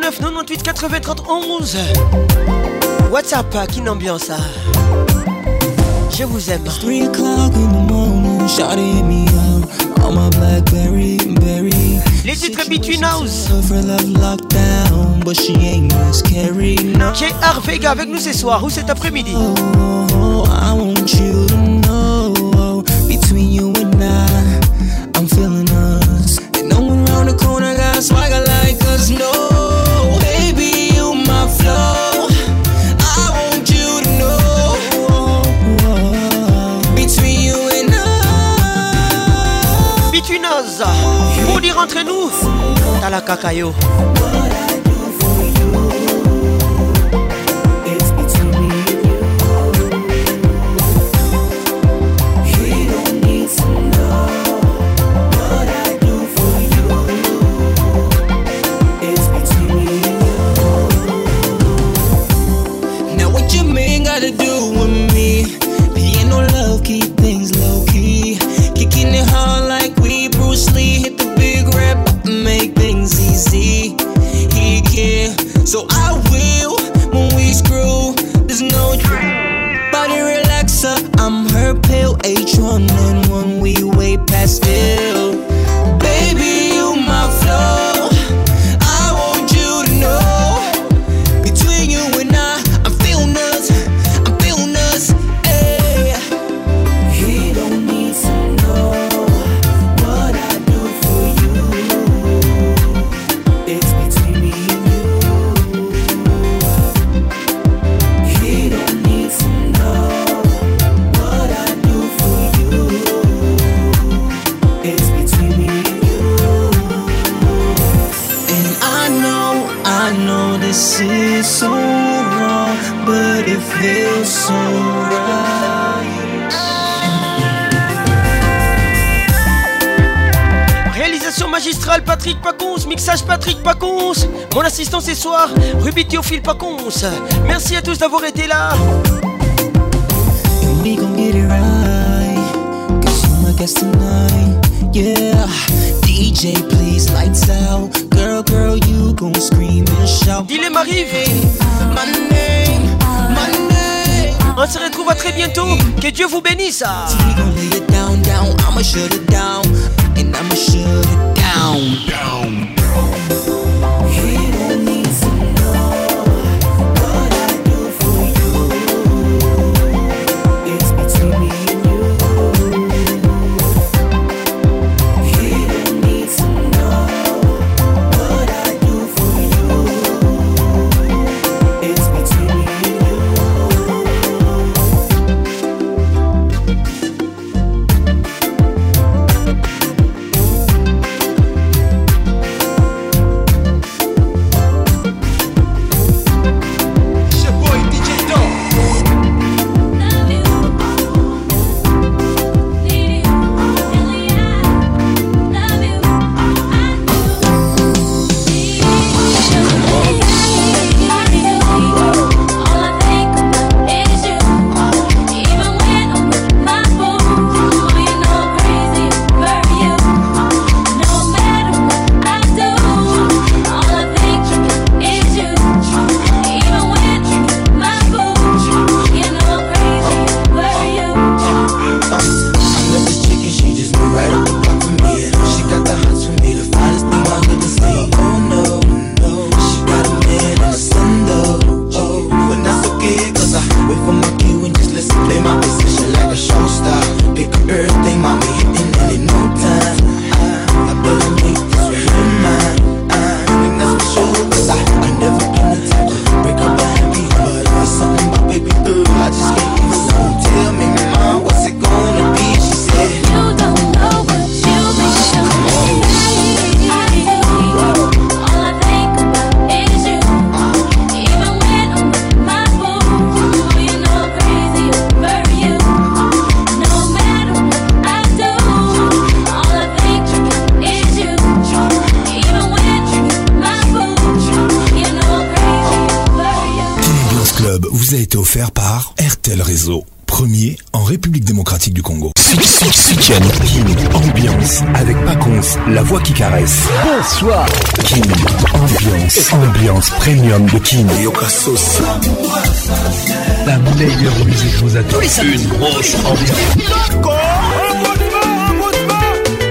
09 98 80 11 WhatsApp, euh, qui ambiance hein. Je vous aime. 3 o'clock in the morning, shot me out on my Blackberry, berry. Les titres Between House. J.R. Vega avec nous ce soir ou cet après-midi. Oh, oh, oh, I want you to know between you and I, I'm feeling us. And no one around the corner got swagger like us, no. entre nous. la Kakayo. C'est ce soir, Ruby Théophile Merci à tous d'avoir été là. Il est On se retrouve à très bientôt. Que Dieu vous bénisse. Une grosse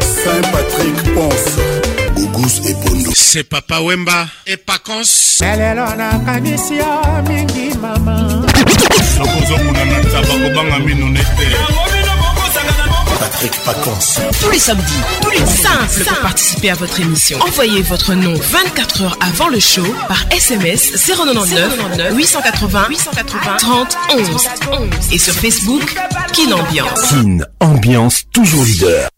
Saint-Patrick pense. Gougous et Bondo. C'est Papa Wemba et Pacons. elelo nakanisi yo ah, mingi mama sokozokuna na taba kobanga mino ne te Patrick Paconce. Tous les samedis, tous les simples pour participer à votre émission. Envoyez votre nom 24 heures avant le show par SMS 099 880 880 30 11 et sur Facebook Kin Ambiance. Kin Ambiance toujours leader.